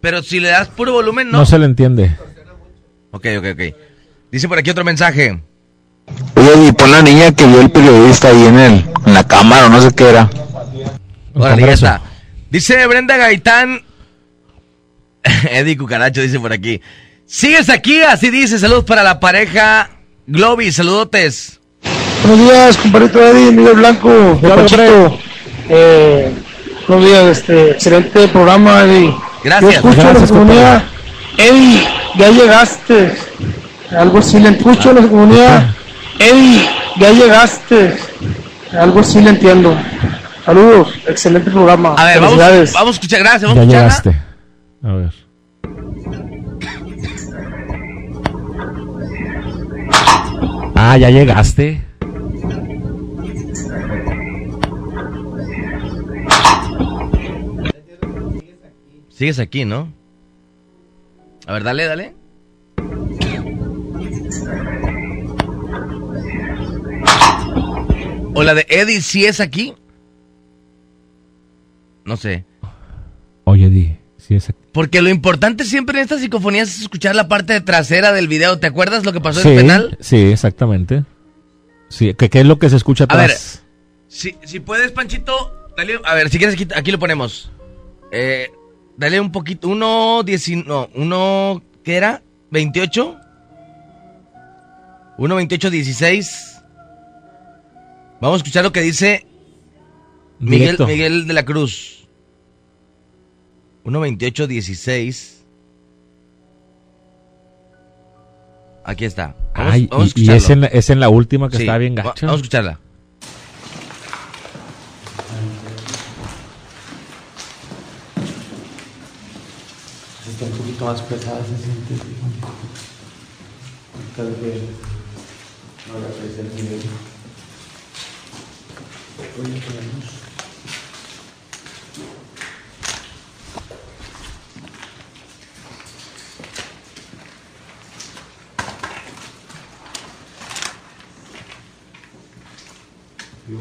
[SPEAKER 4] Pero si le das puro volumen,
[SPEAKER 5] No,
[SPEAKER 4] no.
[SPEAKER 5] se le entiende.
[SPEAKER 4] Ok, ok, ok. Dice por aquí otro mensaje.
[SPEAKER 30] Oye, y pon la niña que vio el periodista ahí en, el, en la cámara o no sé qué era.
[SPEAKER 4] Órale, ya está. Dice Brenda Gaitán. Eddie Cucaracho dice por aquí. Sigues aquí, así dice. Saludos para la pareja Globy, saludotes.
[SPEAKER 31] Buenos días, compadrito Eddie, Miguel Blanco, Pachito. Eh,
[SPEAKER 40] Buenos días, este, excelente programa, Eddie.
[SPEAKER 4] Gracias.
[SPEAKER 40] Yo escucho
[SPEAKER 4] Gracias,
[SPEAKER 40] la comunidad. Eddie, ya llegaste. Algo así le escucho la comunidad. Eddie, ya llegaste. Algo así le entiendo. Saludos, excelente programa.
[SPEAKER 4] A ver, vamos,
[SPEAKER 40] Felicidades.
[SPEAKER 4] vamos a escuchar, gracias,
[SPEAKER 5] Ya
[SPEAKER 4] vamos a escucharla.
[SPEAKER 5] llegaste. A ver. Ah, ya llegaste.
[SPEAKER 4] Sigues aquí, ¿no? A ver, dale, dale. O la de Eddie, si es aquí. No sé.
[SPEAKER 5] Oye, Di,
[SPEAKER 4] Porque lo importante siempre en estas psicofonías es escuchar la parte trasera del video. ¿Te acuerdas lo que pasó
[SPEAKER 5] Sí,
[SPEAKER 4] en el penal?
[SPEAKER 5] sí, exactamente. Sí, ¿qué, qué es lo que se escucha
[SPEAKER 4] A ver,
[SPEAKER 5] atrás?
[SPEAKER 4] si, si puedes, Panchito, dale, a ver, si quieres, aquí, aquí lo ponemos. Eh, dale un poquito, uno, dieci- no, uno, ¿qué era? ¿28? Uno, 28, 16. Vamos a escuchar lo que dice Miguel. Miguel de la Cruz. 1, 28, 16. Aquí está. Vamos,
[SPEAKER 5] Ay,
[SPEAKER 4] vamos
[SPEAKER 5] y, y es, en, la- es en la última que
[SPEAKER 4] Sí,
[SPEAKER 5] está bien
[SPEAKER 4] va-
[SPEAKER 5] gacha.
[SPEAKER 4] Vamos a escucharla.
[SPEAKER 41] Está un poquito más pesada, se siente. Tal vez no la el nivel. Oye, tenemos. Está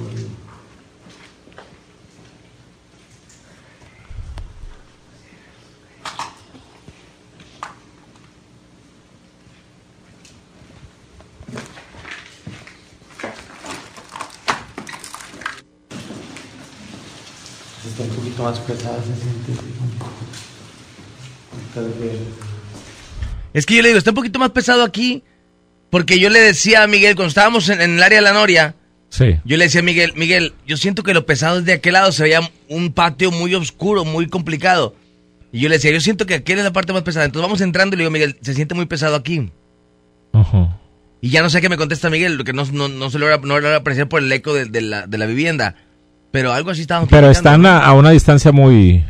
[SPEAKER 41] un poquito más pesada, se siente.
[SPEAKER 4] Es que yo le digo, está un poquito más pesado aquí. Porque yo le decía a Miguel, cuando estábamos en el área de la Noria,
[SPEAKER 5] Sí.
[SPEAKER 4] yo le decía a Miguel, Miguel, yo siento que lo pesado es de aquel lado, se veía un patio muy oscuro, muy complicado. Y yo le decía, yo siento que aquel es la parte más pesada. Entonces vamos entrando y le digo, Miguel, se siente muy pesado aquí.
[SPEAKER 5] Ajá.
[SPEAKER 4] Y ya no sé qué me contesta Miguel, lo que no, no, no se logra, no logra apreciar por el eco de, de la, de la vivienda. Pero algo así estábamos
[SPEAKER 5] Pero están a, a una distancia muy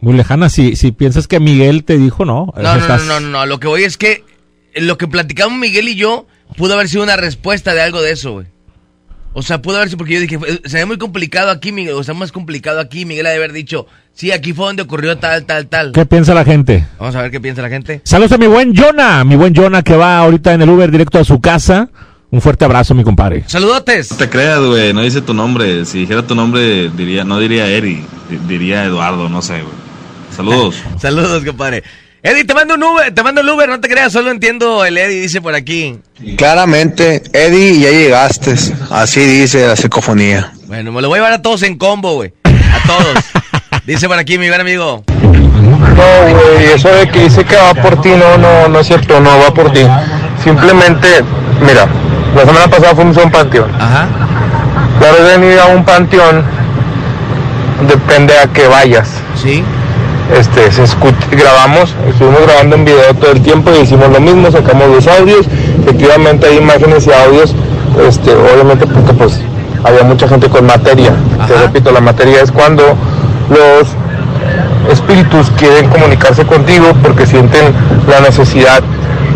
[SPEAKER 5] muy lejana. Si, si piensas que Miguel te dijo no,
[SPEAKER 4] No, no,
[SPEAKER 5] estás-
[SPEAKER 4] no, no, no, Lo que voy es que lo que platicamos Miguel y yo pudo haber sido una respuesta de algo de eso, güey. O sea, pudo haber sido porque yo dije, "Eh, se ve muy complicado aquí, Miguel, o sea, más complicado aquí. Miguel ha de haber dicho, sí, aquí fue donde ocurrió tal, tal, tal.
[SPEAKER 5] ¿Qué piensa la gente?
[SPEAKER 4] Vamos a ver qué piensa la gente.
[SPEAKER 5] Saludos a mi buen Jonah, mi buen Jonah que va ahorita en el Uber directo a su casa. Un fuerte abrazo, mi compadre.
[SPEAKER 4] Saludotes.
[SPEAKER 37] No te creas, güey, no dice tu nombre. Si dijera tu nombre, diría, no diría Eri, di- diría Eduardo, no sé, güey. Saludos.
[SPEAKER 4] Saludos, compadre. Eddie, te mando un Uber, te mando el Uber, no te creas, solo entiendo el Eddie, dice por aquí.
[SPEAKER 42] Claramente, Eddie, ya llegaste. Así dice la psicofonía.
[SPEAKER 4] Bueno, me lo voy a llevar a todos en combo, güey. A todos. dice por aquí mi buen amigo.
[SPEAKER 31] No, güey, eso de que dice que va por ti, no, no, no es cierto, no va por ti. Simplemente, mira, la semana pasada fuimos a un panteón.
[SPEAKER 4] Ajá.
[SPEAKER 31] La hora de venir a un panteón depende a que vayas.
[SPEAKER 4] Sí.
[SPEAKER 31] Este, se grabamos, estuvimos grabando en video todo el tiempo y hicimos lo mismo, sacamos los audios, efectivamente hay imágenes y audios, este, obviamente porque pues había mucha gente con materia. Te repito, la materia es cuando los espíritus quieren comunicarse contigo porque sienten la necesidad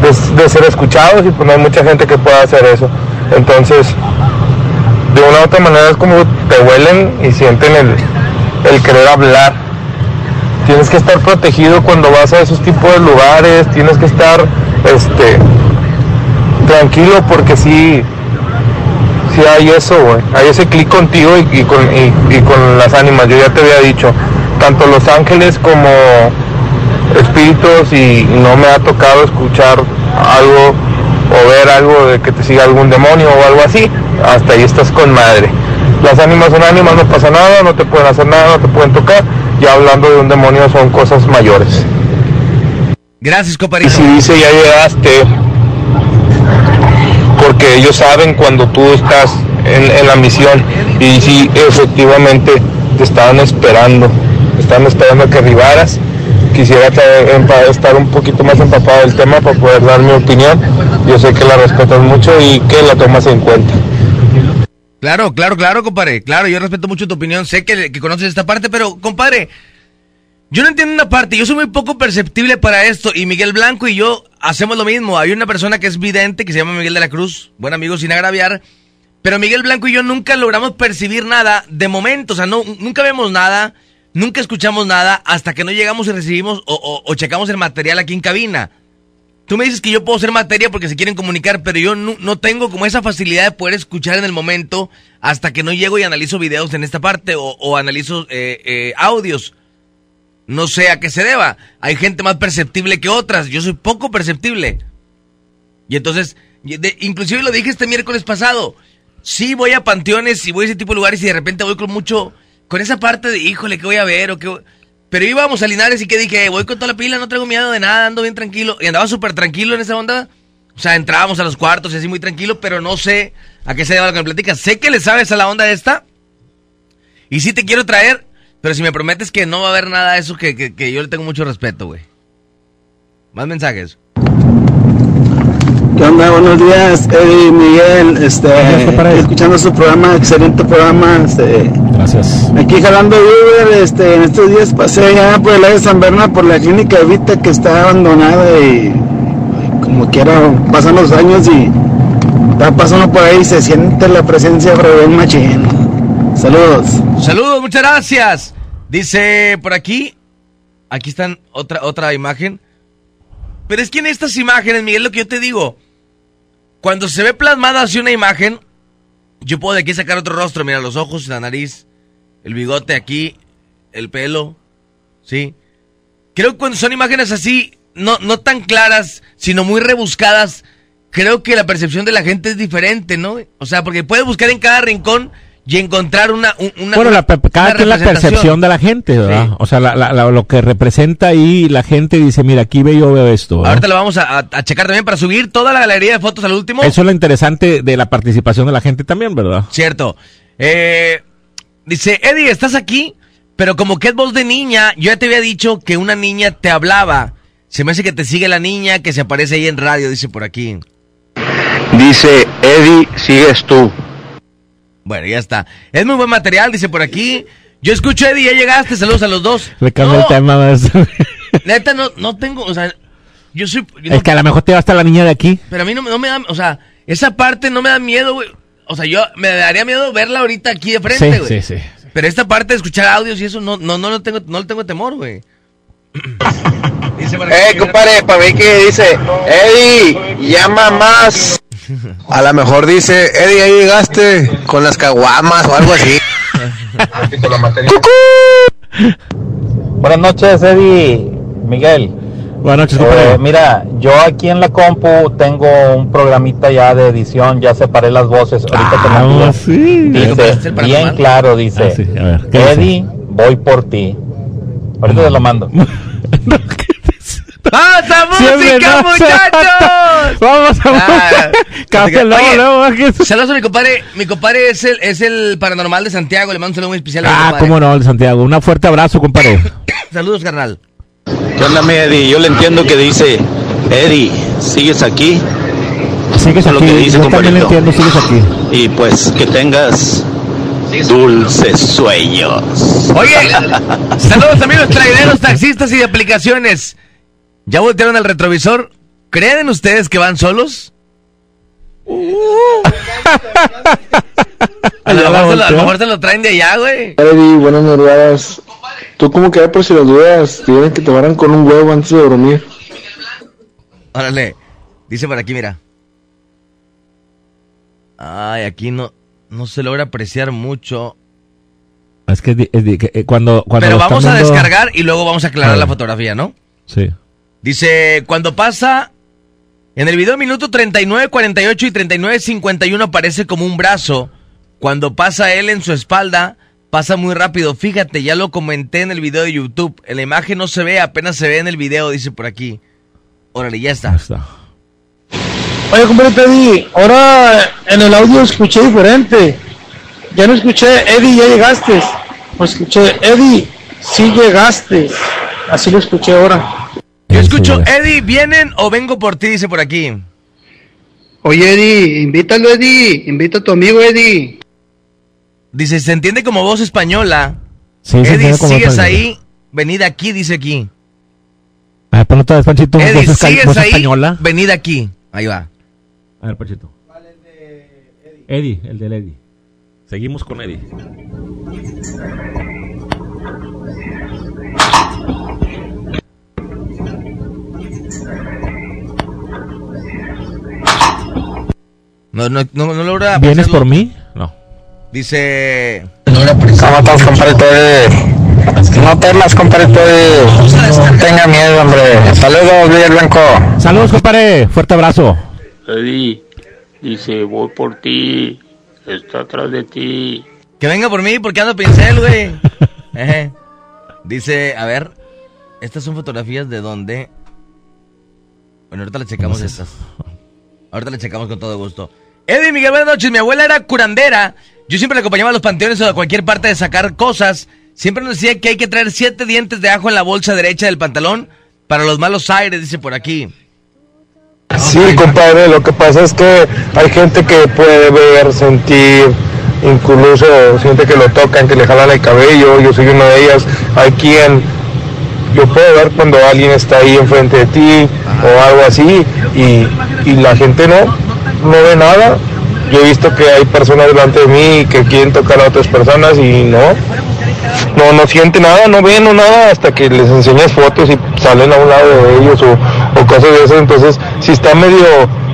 [SPEAKER 31] de, de ser escuchados y pues no hay mucha gente que pueda hacer eso. Entonces, de una u otra manera es como te huelen y sienten el, el querer hablar. Tienes que estar protegido cuando vas a esos tipos de lugares, tienes que estar este tranquilo porque sí, sí hay eso. Hay ese clic contigo y, y con, y- y con las ánimas. Yo ya te había dicho, tanto los ángeles como espíritus y no me ha tocado escuchar algo o ver algo de que te siga algún demonio o algo así. Hasta ahí estás con madre. Las ánimas son ánimas, no pasa nada, no te pueden hacer nada, no te pueden tocar. Ya hablando de un demonio son cosas mayores.
[SPEAKER 4] Gracias,
[SPEAKER 31] Y
[SPEAKER 4] compadrito.
[SPEAKER 31] si dice ya llegaste, porque ellos saben cuando tú estás en, en la misión y si efectivamente te estaban esperando, estaban esperando a que arribaras. Quisiera estar un poquito más empapado del tema para poder dar mi opinión. Yo sé que la respetas mucho y que la tomas en cuenta.
[SPEAKER 4] Claro, claro, claro, compadre. Claro, yo respeto mucho tu opinión. Sé que, que conoces esta parte, pero, compadre, yo no entiendo una parte. Yo soy muy poco perceptible para esto. Y Miguel Blanco y yo hacemos lo mismo. Hay una persona que es vidente, que se llama Miguel de la Cruz. Buen amigo, sin agraviar. Pero Miguel Blanco y yo nunca logramos percibir nada de momento. O sea, no, nunca vemos nada, nunca escuchamos nada hasta que no llegamos y recibimos o, o- o checamos el material aquí en cabina. Tú me dices que yo puedo ser materia porque se quieren comunicar, pero yo no, no tengo como esa facilidad de poder escuchar en el momento hasta que no llego y analizo videos en esta parte o, o analizo eh, eh, audios. No sé a qué se deba. Hay gente más perceptible que otras. Yo soy poco perceptible. Y entonces, inclusive lo dije este miércoles pasado. Sí voy a panteones y voy a ese tipo de lugares y de repente voy con mucho, con esa parte de, híjole, ¿qué voy a ver? o qué voy-?" Pero íbamos a Linares y que dije, voy con toda la pila, no traigo miedo de nada, ando bien tranquilo. Y andaba súper tranquilo en esa onda. O sea, entrábamos a los cuartos y así muy tranquilo, pero no sé a qué se debe lo que me. Sé que le sabes a la onda esta. Y sí te quiero traer, pero si me prometes que no va a haber nada de eso, que, que, que yo le tengo mucho respeto, güey. Más mensajes.
[SPEAKER 11] ¿Qué onda? Buenos días, Eddie, Miguel, este, escuchando su programa, excelente programa, este,
[SPEAKER 5] Gracias.
[SPEAKER 11] aquí jalando Uber, este, en estos días pasé allá por el área de San Bernardo, por la clínica Evita que está abandonada y como quiera pasan los años y está pasando por ahí y se siente la presencia de bien machín. Saludos.
[SPEAKER 4] Saludos, muchas gracias. Dice por aquí, aquí están otra otra imagen. Pero es que en estas imágenes, Miguel, lo que yo te digo, cuando se ve plasmada así una imagen, yo puedo de aquí sacar otro rostro, mira los ojos, la nariz, el bigote aquí, el pelo, ¿sí? Creo que cuando son imágenes así, no, no tan claras, sino muy rebuscadas, creo que la percepción de la gente es diferente, ¿no? O sea, porque puedes buscar en cada rincón y encontrar una... un- una
[SPEAKER 5] Bueno, la, cada
[SPEAKER 4] una
[SPEAKER 5] quien la percepción de la gente, ¿verdad?
[SPEAKER 4] Sí.
[SPEAKER 5] O sea, la- la- la- lo que representa ahí la gente dice, mira, aquí ve yo veo esto. ¿verdad?
[SPEAKER 4] Ahorita lo vamos a, a- a checar también para subir toda la galería de fotos al último.
[SPEAKER 5] Eso es lo interesante de la participación de la gente también, ¿verdad?
[SPEAKER 4] Cierto. Eh, dice, Eddie, ¿estás aquí? Pero como que es voz de niña, yo ya te había dicho que una niña te hablaba. Se me hace que te sigue la niña que se aparece ahí en radio, dice por aquí.
[SPEAKER 30] Dice, Eddie, sigues tú.
[SPEAKER 4] Bueno, ya está. Es muy buen material, dice por aquí. Yo escucho, Eddie, ya llegaste, saludos a los dos.
[SPEAKER 5] Le cambia el tema más.
[SPEAKER 4] Neta, no, no tengo, o sea, yo soy...
[SPEAKER 5] es que a lo mejor te va hasta la niña de aquí.
[SPEAKER 4] Pero a mí no, me- no me da, o sea, esa parte no me da miedo, güey. O sea, yo me daría miedo verla ahorita aquí de frente,
[SPEAKER 5] Sí,
[SPEAKER 4] güey.
[SPEAKER 5] sí, sí.
[SPEAKER 4] Pero esta parte de escuchar audios y eso no, no, no lo tengo, no le tengo temor, güey.
[SPEAKER 42] Eh, compadre, para ver qué dice, Eddie, llama más. A lo mejor dice, Eddie, ahí llegaste con las caguamas o algo así.
[SPEAKER 43] Buenas noches, Eddie. Miguel.
[SPEAKER 5] Buenas noches,
[SPEAKER 43] Eh, mira, yo aquí en la compu tengo un programita ya de edición, ya separé las voces. Ahorita te.
[SPEAKER 5] Ah, sí.
[SPEAKER 43] Dice, bien claro, dice,
[SPEAKER 5] Ah, sí, a ver, ¿qué dice?
[SPEAKER 43] Eddie, voy por ti. Ahorita te lo mando.
[SPEAKER 4] ¡Pasa
[SPEAKER 5] Siempre
[SPEAKER 4] música,
[SPEAKER 5] no,
[SPEAKER 4] muchachos!
[SPEAKER 5] Vamos a
[SPEAKER 4] Ah,
[SPEAKER 5] Cambia luego, luego,
[SPEAKER 4] Saludos a mi compadre. Mi compadre es el, es el paranormal de Santiago. Le mando un saludo muy especial a mi
[SPEAKER 5] Ah, cómo no, el Santiago. Un fuerte abrazo, compadre.
[SPEAKER 4] Saludos, carnal.
[SPEAKER 30] ¿Qué onda, mi Eddie? Yo le entiendo que dice, Eddie, ¿sigues aquí?
[SPEAKER 5] Sigues
[SPEAKER 30] es lo
[SPEAKER 5] aquí.
[SPEAKER 30] que dice,
[SPEAKER 5] Yo también le entiendo, sigues aquí.
[SPEAKER 30] Y pues que tengas dulces sueños.
[SPEAKER 4] Oye, saludos amigos traineros, taxistas y de aplicaciones. ¿Ya voltearon el retrovisor? ¿Creen ustedes que van solos? A lo, mejor se lo, a lo mejor se lo traen de allá, güey.
[SPEAKER 11] Eddie, buenas madrugadas. Tú como que por si las dudas, tienen que te varan con un huevo antes de dormir.
[SPEAKER 4] Órale. Dice por aquí, mira. Ay, aquí no, no se logra apreciar mucho.
[SPEAKER 5] Es que, es que, eh, cuando, cuando
[SPEAKER 4] Pero vamos a descargar y luego vamos a aclarar la fotografía, ¿no?
[SPEAKER 5] Sí.
[SPEAKER 4] Dice, cuando pasa, en el video minuto 39, 48 y 39, 51 aparece como un brazo. Cuando pasa él en su espalda, pasa muy rápido. Fíjate, ya lo comenté en el video de YouTube. En la imagen no se ve, apenas se ve en el video, dice por aquí. Órale, ya está.
[SPEAKER 40] Oye, compadre Eddie, ahora en el audio escuché diferente. Ya no escuché, Eddie, ya llegaste. Lo escuché, Eddie, sí llegaste. Así lo escuché ahora.
[SPEAKER 4] Yo escucho, Eddie, ¿vienen o vengo por ti? Dice por aquí.
[SPEAKER 40] Oye, Eddie, invítalo, Eddie. Invita a tu amigo, Eddie.
[SPEAKER 4] Dice, se entiende como voz española.
[SPEAKER 5] Sí, se
[SPEAKER 4] Eddie,
[SPEAKER 5] entiende como
[SPEAKER 4] ¿sigues ahí? Venid aquí, dice aquí.
[SPEAKER 5] A ver, ponlo otra vez, Panchito.
[SPEAKER 4] Eddie,
[SPEAKER 5] voz, esca-
[SPEAKER 4] ¿sigues
[SPEAKER 5] voz
[SPEAKER 4] ahí?
[SPEAKER 5] española.
[SPEAKER 4] Venid aquí. Ahí va.
[SPEAKER 5] A ver, Panchito. Eddie, el del Eddie. Seguimos con Eddie.
[SPEAKER 4] No, no, no, no logra.
[SPEAKER 5] ¿Vienes por mí? No.
[SPEAKER 4] Dice.
[SPEAKER 44] ¿Cómo estás, compadrito? No temas, compadrito. No tenga miedo, hombre. Saludos, Miguel Blanco.
[SPEAKER 5] Saludos, compadre. Fuerte abrazo.
[SPEAKER 45] Eddie dice, voy por ti, está atrás de ti.
[SPEAKER 4] Que venga por mí porque ando pincel, güey. Dice, a ver, estas son fotografías de dónde. Bueno, ahorita le checamos estas. Ahorita le checamos con todo gusto. Eddie Miguel, buenas noches. Mi abuela era curandera. Yo siempre le acompañaba a los panteones o a cualquier parte de sacar cosas. Siempre nos decía que hay que traer siete dientes de ajo en la bolsa derecha del pantalón para los malos aires, dice por aquí.
[SPEAKER 31] Sí, compadre, lo que pasa es que hay gente que puede ver, sentir, incluso siente que lo tocan, que le jalan el cabello, yo soy una de ellas. Hay quien yo puedo ver cuando alguien está ahí enfrente de ti o algo así y, y la gente no, no ve nada. Yo he visto que hay personas delante de mí que quieren tocar a otras personas y no, no, no siente nada, no ven o nada hasta que les enseñas fotos y salen a un lado de ellos o, o cosas de eso. Entonces, si está medio,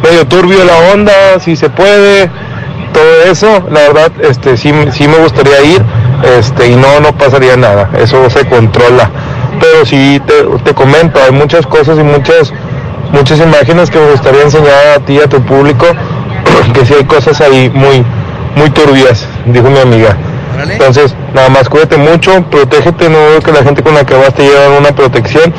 [SPEAKER 31] medio turbio la onda, si se puede, todo eso, la verdad, este, sí, sí me gustaría ir, este, y no, no pasaría nada, eso se controla. Pero sí te, te comento, hay muchas cosas y muchas, muchas imágenes que me gustaría enseñar a ti y a tu público, que sí hay cosas ahí muy, muy turbias, dijo mi amiga. Entonces, nada más cuídate mucho, protégete, no veo que la gente con la que vas te llevan una protección.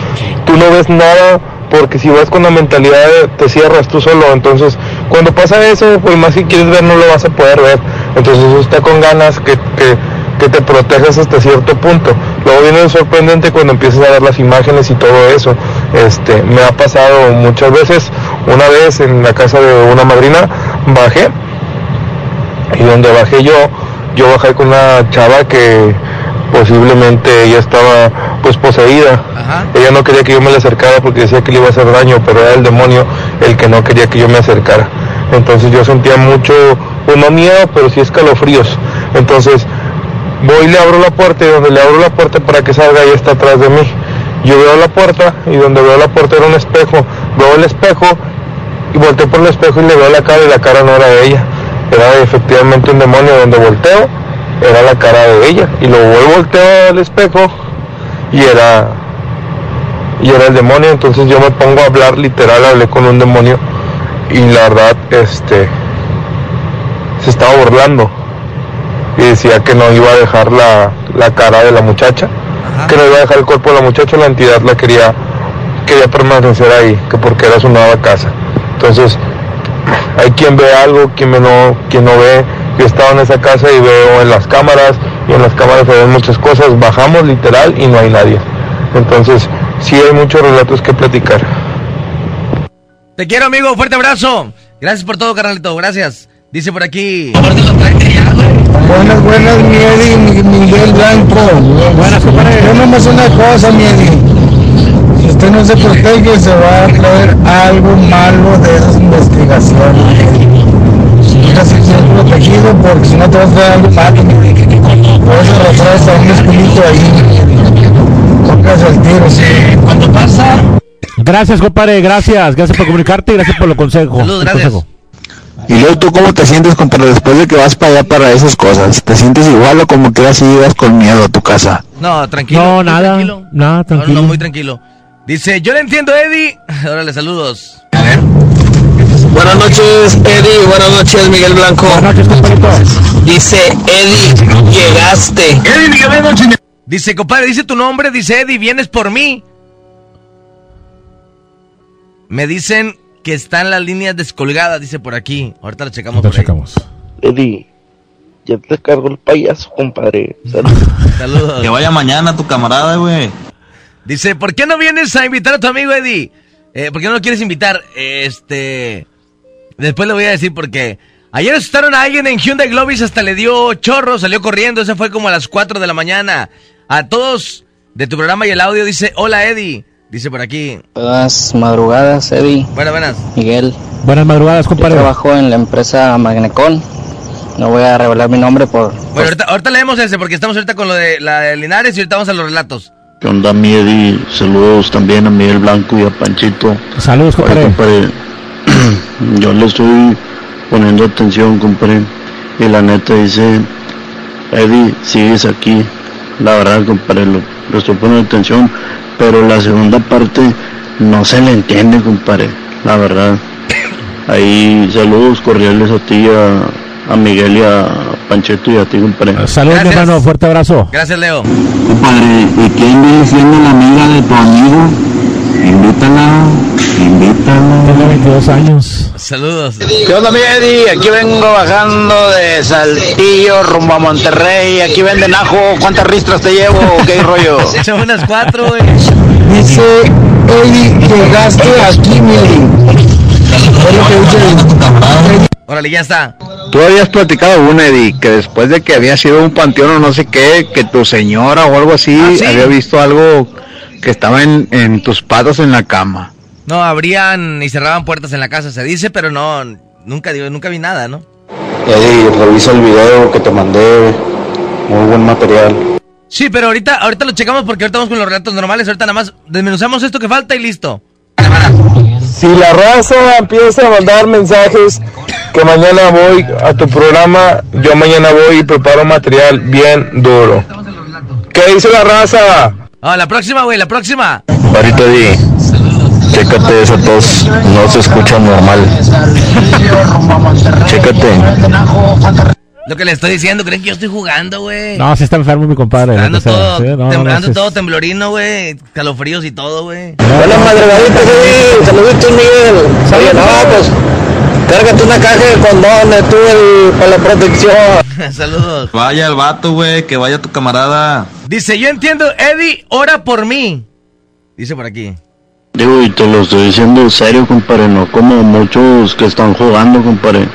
[SPEAKER 31] Tú no ves nada porque si vas con la mentalidad de te cierras tú solo, entonces cuando pasa eso, pues más si quieres ver no lo vas a poder ver. Entonces eso está con ganas que, que, que te protejas hasta cierto punto. Luego viene lo sorprendente cuando empiezas a ver las imágenes y todo eso. Este, me ha pasado muchas veces, una vez en la casa de una madrina, bajé y donde bajé yo, yo bajé con una chava que posiblemente ella estaba pues poseída. Ella no quería que yo me le acercara porque decía que le iba a hacer daño, pero era el demonio el que no quería que yo me acercara. Entonces yo sentía mucho, pues no miedo, pero sí escalofríos. Entonces voy y le abro la puerta y donde le abro la puerta para que salga ella está atrás de mí. Yo veo la puerta y donde veo la puerta era un espejo. Veo el espejo y volteo por el espejo y le veo la cara y la cara no era de ella. Era efectivamente un demonio donde volteo, era la cara de ella. Y luego voy volteo al espejo y era y era el demonio. Entonces yo me pongo a hablar literal, hablé con un demonio y la verdad este se estaba burlando y decía que no iba a dejar la, la cara de la muchacha, que no iba a dejar el cuerpo de la muchacha, la entidad la quería, quería permanecer ahí, que porque era su nueva casa. Entonces, hay quien ve algo, quien no, quien no ve. Yo estaba en esa casa y veo en las cámaras, y en las cámaras se ven muchas cosas, bajamos literal y no hay nadie. Entonces, sí hay muchos relatos que platicar.
[SPEAKER 4] Te quiero, amigo. Fuerte abrazo. Gracias por todo, carnalito. Gracias. Dice por aquí.
[SPEAKER 40] Buenas, buenas, mi Eddie, mi- Miguel Blanco. Buenas, compadre. Yo nomás una cosa, mi Eddie. Si usted no se protege, se va a traer algo malo de esas investigaciones. Fíjate si es protegido, porque si no te vas a traer algo malo, mi Eddie. Puedes arrastrar hasta un esculito ahí. Póngase el tiro, sí. Cuando pasa,
[SPEAKER 5] Gracias, compadre. Gracias. Gracias por comunicarte y gracias por los consejos. el consejo.
[SPEAKER 46] Y luego tú cómo te sientes, compadre, después de que vas para allá para esas cosas. ¿Te sientes igual o como que así llegas con miedo a tu casa?
[SPEAKER 4] No, tranquilo.
[SPEAKER 5] No, nada.
[SPEAKER 4] tranquilo.
[SPEAKER 5] Nada,
[SPEAKER 4] No,
[SPEAKER 5] tranquilo.
[SPEAKER 4] no, muy tranquilo. Dice, yo le entiendo, Eddie. Órale, saludos.
[SPEAKER 44] Buenas noches, Eddie. Buenas noches, Miguel Blanco. Buenas noches, Dice Eddie, llegaste.
[SPEAKER 4] Eddie, Miguel, buenas noches. Dice, compadre, dice tu nombre. Dice, Eddie, vienes por mí. Me dicen que están las líneas descolgadas, dice por aquí. Ahorita lo checamos por ahí.
[SPEAKER 46] Eddie,
[SPEAKER 47] ya te cargo el payaso, compadre. Saludos.
[SPEAKER 4] Saludos.
[SPEAKER 37] Que vaya mañana tu camarada, güey.
[SPEAKER 4] Dice, ¿por qué no vienes a invitar a tu amigo Eddie? Eh, ¿Por qué no lo quieres invitar? Este... Después le voy a decir porque ayer asustaron a alguien en Hyundai Globis, hasta le dio chorro, salió corriendo, ese fue como a las 4 de la mañana. A todos de tu programa y el audio dice, hola Eddie. Dice por aquí.
[SPEAKER 48] Buenas madrugadas, Eddie.
[SPEAKER 4] Buenas, buenas.
[SPEAKER 48] Miguel.
[SPEAKER 5] Buenas madrugadas,
[SPEAKER 48] Yo
[SPEAKER 5] compadre.
[SPEAKER 48] trabajo en la empresa Magnecon. No voy a revelar mi nombre por...
[SPEAKER 4] Bueno, ahorita, ahorita leemos ese porque estamos ahorita con lo de la de Linares y ahorita vamos a los relatos.
[SPEAKER 30] ¿Qué onda, mi Eddie? Saludos también a Miguel Blanco y a Panchito.
[SPEAKER 5] Saludos, compadre.
[SPEAKER 30] compadre, yo le estoy poniendo atención, compadre. Y la neta dice, Eddie, sigues aquí. La verdad, compadre, lo, estoy poniendo atención. Pero la segunda parte no se le entiende, compadre. La verdad. Ahí saludos cordiales a ti, a, a Miguel y a Pancheto y a ti, compadre.
[SPEAKER 5] Saludos, mi hermano. Fuerte abrazo.
[SPEAKER 4] Gracias, Leo.
[SPEAKER 46] Compadre, ¿y quién viene siendo la amiga de tu amigo? Invítala, invítala.
[SPEAKER 5] Tengo 22 años.
[SPEAKER 4] Saludos.
[SPEAKER 11] ¿Qué onda, mi Eddie? Aquí vengo bajando de Saltillo rumbo a Monterrey. Aquí venden ajo. ¿Cuántas ristras te llevo? ¿Qué rollo?
[SPEAKER 4] Echamos unas cuatro, güey.
[SPEAKER 46] Dice Eddie, llegaste aquí, mi Eddie.
[SPEAKER 4] Órale, ya está.
[SPEAKER 46] Tú habías platicado una, Eddie, que después de que había sido un panteón o no sé qué, que tu señora o algo así
[SPEAKER 4] Ah, ¿sí?
[SPEAKER 46] había visto algo que estaba en, en tus patas en la cama.
[SPEAKER 4] No, abrían y cerraban puertas en la casa, se dice, pero no, nunca digo, nunca vi nada, ¿no?
[SPEAKER 46] Eddie, revisa el video que te mandé. Muy buen material.
[SPEAKER 4] Sí, pero ahorita, ahorita lo checamos porque ahorita vamos con los relatos normales, ahorita nada más desmenuzamos esto que falta y listo.
[SPEAKER 31] Si la raza empieza a mandar mensajes que mañana voy a tu programa, yo mañana voy y preparo material bien duro. ¿Qué dice la raza?
[SPEAKER 4] Ah, la próxima, güey, la próxima.
[SPEAKER 30] Barito Eddie, chécate esa tos, no se escucha normal. Chécate.
[SPEAKER 4] Lo que le estoy diciendo, creen que yo estoy jugando, güey.
[SPEAKER 5] No, sí está enfermo mi compadre. Sea,
[SPEAKER 4] todo,
[SPEAKER 5] sí, no, no,
[SPEAKER 4] temblando todo temblorino, güey. Calofríos y todo, güey.
[SPEAKER 11] Buenas madrugaditas, Eddie. Saluditos, Miguel. Oye, no, pues... Cárgate una caja de condones, tú, el- para la protección.
[SPEAKER 4] Saludos.
[SPEAKER 37] Vaya el vato, güey, que vaya tu camarada.
[SPEAKER 4] Dice, yo entiendo, Eddie, ora por mí. Dice por aquí.
[SPEAKER 30] Digo, y te lo estoy diciendo serio, compadre, no como muchos que están jugando, compadre.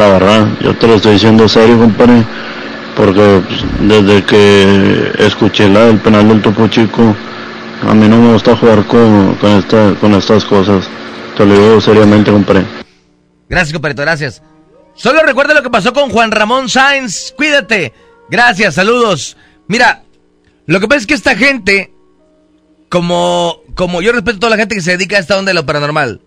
[SPEAKER 30] La verdad, yo te lo estoy diciendo serio, compadre, porque desde que escuché la del penal del Topo Chico, a mí no me gusta jugar con, con, esta, con estas cosas. Te lo digo seriamente, compadre.
[SPEAKER 4] Gracias, compadrito, gracias. Solo recuerda lo que pasó con Juan Ramón Sáenz. Cuídate. Gracias, saludos. Mira, lo que pasa es que esta gente, como, como yo respeto a toda la gente que se dedica a esta onda de lo paranormal,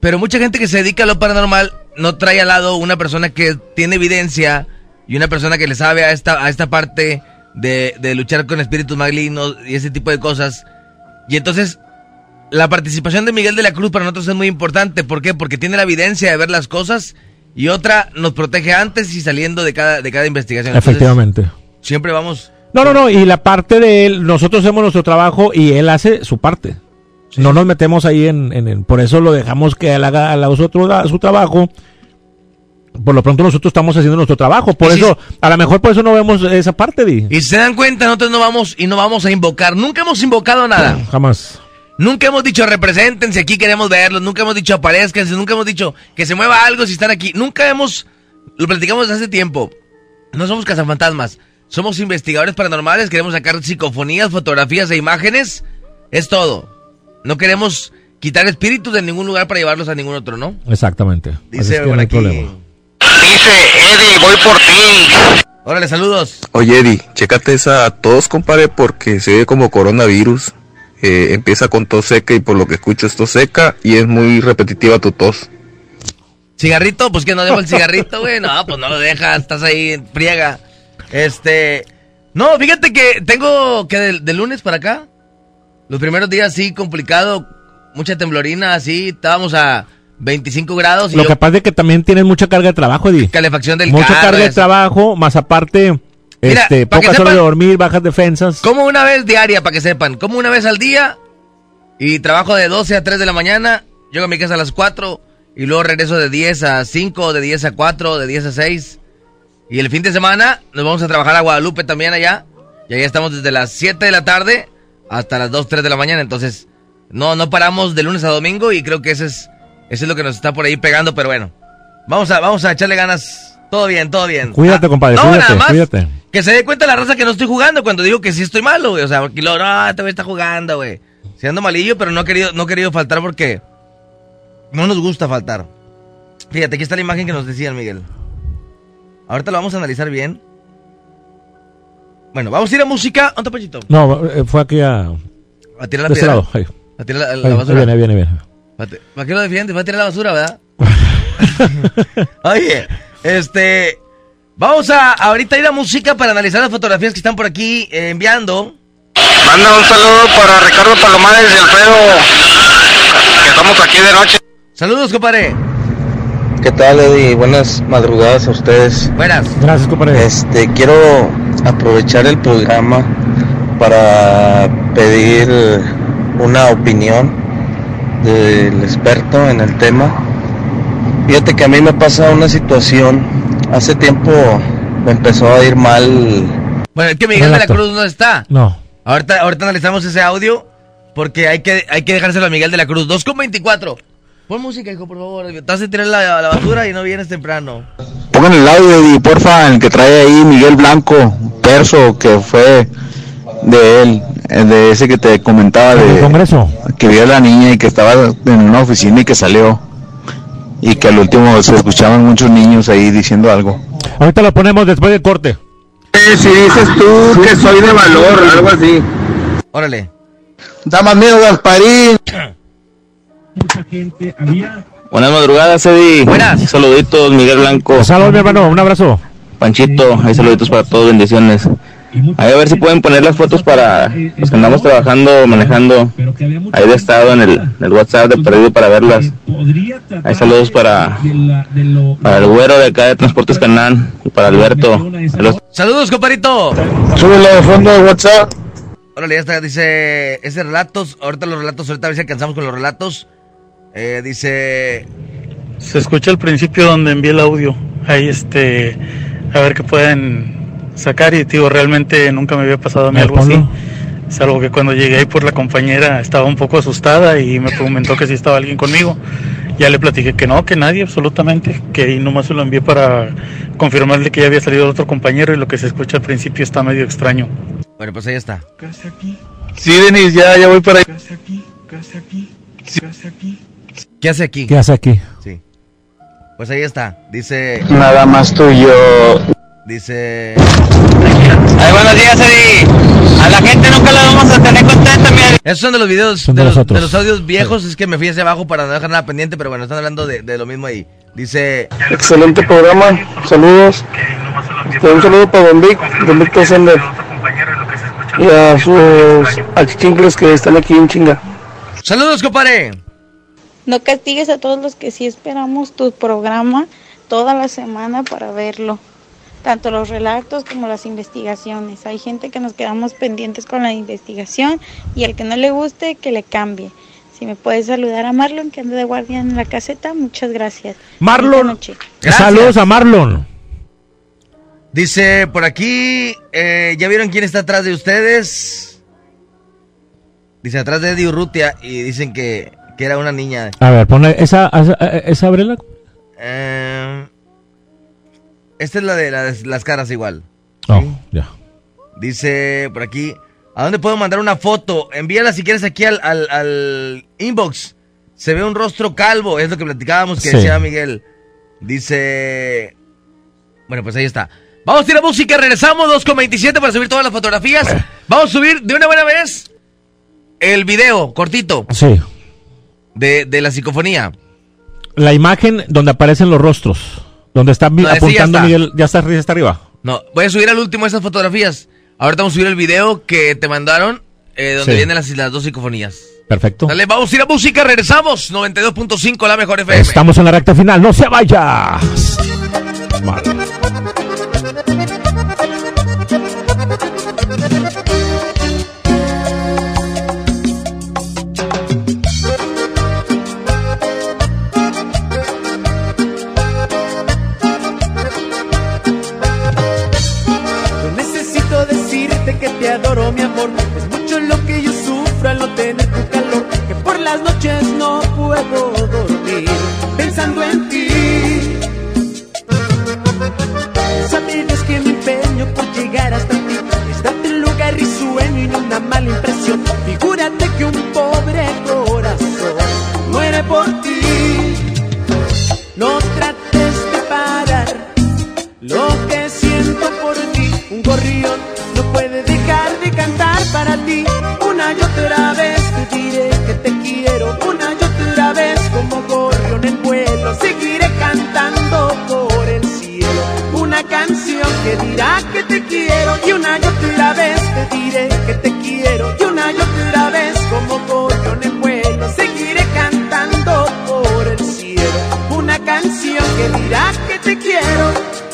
[SPEAKER 4] pero mucha gente que se dedica a lo paranormal no trae al lado una persona que tiene evidencia y una persona que le sabe a esta, a esta parte de, de luchar con espíritus malignos y ese tipo de cosas. Y entonces la participación de Miguel de la Cruz para nosotros es muy importante. ¿Por qué? Porque tiene la evidencia de ver las cosas y otra nos protege antes y saliendo de cada, de cada investigación. Entonces,
[SPEAKER 5] Efectivamente.
[SPEAKER 4] siempre vamos.
[SPEAKER 5] No, no, no, y la parte de él, nosotros hacemos nuestro trabajo y él hace su parte. No nos metemos ahí en, en, en- por eso lo dejamos que él haga la- su, otro- su trabajo. Por lo pronto nosotros estamos haciendo nuestro trabajo, por
[SPEAKER 4] si-
[SPEAKER 5] eso, a lo mejor por eso no vemos esa parte, Di.
[SPEAKER 4] Y si se dan cuenta, nosotros no vamos y no vamos a invocar. Nunca hemos invocado nada.
[SPEAKER 5] Jamás.
[SPEAKER 4] Nunca hemos dicho represéntense, aquí queremos verlos. Nunca hemos dicho aparezcanse. Nunca hemos dicho que se mueva algo si están aquí. Nunca hemos. Lo platicamos hace tiempo. No somos cazafantasmas. Somos investigadores paranormales. Queremos sacar psicofonías, fotografías e imágenes. Es todo. No queremos quitar espíritus de ningún lugar para llevarlos a ningún otro, ¿no?
[SPEAKER 5] Exactamente.
[SPEAKER 4] Dice
[SPEAKER 5] es que no hay problema.
[SPEAKER 39] Dice Eddie, voy por ti.
[SPEAKER 4] Órale, saludos.
[SPEAKER 49] Oye, Eddie, chécate esa tos, compadre, porque se ve como coronavirus. Eh, empieza con tos seca y por lo que escucho es tos seca y es muy repetitiva tu tos.
[SPEAKER 4] ¿Cigarrito? Pues que no dejo el cigarrito, güey. No, pues no lo dejas, estás ahí en friega. Este. No, fíjate que tengo que de, de lunes para acá. Los primeros días sí, complicado. Mucha temblorina, así. Estábamos a 25 grados y
[SPEAKER 5] Lo
[SPEAKER 4] yo-
[SPEAKER 5] que pasa es que también tienes mucha carga de trabajo, Di.
[SPEAKER 4] calefacción del
[SPEAKER 5] Mucha
[SPEAKER 4] carro.
[SPEAKER 5] carga de trabajo, más aparte,
[SPEAKER 4] Mira,
[SPEAKER 5] este, pocas horas de dormir, bajas defensas.
[SPEAKER 4] Como una vez diaria, para que sepan. Como una vez al día. Y trabajo de 12 a 3 de la mañana. Llego a mi casa a las 4. y luego regreso de 10 a 5, de 10 a 4, de 10 a 6. Y el fin de semana nos vamos a trabajar a Guadalupe también allá. Y allá estamos desde las 7 de la tarde hasta las 2, 3 de la mañana. Entonces, no, no paramos de lunes a domingo y creo que ese es, ese es lo que nos está por ahí pegando, pero bueno. Vamos a, vamos a echarle ganas. Todo bien, todo bien.
[SPEAKER 5] Cuídate, compadre,
[SPEAKER 4] no,
[SPEAKER 5] cuídate,
[SPEAKER 4] nada más
[SPEAKER 5] cuídate.
[SPEAKER 4] Que se dé cuenta la raza que no estoy jugando cuando digo que sí estoy malo, güey. O sea, porque luego, no, este güey está jugando, güey. Si ando malillo, pero no he querido, no he querido faltar porque no nos gusta faltar. Fíjate, aquí está la imagen que nos decían, Miguel. Ahorita lo vamos a analizar bien. Bueno, vamos a ir a música. ¿Dónde está Pachito?
[SPEAKER 5] No, eh, fue aquí a...
[SPEAKER 4] A tirar la
[SPEAKER 5] de ese
[SPEAKER 4] piedra.
[SPEAKER 5] lado, ahí.
[SPEAKER 4] A tirar la, la
[SPEAKER 5] Ahí, ahí
[SPEAKER 4] basura.
[SPEAKER 5] viene, ahí viene, viene.
[SPEAKER 4] ¿Para, ¿Para qué lo defiendes? Va a tirar la basura, ¿verdad? Oye, este. Vamos a ahorita ir a música para analizar las fotografías que están por aquí eh, enviando.
[SPEAKER 42] Manda un saludo para Ricardo Palomares y Alfredo, que estamos aquí de noche.
[SPEAKER 4] Saludos, compadre.
[SPEAKER 47] ¿Qué tal, Eddie? Buenas madrugadas a ustedes.
[SPEAKER 4] Buenas.
[SPEAKER 5] Gracias, compadre.
[SPEAKER 47] Este, quiero aprovechar el programa para pedir una opinión del experto en el tema. Fíjate que a mí me pasa una situación. Hace tiempo me empezó a ir mal.
[SPEAKER 4] Bueno, es que Miguel de la. Cruz no está.
[SPEAKER 5] No.
[SPEAKER 4] Ahorita, ahorita analizamos ese audio porque hay que, hay que dejárselo a Miguel de la Cruz. 2.24. Pon música, hijo, por favor. Vas a tirar la, la basura y no vienes temprano.
[SPEAKER 46] Pongan el audio, Eddie, porfa, el que trae ahí Miguel Blanco, perso, que fue de él, eh, de ese que te comentaba
[SPEAKER 5] ¿En el
[SPEAKER 46] de
[SPEAKER 5] Congreso?
[SPEAKER 46] que vio a la niña y que estaba en una oficina y que salió. Y que al último se escuchaban muchos niños ahí diciendo algo.
[SPEAKER 5] Ahorita lo ponemos después del corte.
[SPEAKER 11] Si dices tú que soy de valor, algo así.
[SPEAKER 4] Órale.
[SPEAKER 46] Da más miedo, Gasparín.
[SPEAKER 47] Buenas madrugadas, Eddie.
[SPEAKER 4] Buenas.
[SPEAKER 47] Saluditos, Miguel Blanco.
[SPEAKER 5] Saludos, mi hermano, un abrazo.
[SPEAKER 47] Panchito, hay saluditos para todos, bendiciones. Ahí a ver si pueden poner las fotos para los que andamos trabajando, manejando. Ahí de estado en el, en el WhatsApp de perdido para verlas. Hay saludos para, para el güero de acá de Transportes Canán y para Alberto. Los-
[SPEAKER 4] Saludos, compadrito.
[SPEAKER 11] Súbelo de fondo de WhatsApp.
[SPEAKER 4] Órale, ya está, dice, ese relatos, ahorita los relatos, ahorita a ver si alcanzamos con los relatos. Eh, dice,
[SPEAKER 50] Se escucha al principio donde envié el audio. Ahí este, a ver qué pueden sacar y digo, realmente nunca me había pasado a mí algo así. Salvo que cuando llegué ahí por la compañera estaba un poco asustada y me comentó que si estaba alguien conmigo. Ya le platiqué que no, que nadie absolutamente, que ahí nomás se lo envié para confirmarle que ya había salido otro compañero y lo que se escucha al principio está medio extraño.
[SPEAKER 4] bueno, pues ahí está.
[SPEAKER 46] Sí, Denis, ya, ya voy para ahí.
[SPEAKER 4] ¿Qué hace aquí?
[SPEAKER 5] ¿Qué hace aquí?
[SPEAKER 4] Sí. Pues ahí está, dice,
[SPEAKER 46] Nada más tú y yo.
[SPEAKER 4] dice,
[SPEAKER 44] Ay, buenos días, Eddie. A la gente nunca la vamos a tener contenta, mira.
[SPEAKER 4] esos son de los videos,
[SPEAKER 5] Son
[SPEAKER 4] de,
[SPEAKER 5] de
[SPEAKER 4] los, de los audios viejos, es que me fui hacia abajo para no dejar nada pendiente, pero bueno, están hablando de, de lo mismo ahí. Dice,
[SPEAKER 11] Excelente programa. Saludos. Este, un saludo para Don Vic, Don Víctor Sender. Y a sus achichincles que están aquí en chinga.
[SPEAKER 4] saludos, compadre.
[SPEAKER 51] No castigues a todos los que sí esperamos tu programa toda la semana para verlo. Tanto los relatos como las investigaciones. Hay gente que nos quedamos pendientes con la investigación y al que no le guste, que le cambie. Si me puedes saludar a Marlon, que anda de guardia en la caseta, muchas gracias.
[SPEAKER 5] Marlon.
[SPEAKER 51] noche.
[SPEAKER 4] Gracias.
[SPEAKER 5] Saludos a Marlon.
[SPEAKER 4] Dice por aquí, eh, ¿ya vieron quién está atrás de ustedes? Dice atrás de Eddie Urrutia y dicen que, que era una niña.
[SPEAKER 5] A ver, pone esa, esa, esa abrela.
[SPEAKER 4] Eh, esta es la de las, las caras igual.
[SPEAKER 5] Oh, ya.
[SPEAKER 4] Dice por aquí, ¿a dónde puedo mandar una foto? Envíala si quieres aquí al, al- al inbox. Se ve un rostro calvo, es lo que platicábamos que
[SPEAKER 5] Sí.
[SPEAKER 4] decía Miguel. Dice... Bueno, pues ahí está. Vamos a ir a música, regresamos 2.27 para subir todas las fotografías. Vamos a subir de una buena vez el video cortito
[SPEAKER 5] Sí.
[SPEAKER 4] De, de la psicofonía.
[SPEAKER 5] La imagen donde aparecen los rostros. Donde está
[SPEAKER 4] No, ya
[SPEAKER 5] apuntando
[SPEAKER 4] está.
[SPEAKER 5] Miguel. Ya está, ya está arriba.
[SPEAKER 4] No, voy a subir al último esas fotografías. Ahorita vamos a subir el video que te mandaron, eh, donde
[SPEAKER 5] Sí.
[SPEAKER 4] vienen las, las dos psicofonías.
[SPEAKER 5] Perfecto.
[SPEAKER 4] Dale, vamos a ir a música, regresamos. 92.5, la mejor FM.
[SPEAKER 5] Estamos en la recta final. No se vaya. Mal.
[SPEAKER 12] adoro mi amor. Es mucho lo que yo sufro al no tener tu calor Que por las noches no puedo dormir Pensando en ti. Sabes que mi empeño por llegar hasta ti Es darte un lugar y sueño y una mala impresión. Figúrate que un pobre corazón muere por ti. No trates de parar lo que siento por ti. Un gorrión no puede para ti. Una y otra vez te diré que te quiero. Una y otra vez como gorrión en vuelo. Seguiré cantando por el cielo. Una canción que dirá que te quiero. Y una y otra vez te diré que te quiero. Y una y otra vez como gorrión en vuelo. Seguiré cantando por el cielo. Una canción que dirá que te quiero.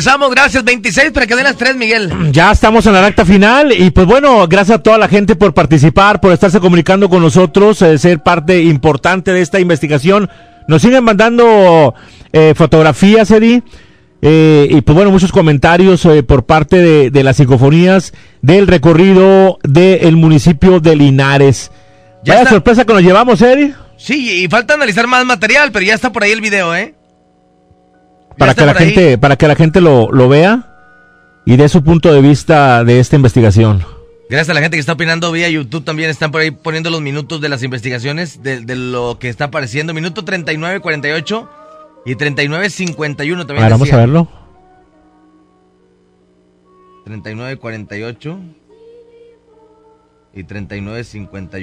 [SPEAKER 4] Regresamos, gracias. 26 para que den las 3, Miguel.
[SPEAKER 5] Ya estamos en la recta final y pues bueno, gracias a toda la gente por participar, por estarse comunicando con nosotros, eh, ser parte importante de esta investigación. Nos siguen mandando eh, fotografías, Eddie, eh, y pues bueno, muchos comentarios eh, por parte de, de las psicofonías del recorrido del municipio de Linares.
[SPEAKER 4] Ya
[SPEAKER 5] Vaya
[SPEAKER 4] está.
[SPEAKER 5] sorpresa que nos llevamos, Eddie.
[SPEAKER 4] Sí, y falta analizar más material, pero ya está por ahí el video, ¿eh?
[SPEAKER 5] Para que la
[SPEAKER 4] ahí.
[SPEAKER 5] gente para que la gente lo, lo vea y dé su punto de vista de esta investigación.
[SPEAKER 4] Gracias a la gente que está opinando vía YouTube también están por ahí poniendo los minutos de las investigaciones de, de lo que está apareciendo. Minuto 39.48 y 39.51
[SPEAKER 5] A
[SPEAKER 4] también.
[SPEAKER 5] ver, vamos a verlo.
[SPEAKER 4] 39.48 y 39.51. Treinta y nueve, cuarenta,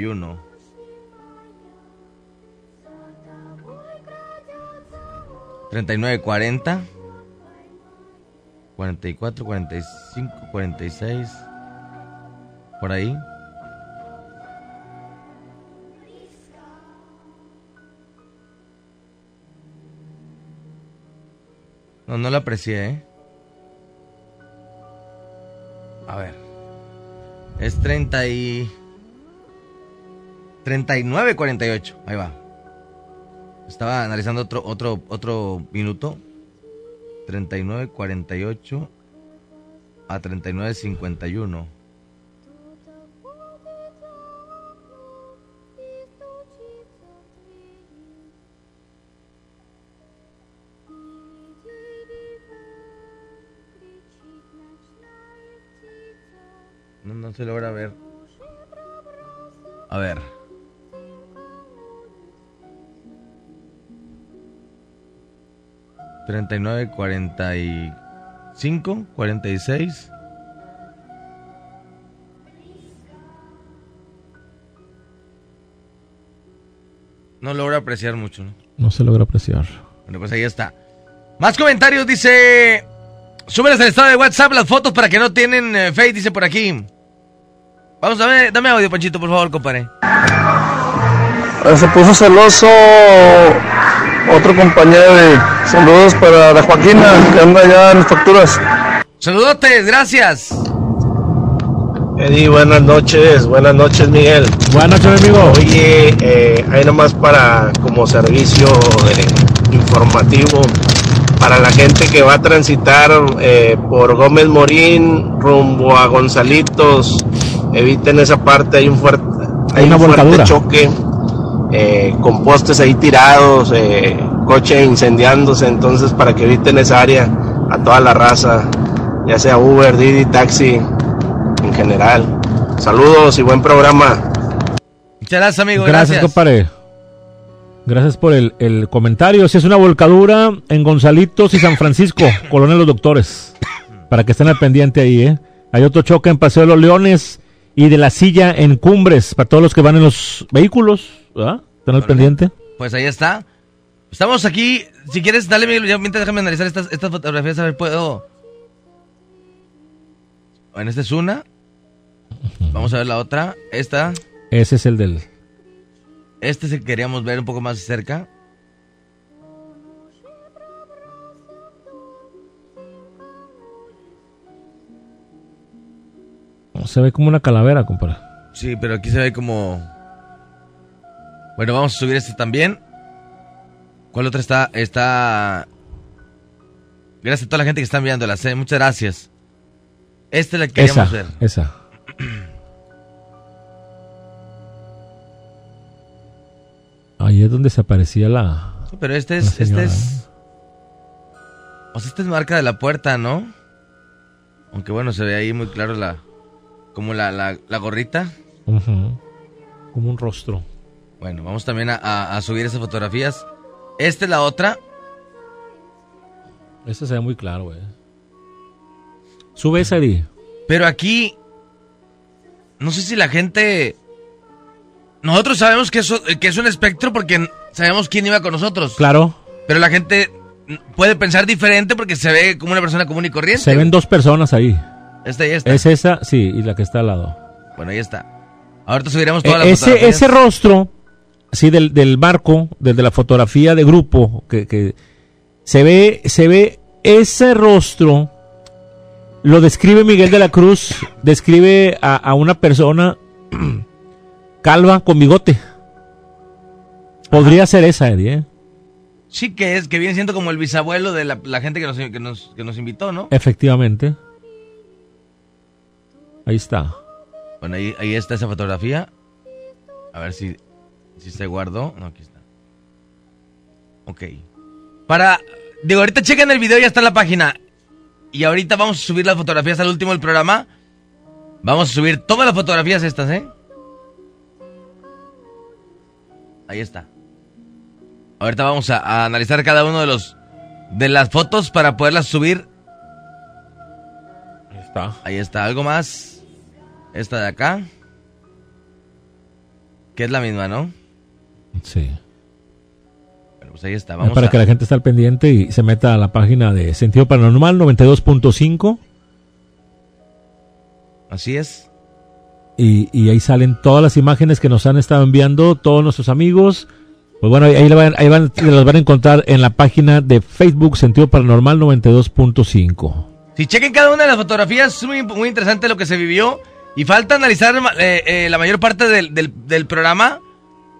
[SPEAKER 4] cuarenta y cuatro, cuarenta y cinco, cuarenta y seis, por ahí. No, no lo aprecié, ¿eh? A ver. Es 30 y... 39.48. Ahí va. Estaba analizando otro, otro, otro minuto. 39.48 a 39.51. No, no se logra ver. A ver. Treinta y nueve, cuarenta y cinco, cuarenta y seis. No logro apreciar mucho, ¿no?
[SPEAKER 5] No se logra apreciar.
[SPEAKER 4] Bueno, pues ahí está. Más comentarios, dice... Súbeles al estado de WhatsApp las fotos para que no tienen eh, Face, dice por aquí. Vamos a ver, dame audio, Panchito, por favor, compadre.
[SPEAKER 31] Se puso celoso otro compañero de saludos para la Joaquina que anda allá en las facturas.
[SPEAKER 4] Saludotes, gracias.
[SPEAKER 52] Eddie, buenas noches, buenas noches Miguel.
[SPEAKER 5] Buenas noches amigo.
[SPEAKER 52] Oye, eh, ahí nomás para como servicio eh, informativo para la gente que va a transitar eh, por Gómez Morín rumbo a Gonzalitos, eviten esa parte, hay un fuerte, hay
[SPEAKER 5] Una
[SPEAKER 52] un fuerte
[SPEAKER 5] volcadura.
[SPEAKER 52] choque eh, con postes ahí tirados, eh, coche incendiándose, entonces para que eviten esa área a toda la raza, ya sea Uber, Didi, taxi, en general. Saludos y buen programa.
[SPEAKER 4] Muchas gracias, amigo.
[SPEAKER 5] Gracias,
[SPEAKER 4] Gracias.
[SPEAKER 5] compadre. Gracias por el, el comentario. Si es una volcadura en Gonzalitos y San Francisco, Colonia de los Doctores. Para que estén al pendiente ahí, ¿eh? Hay otro choque en Paseo de los Leones y de la silla en Cumbres. Para todos los que van en los vehículos, ¿verdad? Estén al pendiente.
[SPEAKER 4] Pues ahí está. Estamos aquí. Si quieres, dale, Miguel, mientras déjame analizar estas, estas fotografías. A ver, puedo. Bueno, esta es una. Vamos a ver la otra. Esta.
[SPEAKER 5] Ese es el del.
[SPEAKER 4] Este es el que queríamos ver un poco más cerca.
[SPEAKER 5] Se ve como una calavera, compadre.
[SPEAKER 4] Sí, pero aquí se ve como. Bueno, vamos a subir este también. ¿Cuál otra está? Está. Gracias a toda la gente que está enviándolas, ¿eh? Muchas gracias. Esta es la que queríamos ver.
[SPEAKER 5] esa. Ahí es donde se aparecía la,
[SPEAKER 4] Sí, pero este es, este es... O sea, esta es marca de la puerta, ¿no? Aunque bueno, se ve ahí muy claro la... Como la, la, la gorrita.
[SPEAKER 5] Como un rostro.
[SPEAKER 4] Bueno, vamos también a, a- a subir esas fotografías. Esta es la otra.
[SPEAKER 5] Este se ve muy claro, güey. Sube esa, Eddie.
[SPEAKER 4] Pero aquí, no sé si la gente... Nosotros sabemos que, eso, que es un espectro porque sabemos quién iba con nosotros.
[SPEAKER 5] Claro.
[SPEAKER 4] Pero la gente puede pensar diferente porque se ve como una persona común y corriente.
[SPEAKER 5] Se ven dos personas ahí.
[SPEAKER 4] Esta y esta.
[SPEAKER 5] Es esa, sí, y la que está al lado.
[SPEAKER 4] Bueno, ahí está. Ahorita subiremos todas
[SPEAKER 5] Eh,
[SPEAKER 4] las
[SPEAKER 5] ese,
[SPEAKER 4] fotografías.
[SPEAKER 5] ese rostro, sí, del, del barco, desde la fotografía de grupo, que, que se ve, se ve ese rostro, lo describe Miguel de la Cruz, describe a, a una persona calva con bigote. Podría ser esa, Eddie, ¿eh?
[SPEAKER 4] Sí, que es, que viene siendo como el bisabuelo de la, la gente que nos, que, nos, que nos invitó, ¿no?
[SPEAKER 5] Efectivamente. Ahí está.
[SPEAKER 4] Bueno, ahí, ahí está esa fotografía. A ver si, si se guardó. No, aquí está. Ok. Para. Digo, ahorita chequen el video, ya está en la página. Y ahorita vamos a subir las fotografías al último del programa. Vamos a subir todas las fotografías estas, ¿eh? Ahí está. Ahorita vamos a, a analizar cada uno de los de las fotos para poderlas subir.
[SPEAKER 5] Ahí está.
[SPEAKER 4] Ahí está. Algo más. Esta de acá. Que es la misma, ¿no?
[SPEAKER 5] Sí.
[SPEAKER 4] Bueno, pues ahí está. Vamos
[SPEAKER 5] para
[SPEAKER 4] a-
[SPEAKER 5] que la gente esté al pendiente y se meta a la página de Sentido Paranormal 92.5
[SPEAKER 4] Así es.
[SPEAKER 5] y, y ahí salen todas las imágenes que nos han estado enviando todos nuestros amigos. Pues bueno, ahí, van- ahí van- las van a encontrar en la página de Facebook Sentido Paranormal 92.5.
[SPEAKER 4] Si chequen cada una de las fotografías, es muy, muy interesante lo que se vivió. Y falta analizar eh, eh, la mayor parte del, del- del programa.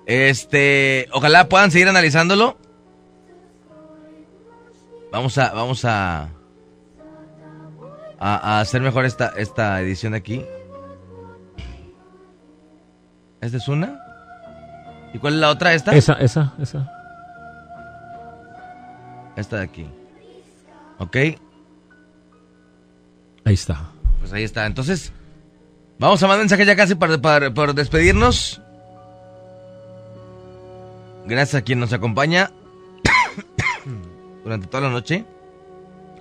[SPEAKER 4] Este, ojalá puedan seguir analizándolo. Vamos a, vamos a, a, a hacer mejor esta, esta edición de aquí. ¿Esta es una? ¿Y cuál es la otra? ¿Esta?
[SPEAKER 5] Esa, esa, esa.
[SPEAKER 4] Esta de aquí. Ok,
[SPEAKER 5] Ahí está.
[SPEAKER 4] pues ahí está. Entonces, vamos a mandar mensaje ya casi para, para- por despedirnos. Gracias a quien nos acompaña durante toda la noche.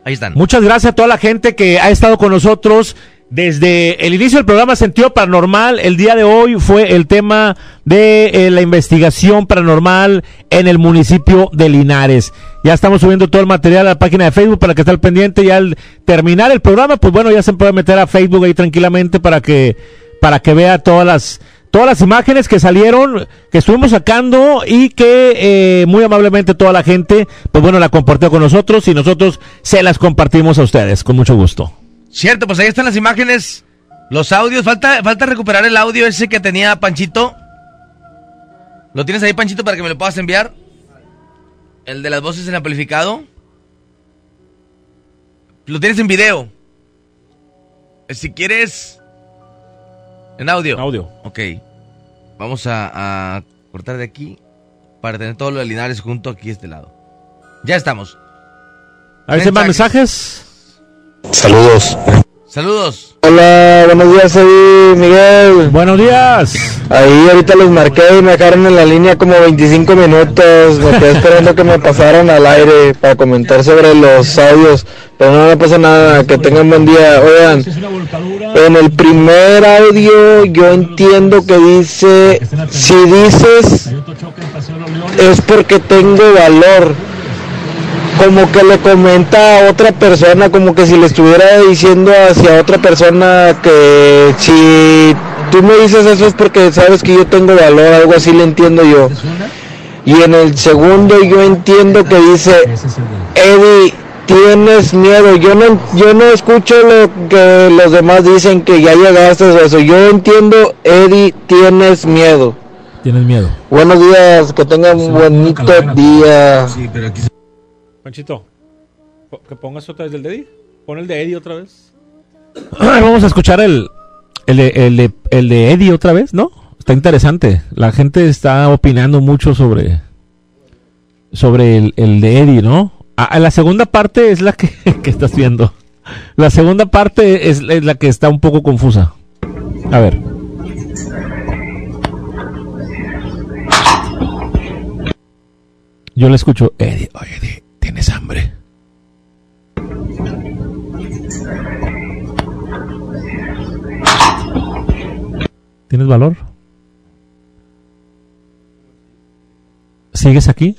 [SPEAKER 4] Ahí están.
[SPEAKER 5] Muchas gracias a toda la gente que ha estado con nosotros desde el inicio del programa Sentido Paranormal. El día de hoy fue el tema de eh, la investigación paranormal en el municipio de Linares. Ya estamos subiendo todo el material a la página de Facebook para que esté al pendiente. Y al terminar el programa, pues bueno, ya se puede meter a Facebook ahí tranquilamente para que, para que vea todas las, todas las imágenes que salieron, que estuvimos sacando y que eh, muy amablemente toda la gente, pues bueno, la compartió con nosotros y nosotros se las compartimos a ustedes con mucho gusto.
[SPEAKER 4] Cierto, pues ahí están las imágenes, los audios. Falta, falta recuperar el audio ese que tenía Panchito. ¿Lo tienes ahí, Panchito, para que me lo puedas enviar? El de las voces en amplificado. Lo tienes en video. Eh, Si quieres. En audio.
[SPEAKER 5] Audio.
[SPEAKER 4] Ok. Vamos a, a cortar de aquí para tener todo lo de Linares junto aquí a este lado. Ya estamos.
[SPEAKER 5] A ver hay más mensajes.
[SPEAKER 42] Saludos.
[SPEAKER 4] Saludos.
[SPEAKER 11] Hola, buenos días, Eddie, Miguel.
[SPEAKER 5] Buenos días.
[SPEAKER 11] Ahí ahorita los marqué y me dejaron en la línea como 25 minutos. Me quedé esperando que me pasaran al aire para comentar sobre los audios. Pero no me pasa nada, que tengan buen día. Oigan, en el primer audio yo entiendo que dice, si dices es porque tengo valor. Como que le comenta a otra persona, como que si le estuviera diciendo hacia otra persona que si tú me dices eso es porque sabes que yo tengo valor, algo así le entiendo yo. Y en el segundo yo entiendo que dice, Eddie, tienes miedo. Yo no, yo no escucho lo que los demás dicen que ya llegaste o eso. Yo entiendo, Eddie, tienes miedo.
[SPEAKER 5] Tienes miedo.
[SPEAKER 11] Buenos días, que tengan un bonito día.
[SPEAKER 5] Panchito, que pongas otra vez el de Eddie. Pon el de Eddie otra vez. Vamos a escuchar el, el, de, el, el de Eddie otra vez, ¿no? Está interesante. La gente está opinando mucho sobre sobre el, el de Eddie, ¿no? Ah, la segunda parte es la que, que estás viendo. La segunda parte es, la que está un poco confusa. A ver. Yo le escucho, Eddie, oye, Eddie, ¿tienes hambre? ¿Tienes valor? ¿Sigues aquí?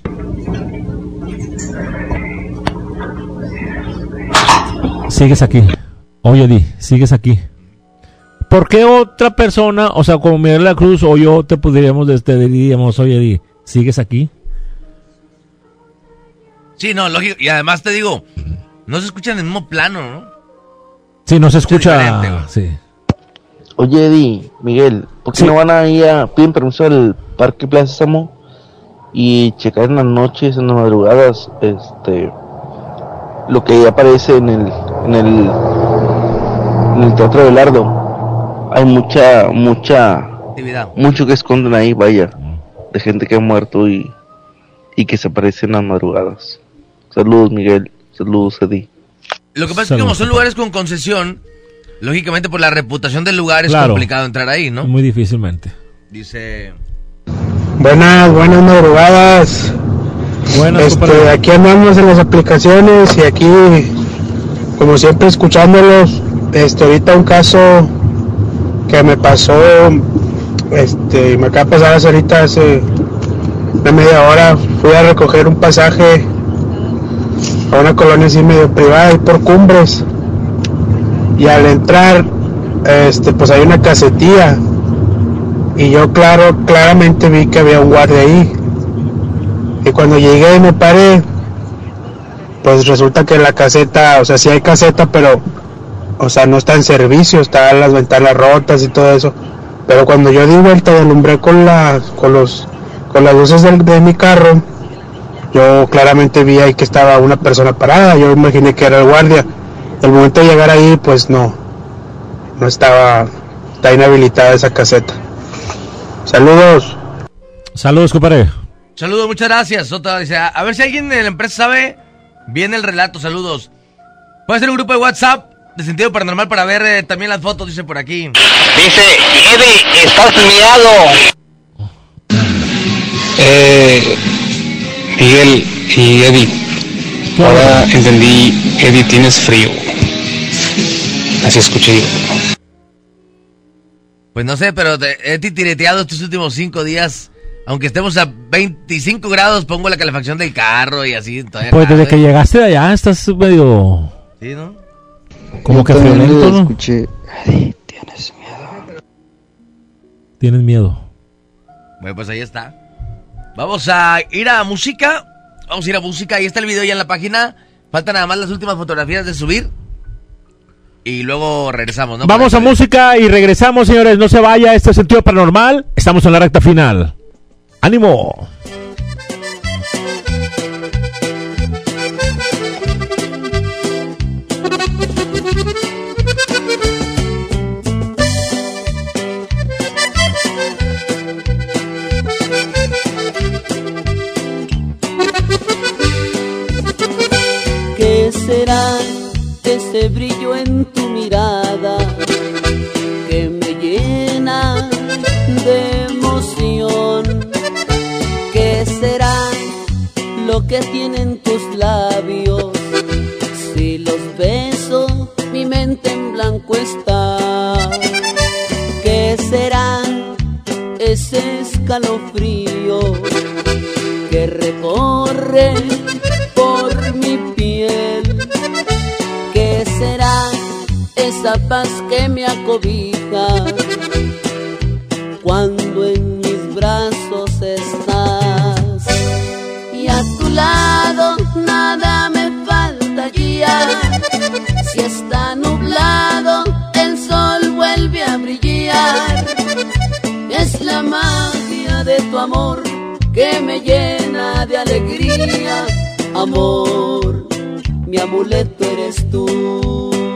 [SPEAKER 5] Sigues aquí. Oye, Eddie, sigues aquí. ¿Por qué otra persona, o sea, como Miguel la Cruz o yo, te podríamos, este, diríamos, oye, Eddie, sigues aquí?
[SPEAKER 4] Sí, no, lógico. Y además te digo, no se escucha en el mismo plano, ¿no?
[SPEAKER 5] Sí, no se escucha. Sí.
[SPEAKER 53] Oye, Eddie, Miguel, ¿por qué
[SPEAKER 5] Sí.
[SPEAKER 53] no van a ir a, piden permiso al Parque Plaza Samo y checar en las noches, en las madrugadas, este, lo que aparece en el, en el, en el Teatro de Lardo? Hay mucha, mucha,
[SPEAKER 4] Actividad.
[SPEAKER 53] mucho que esconden ahí, vaya, de gente que ha muerto y, y que se aparece en las madrugadas. Saludos, Miguel. Saludos, Eddie.
[SPEAKER 4] Lo que pasa es que como son lugares con concesión, lógicamente por la reputación del lugar es
[SPEAKER 5] Claro.
[SPEAKER 4] complicado entrar ahí, ¿no?
[SPEAKER 5] Muy difícilmente.
[SPEAKER 4] Dice...
[SPEAKER 40] Buenas, buenas madrugadas.
[SPEAKER 5] Buenas,
[SPEAKER 40] este, aquí andamos en las aplicaciones y aquí, como siempre, escuchándolos. Este, ahorita un caso que me pasó, este, me acaba de pasar hace ahorita hace una media hora. Fui a recoger un pasaje a una colonia así medio privada y por cumbres. Y al entrar, este, pues hay una casetilla y yo claro, claramente vi que había un guardia ahí. Y cuando llegué y me paré, pues resulta que la caseta, o sea, sí hay caseta, pero, o sea, no está en servicio, están las ventanas rotas y todo eso. Pero cuando yo di vuelta y alumbré con las, con los, con las luces de mi carro, yo claramente vi ahí que estaba una persona parada, yo imaginé que era el guardia. El momento de llegar ahí, pues no, no estaba, está inhabilitada esa caseta. Saludos.
[SPEAKER 5] Saludos, compadre.
[SPEAKER 4] Saludos, muchas gracias. Otra dice, a, a ver si alguien de la empresa sabe bien el relato. Saludos. Puede ser un grupo de WhatsApp de sentido paranormal para ver eh, también las fotos, dice por aquí.
[SPEAKER 54] Dice, Eddie, estás miado.
[SPEAKER 55] Eh, Miguel y Eddie, ahora entendí, Eddie, tienes frío. Así escuché yo.
[SPEAKER 4] Pues no sé, pero te- he titireteado estos últimos cinco días. Aunque estemos a 25 grados, pongo la calefacción del carro y así. todavía
[SPEAKER 5] Pues desde que llegaste de allá estás medio
[SPEAKER 4] Sí, ¿no?
[SPEAKER 5] como que
[SPEAKER 53] lo
[SPEAKER 5] ¿no?
[SPEAKER 53] escuché.
[SPEAKER 5] Tienes miedo.
[SPEAKER 4] Bueno, pues ahí está. Vamos a ir a música. Vamos a ir a música. Ahí está el video ya en la página. Faltan nada más las últimas fotografías de subir. Y luego regresamos, ¿no?
[SPEAKER 5] Vamos a música y regresamos, señores. No se vaya, este es sentido paranormal. Estamos en la recta final. ¡Ánimo!
[SPEAKER 13] Brillo en tu mirada que me llena de emoción? ¿Qué será lo que tienen tus labios? Si los beso, mi mente en blanco está. ¿Qué será ese escalofrío que recorre esa paz que me acobija cuando en mis brazos estás? Y a tu lado nada me faltaría. Si está nublado, el sol vuelve a brillar. Es la magia de tu amor que me llena de alegría. Amor, mi amuleto eres tú.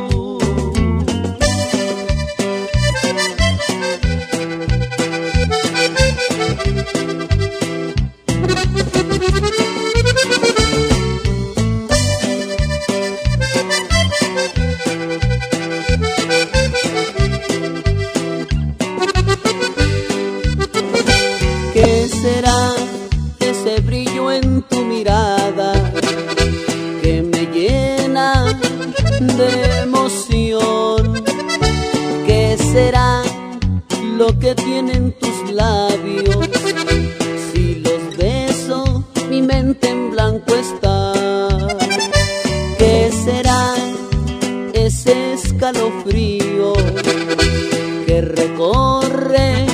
[SPEAKER 13] Que tienen tus labios. Si los beso, mi mente en blanco está. ¿Qué será ese escalofrío que recorre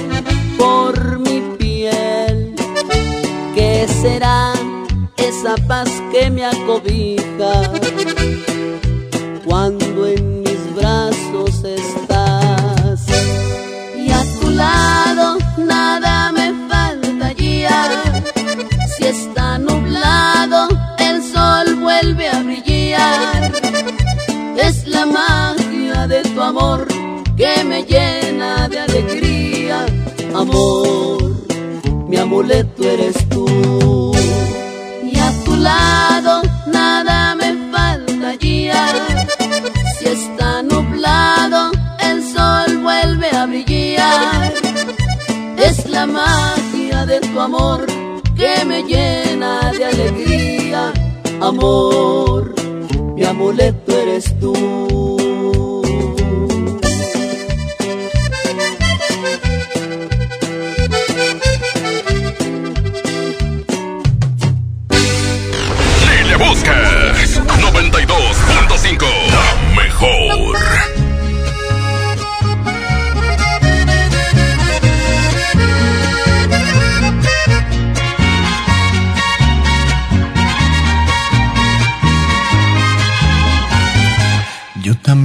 [SPEAKER 13] por mi piel? ¿Qué será esa paz que me acobija amuleto eres tú. Y a tu lado nada me faltaría. Si está nublado, el sol vuelve a brillar. Es la magia de tu amor que me llena de alegría. Amor, mi amuleto eres tú.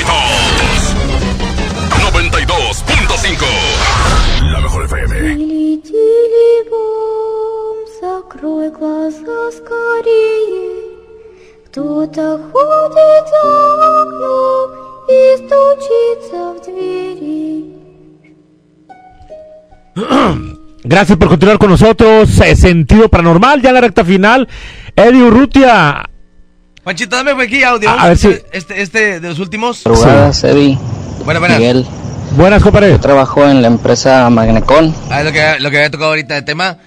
[SPEAKER 2] éxitos. 92.5. La mejor FM.
[SPEAKER 3] Тили-тили бом, закрой глаза скорее. Кто-то ходит за окном и стучится в двери.
[SPEAKER 5] Gracias por continuar con nosotros. eh, Sentido paranormal, ya en la recta final. Eddie Urrutia.
[SPEAKER 4] Panchito, dame por aquí audio.
[SPEAKER 5] A- a ver si-
[SPEAKER 4] Este, este de los últimos.
[SPEAKER 48] Madrugadas, Eddie.
[SPEAKER 4] Buena, buena.
[SPEAKER 48] Miguel.
[SPEAKER 5] Buenas, compadre.
[SPEAKER 56] Trabajo en la empresa Magnecon.
[SPEAKER 4] Ah, es lo que, lo que había tocado ahorita de tema.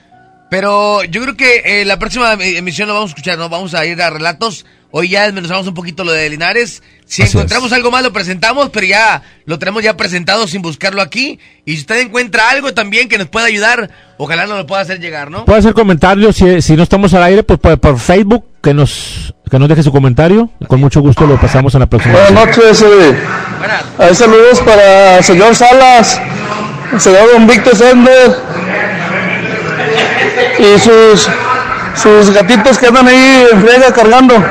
[SPEAKER 4] Pero yo creo que eh, la próxima emisión lo vamos a escuchar, ¿no? Vamos a ir a relatos. Hoy ya desmenuzamos un poquito lo de Linares. Si
[SPEAKER 5] Así
[SPEAKER 4] encontramos algo más lo presentamos, pero ya lo tenemos ya presentado sin buscarlo aquí. Y si usted encuentra algo también que nos pueda ayudar, ojalá nos lo pueda hacer llegar, ¿no?
[SPEAKER 5] Puede hacer comentarios, si, si no estamos al aire, pues por, por Facebook, que nos, que nos deje su comentario. Con mucho gusto lo pasamos en la próxima.
[SPEAKER 40] Buenas noches, Eddie. Hay saludos para el señor Salas, el señor Don Víctor Sender y sus, sus gatitos que andan ahí en friega cargando.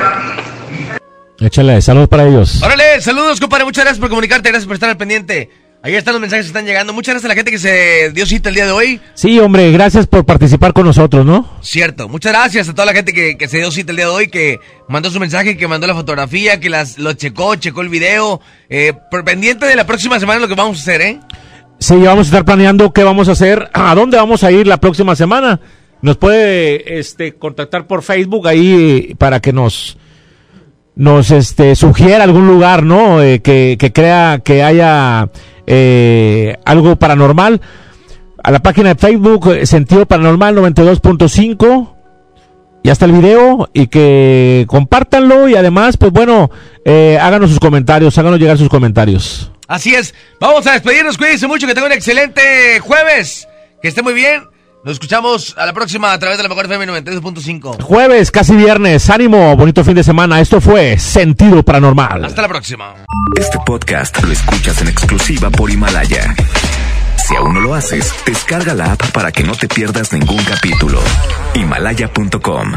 [SPEAKER 5] Échale, saludos para ellos.
[SPEAKER 4] Órale, saludos, compadre. Muchas gracias por comunicarte, gracias por estar al pendiente. Ahí están los mensajes que están llegando. Muchas gracias a la gente que se dio cita el día de hoy.
[SPEAKER 5] Sí, hombre, gracias por participar con nosotros, ¿no?
[SPEAKER 4] Cierto, muchas gracias a toda la gente que, que se dio cita el día de hoy, que mandó su mensaje, que mandó la fotografía, que las, lo checó, checó el video. Eh, por pendiente de la próxima semana lo que vamos a hacer, ¿eh?
[SPEAKER 5] Sí, vamos a estar planeando qué vamos a hacer, a dónde vamos a ir la próxima semana. Nos puede este, contactar por Facebook ahí para que nos nos este sugiera algún lugar, ¿no? Eh, que, que crea que haya eh, algo paranormal. A la página de Facebook eh, Sentido Paranormal 92.5 ya está el video y que compártanlo y además, pues bueno, eh, háganos sus comentarios, háganos llegar sus comentarios.
[SPEAKER 4] Así es. Vamos a despedirnos. Cuídense mucho. Que tengan un excelente jueves. Que esté muy bien. Nos escuchamos a la próxima a través de la mejor FM 92.5.
[SPEAKER 5] Jueves, casi viernes, ánimo, bonito fin de semana. Esto fue Sentido Paranormal.
[SPEAKER 4] Hasta la próxima.
[SPEAKER 57] Este podcast lo escuchas en exclusiva por Himalaya. Si aún no lo haces, descarga la app para que no te pierdas ningún capítulo. Himalaya.com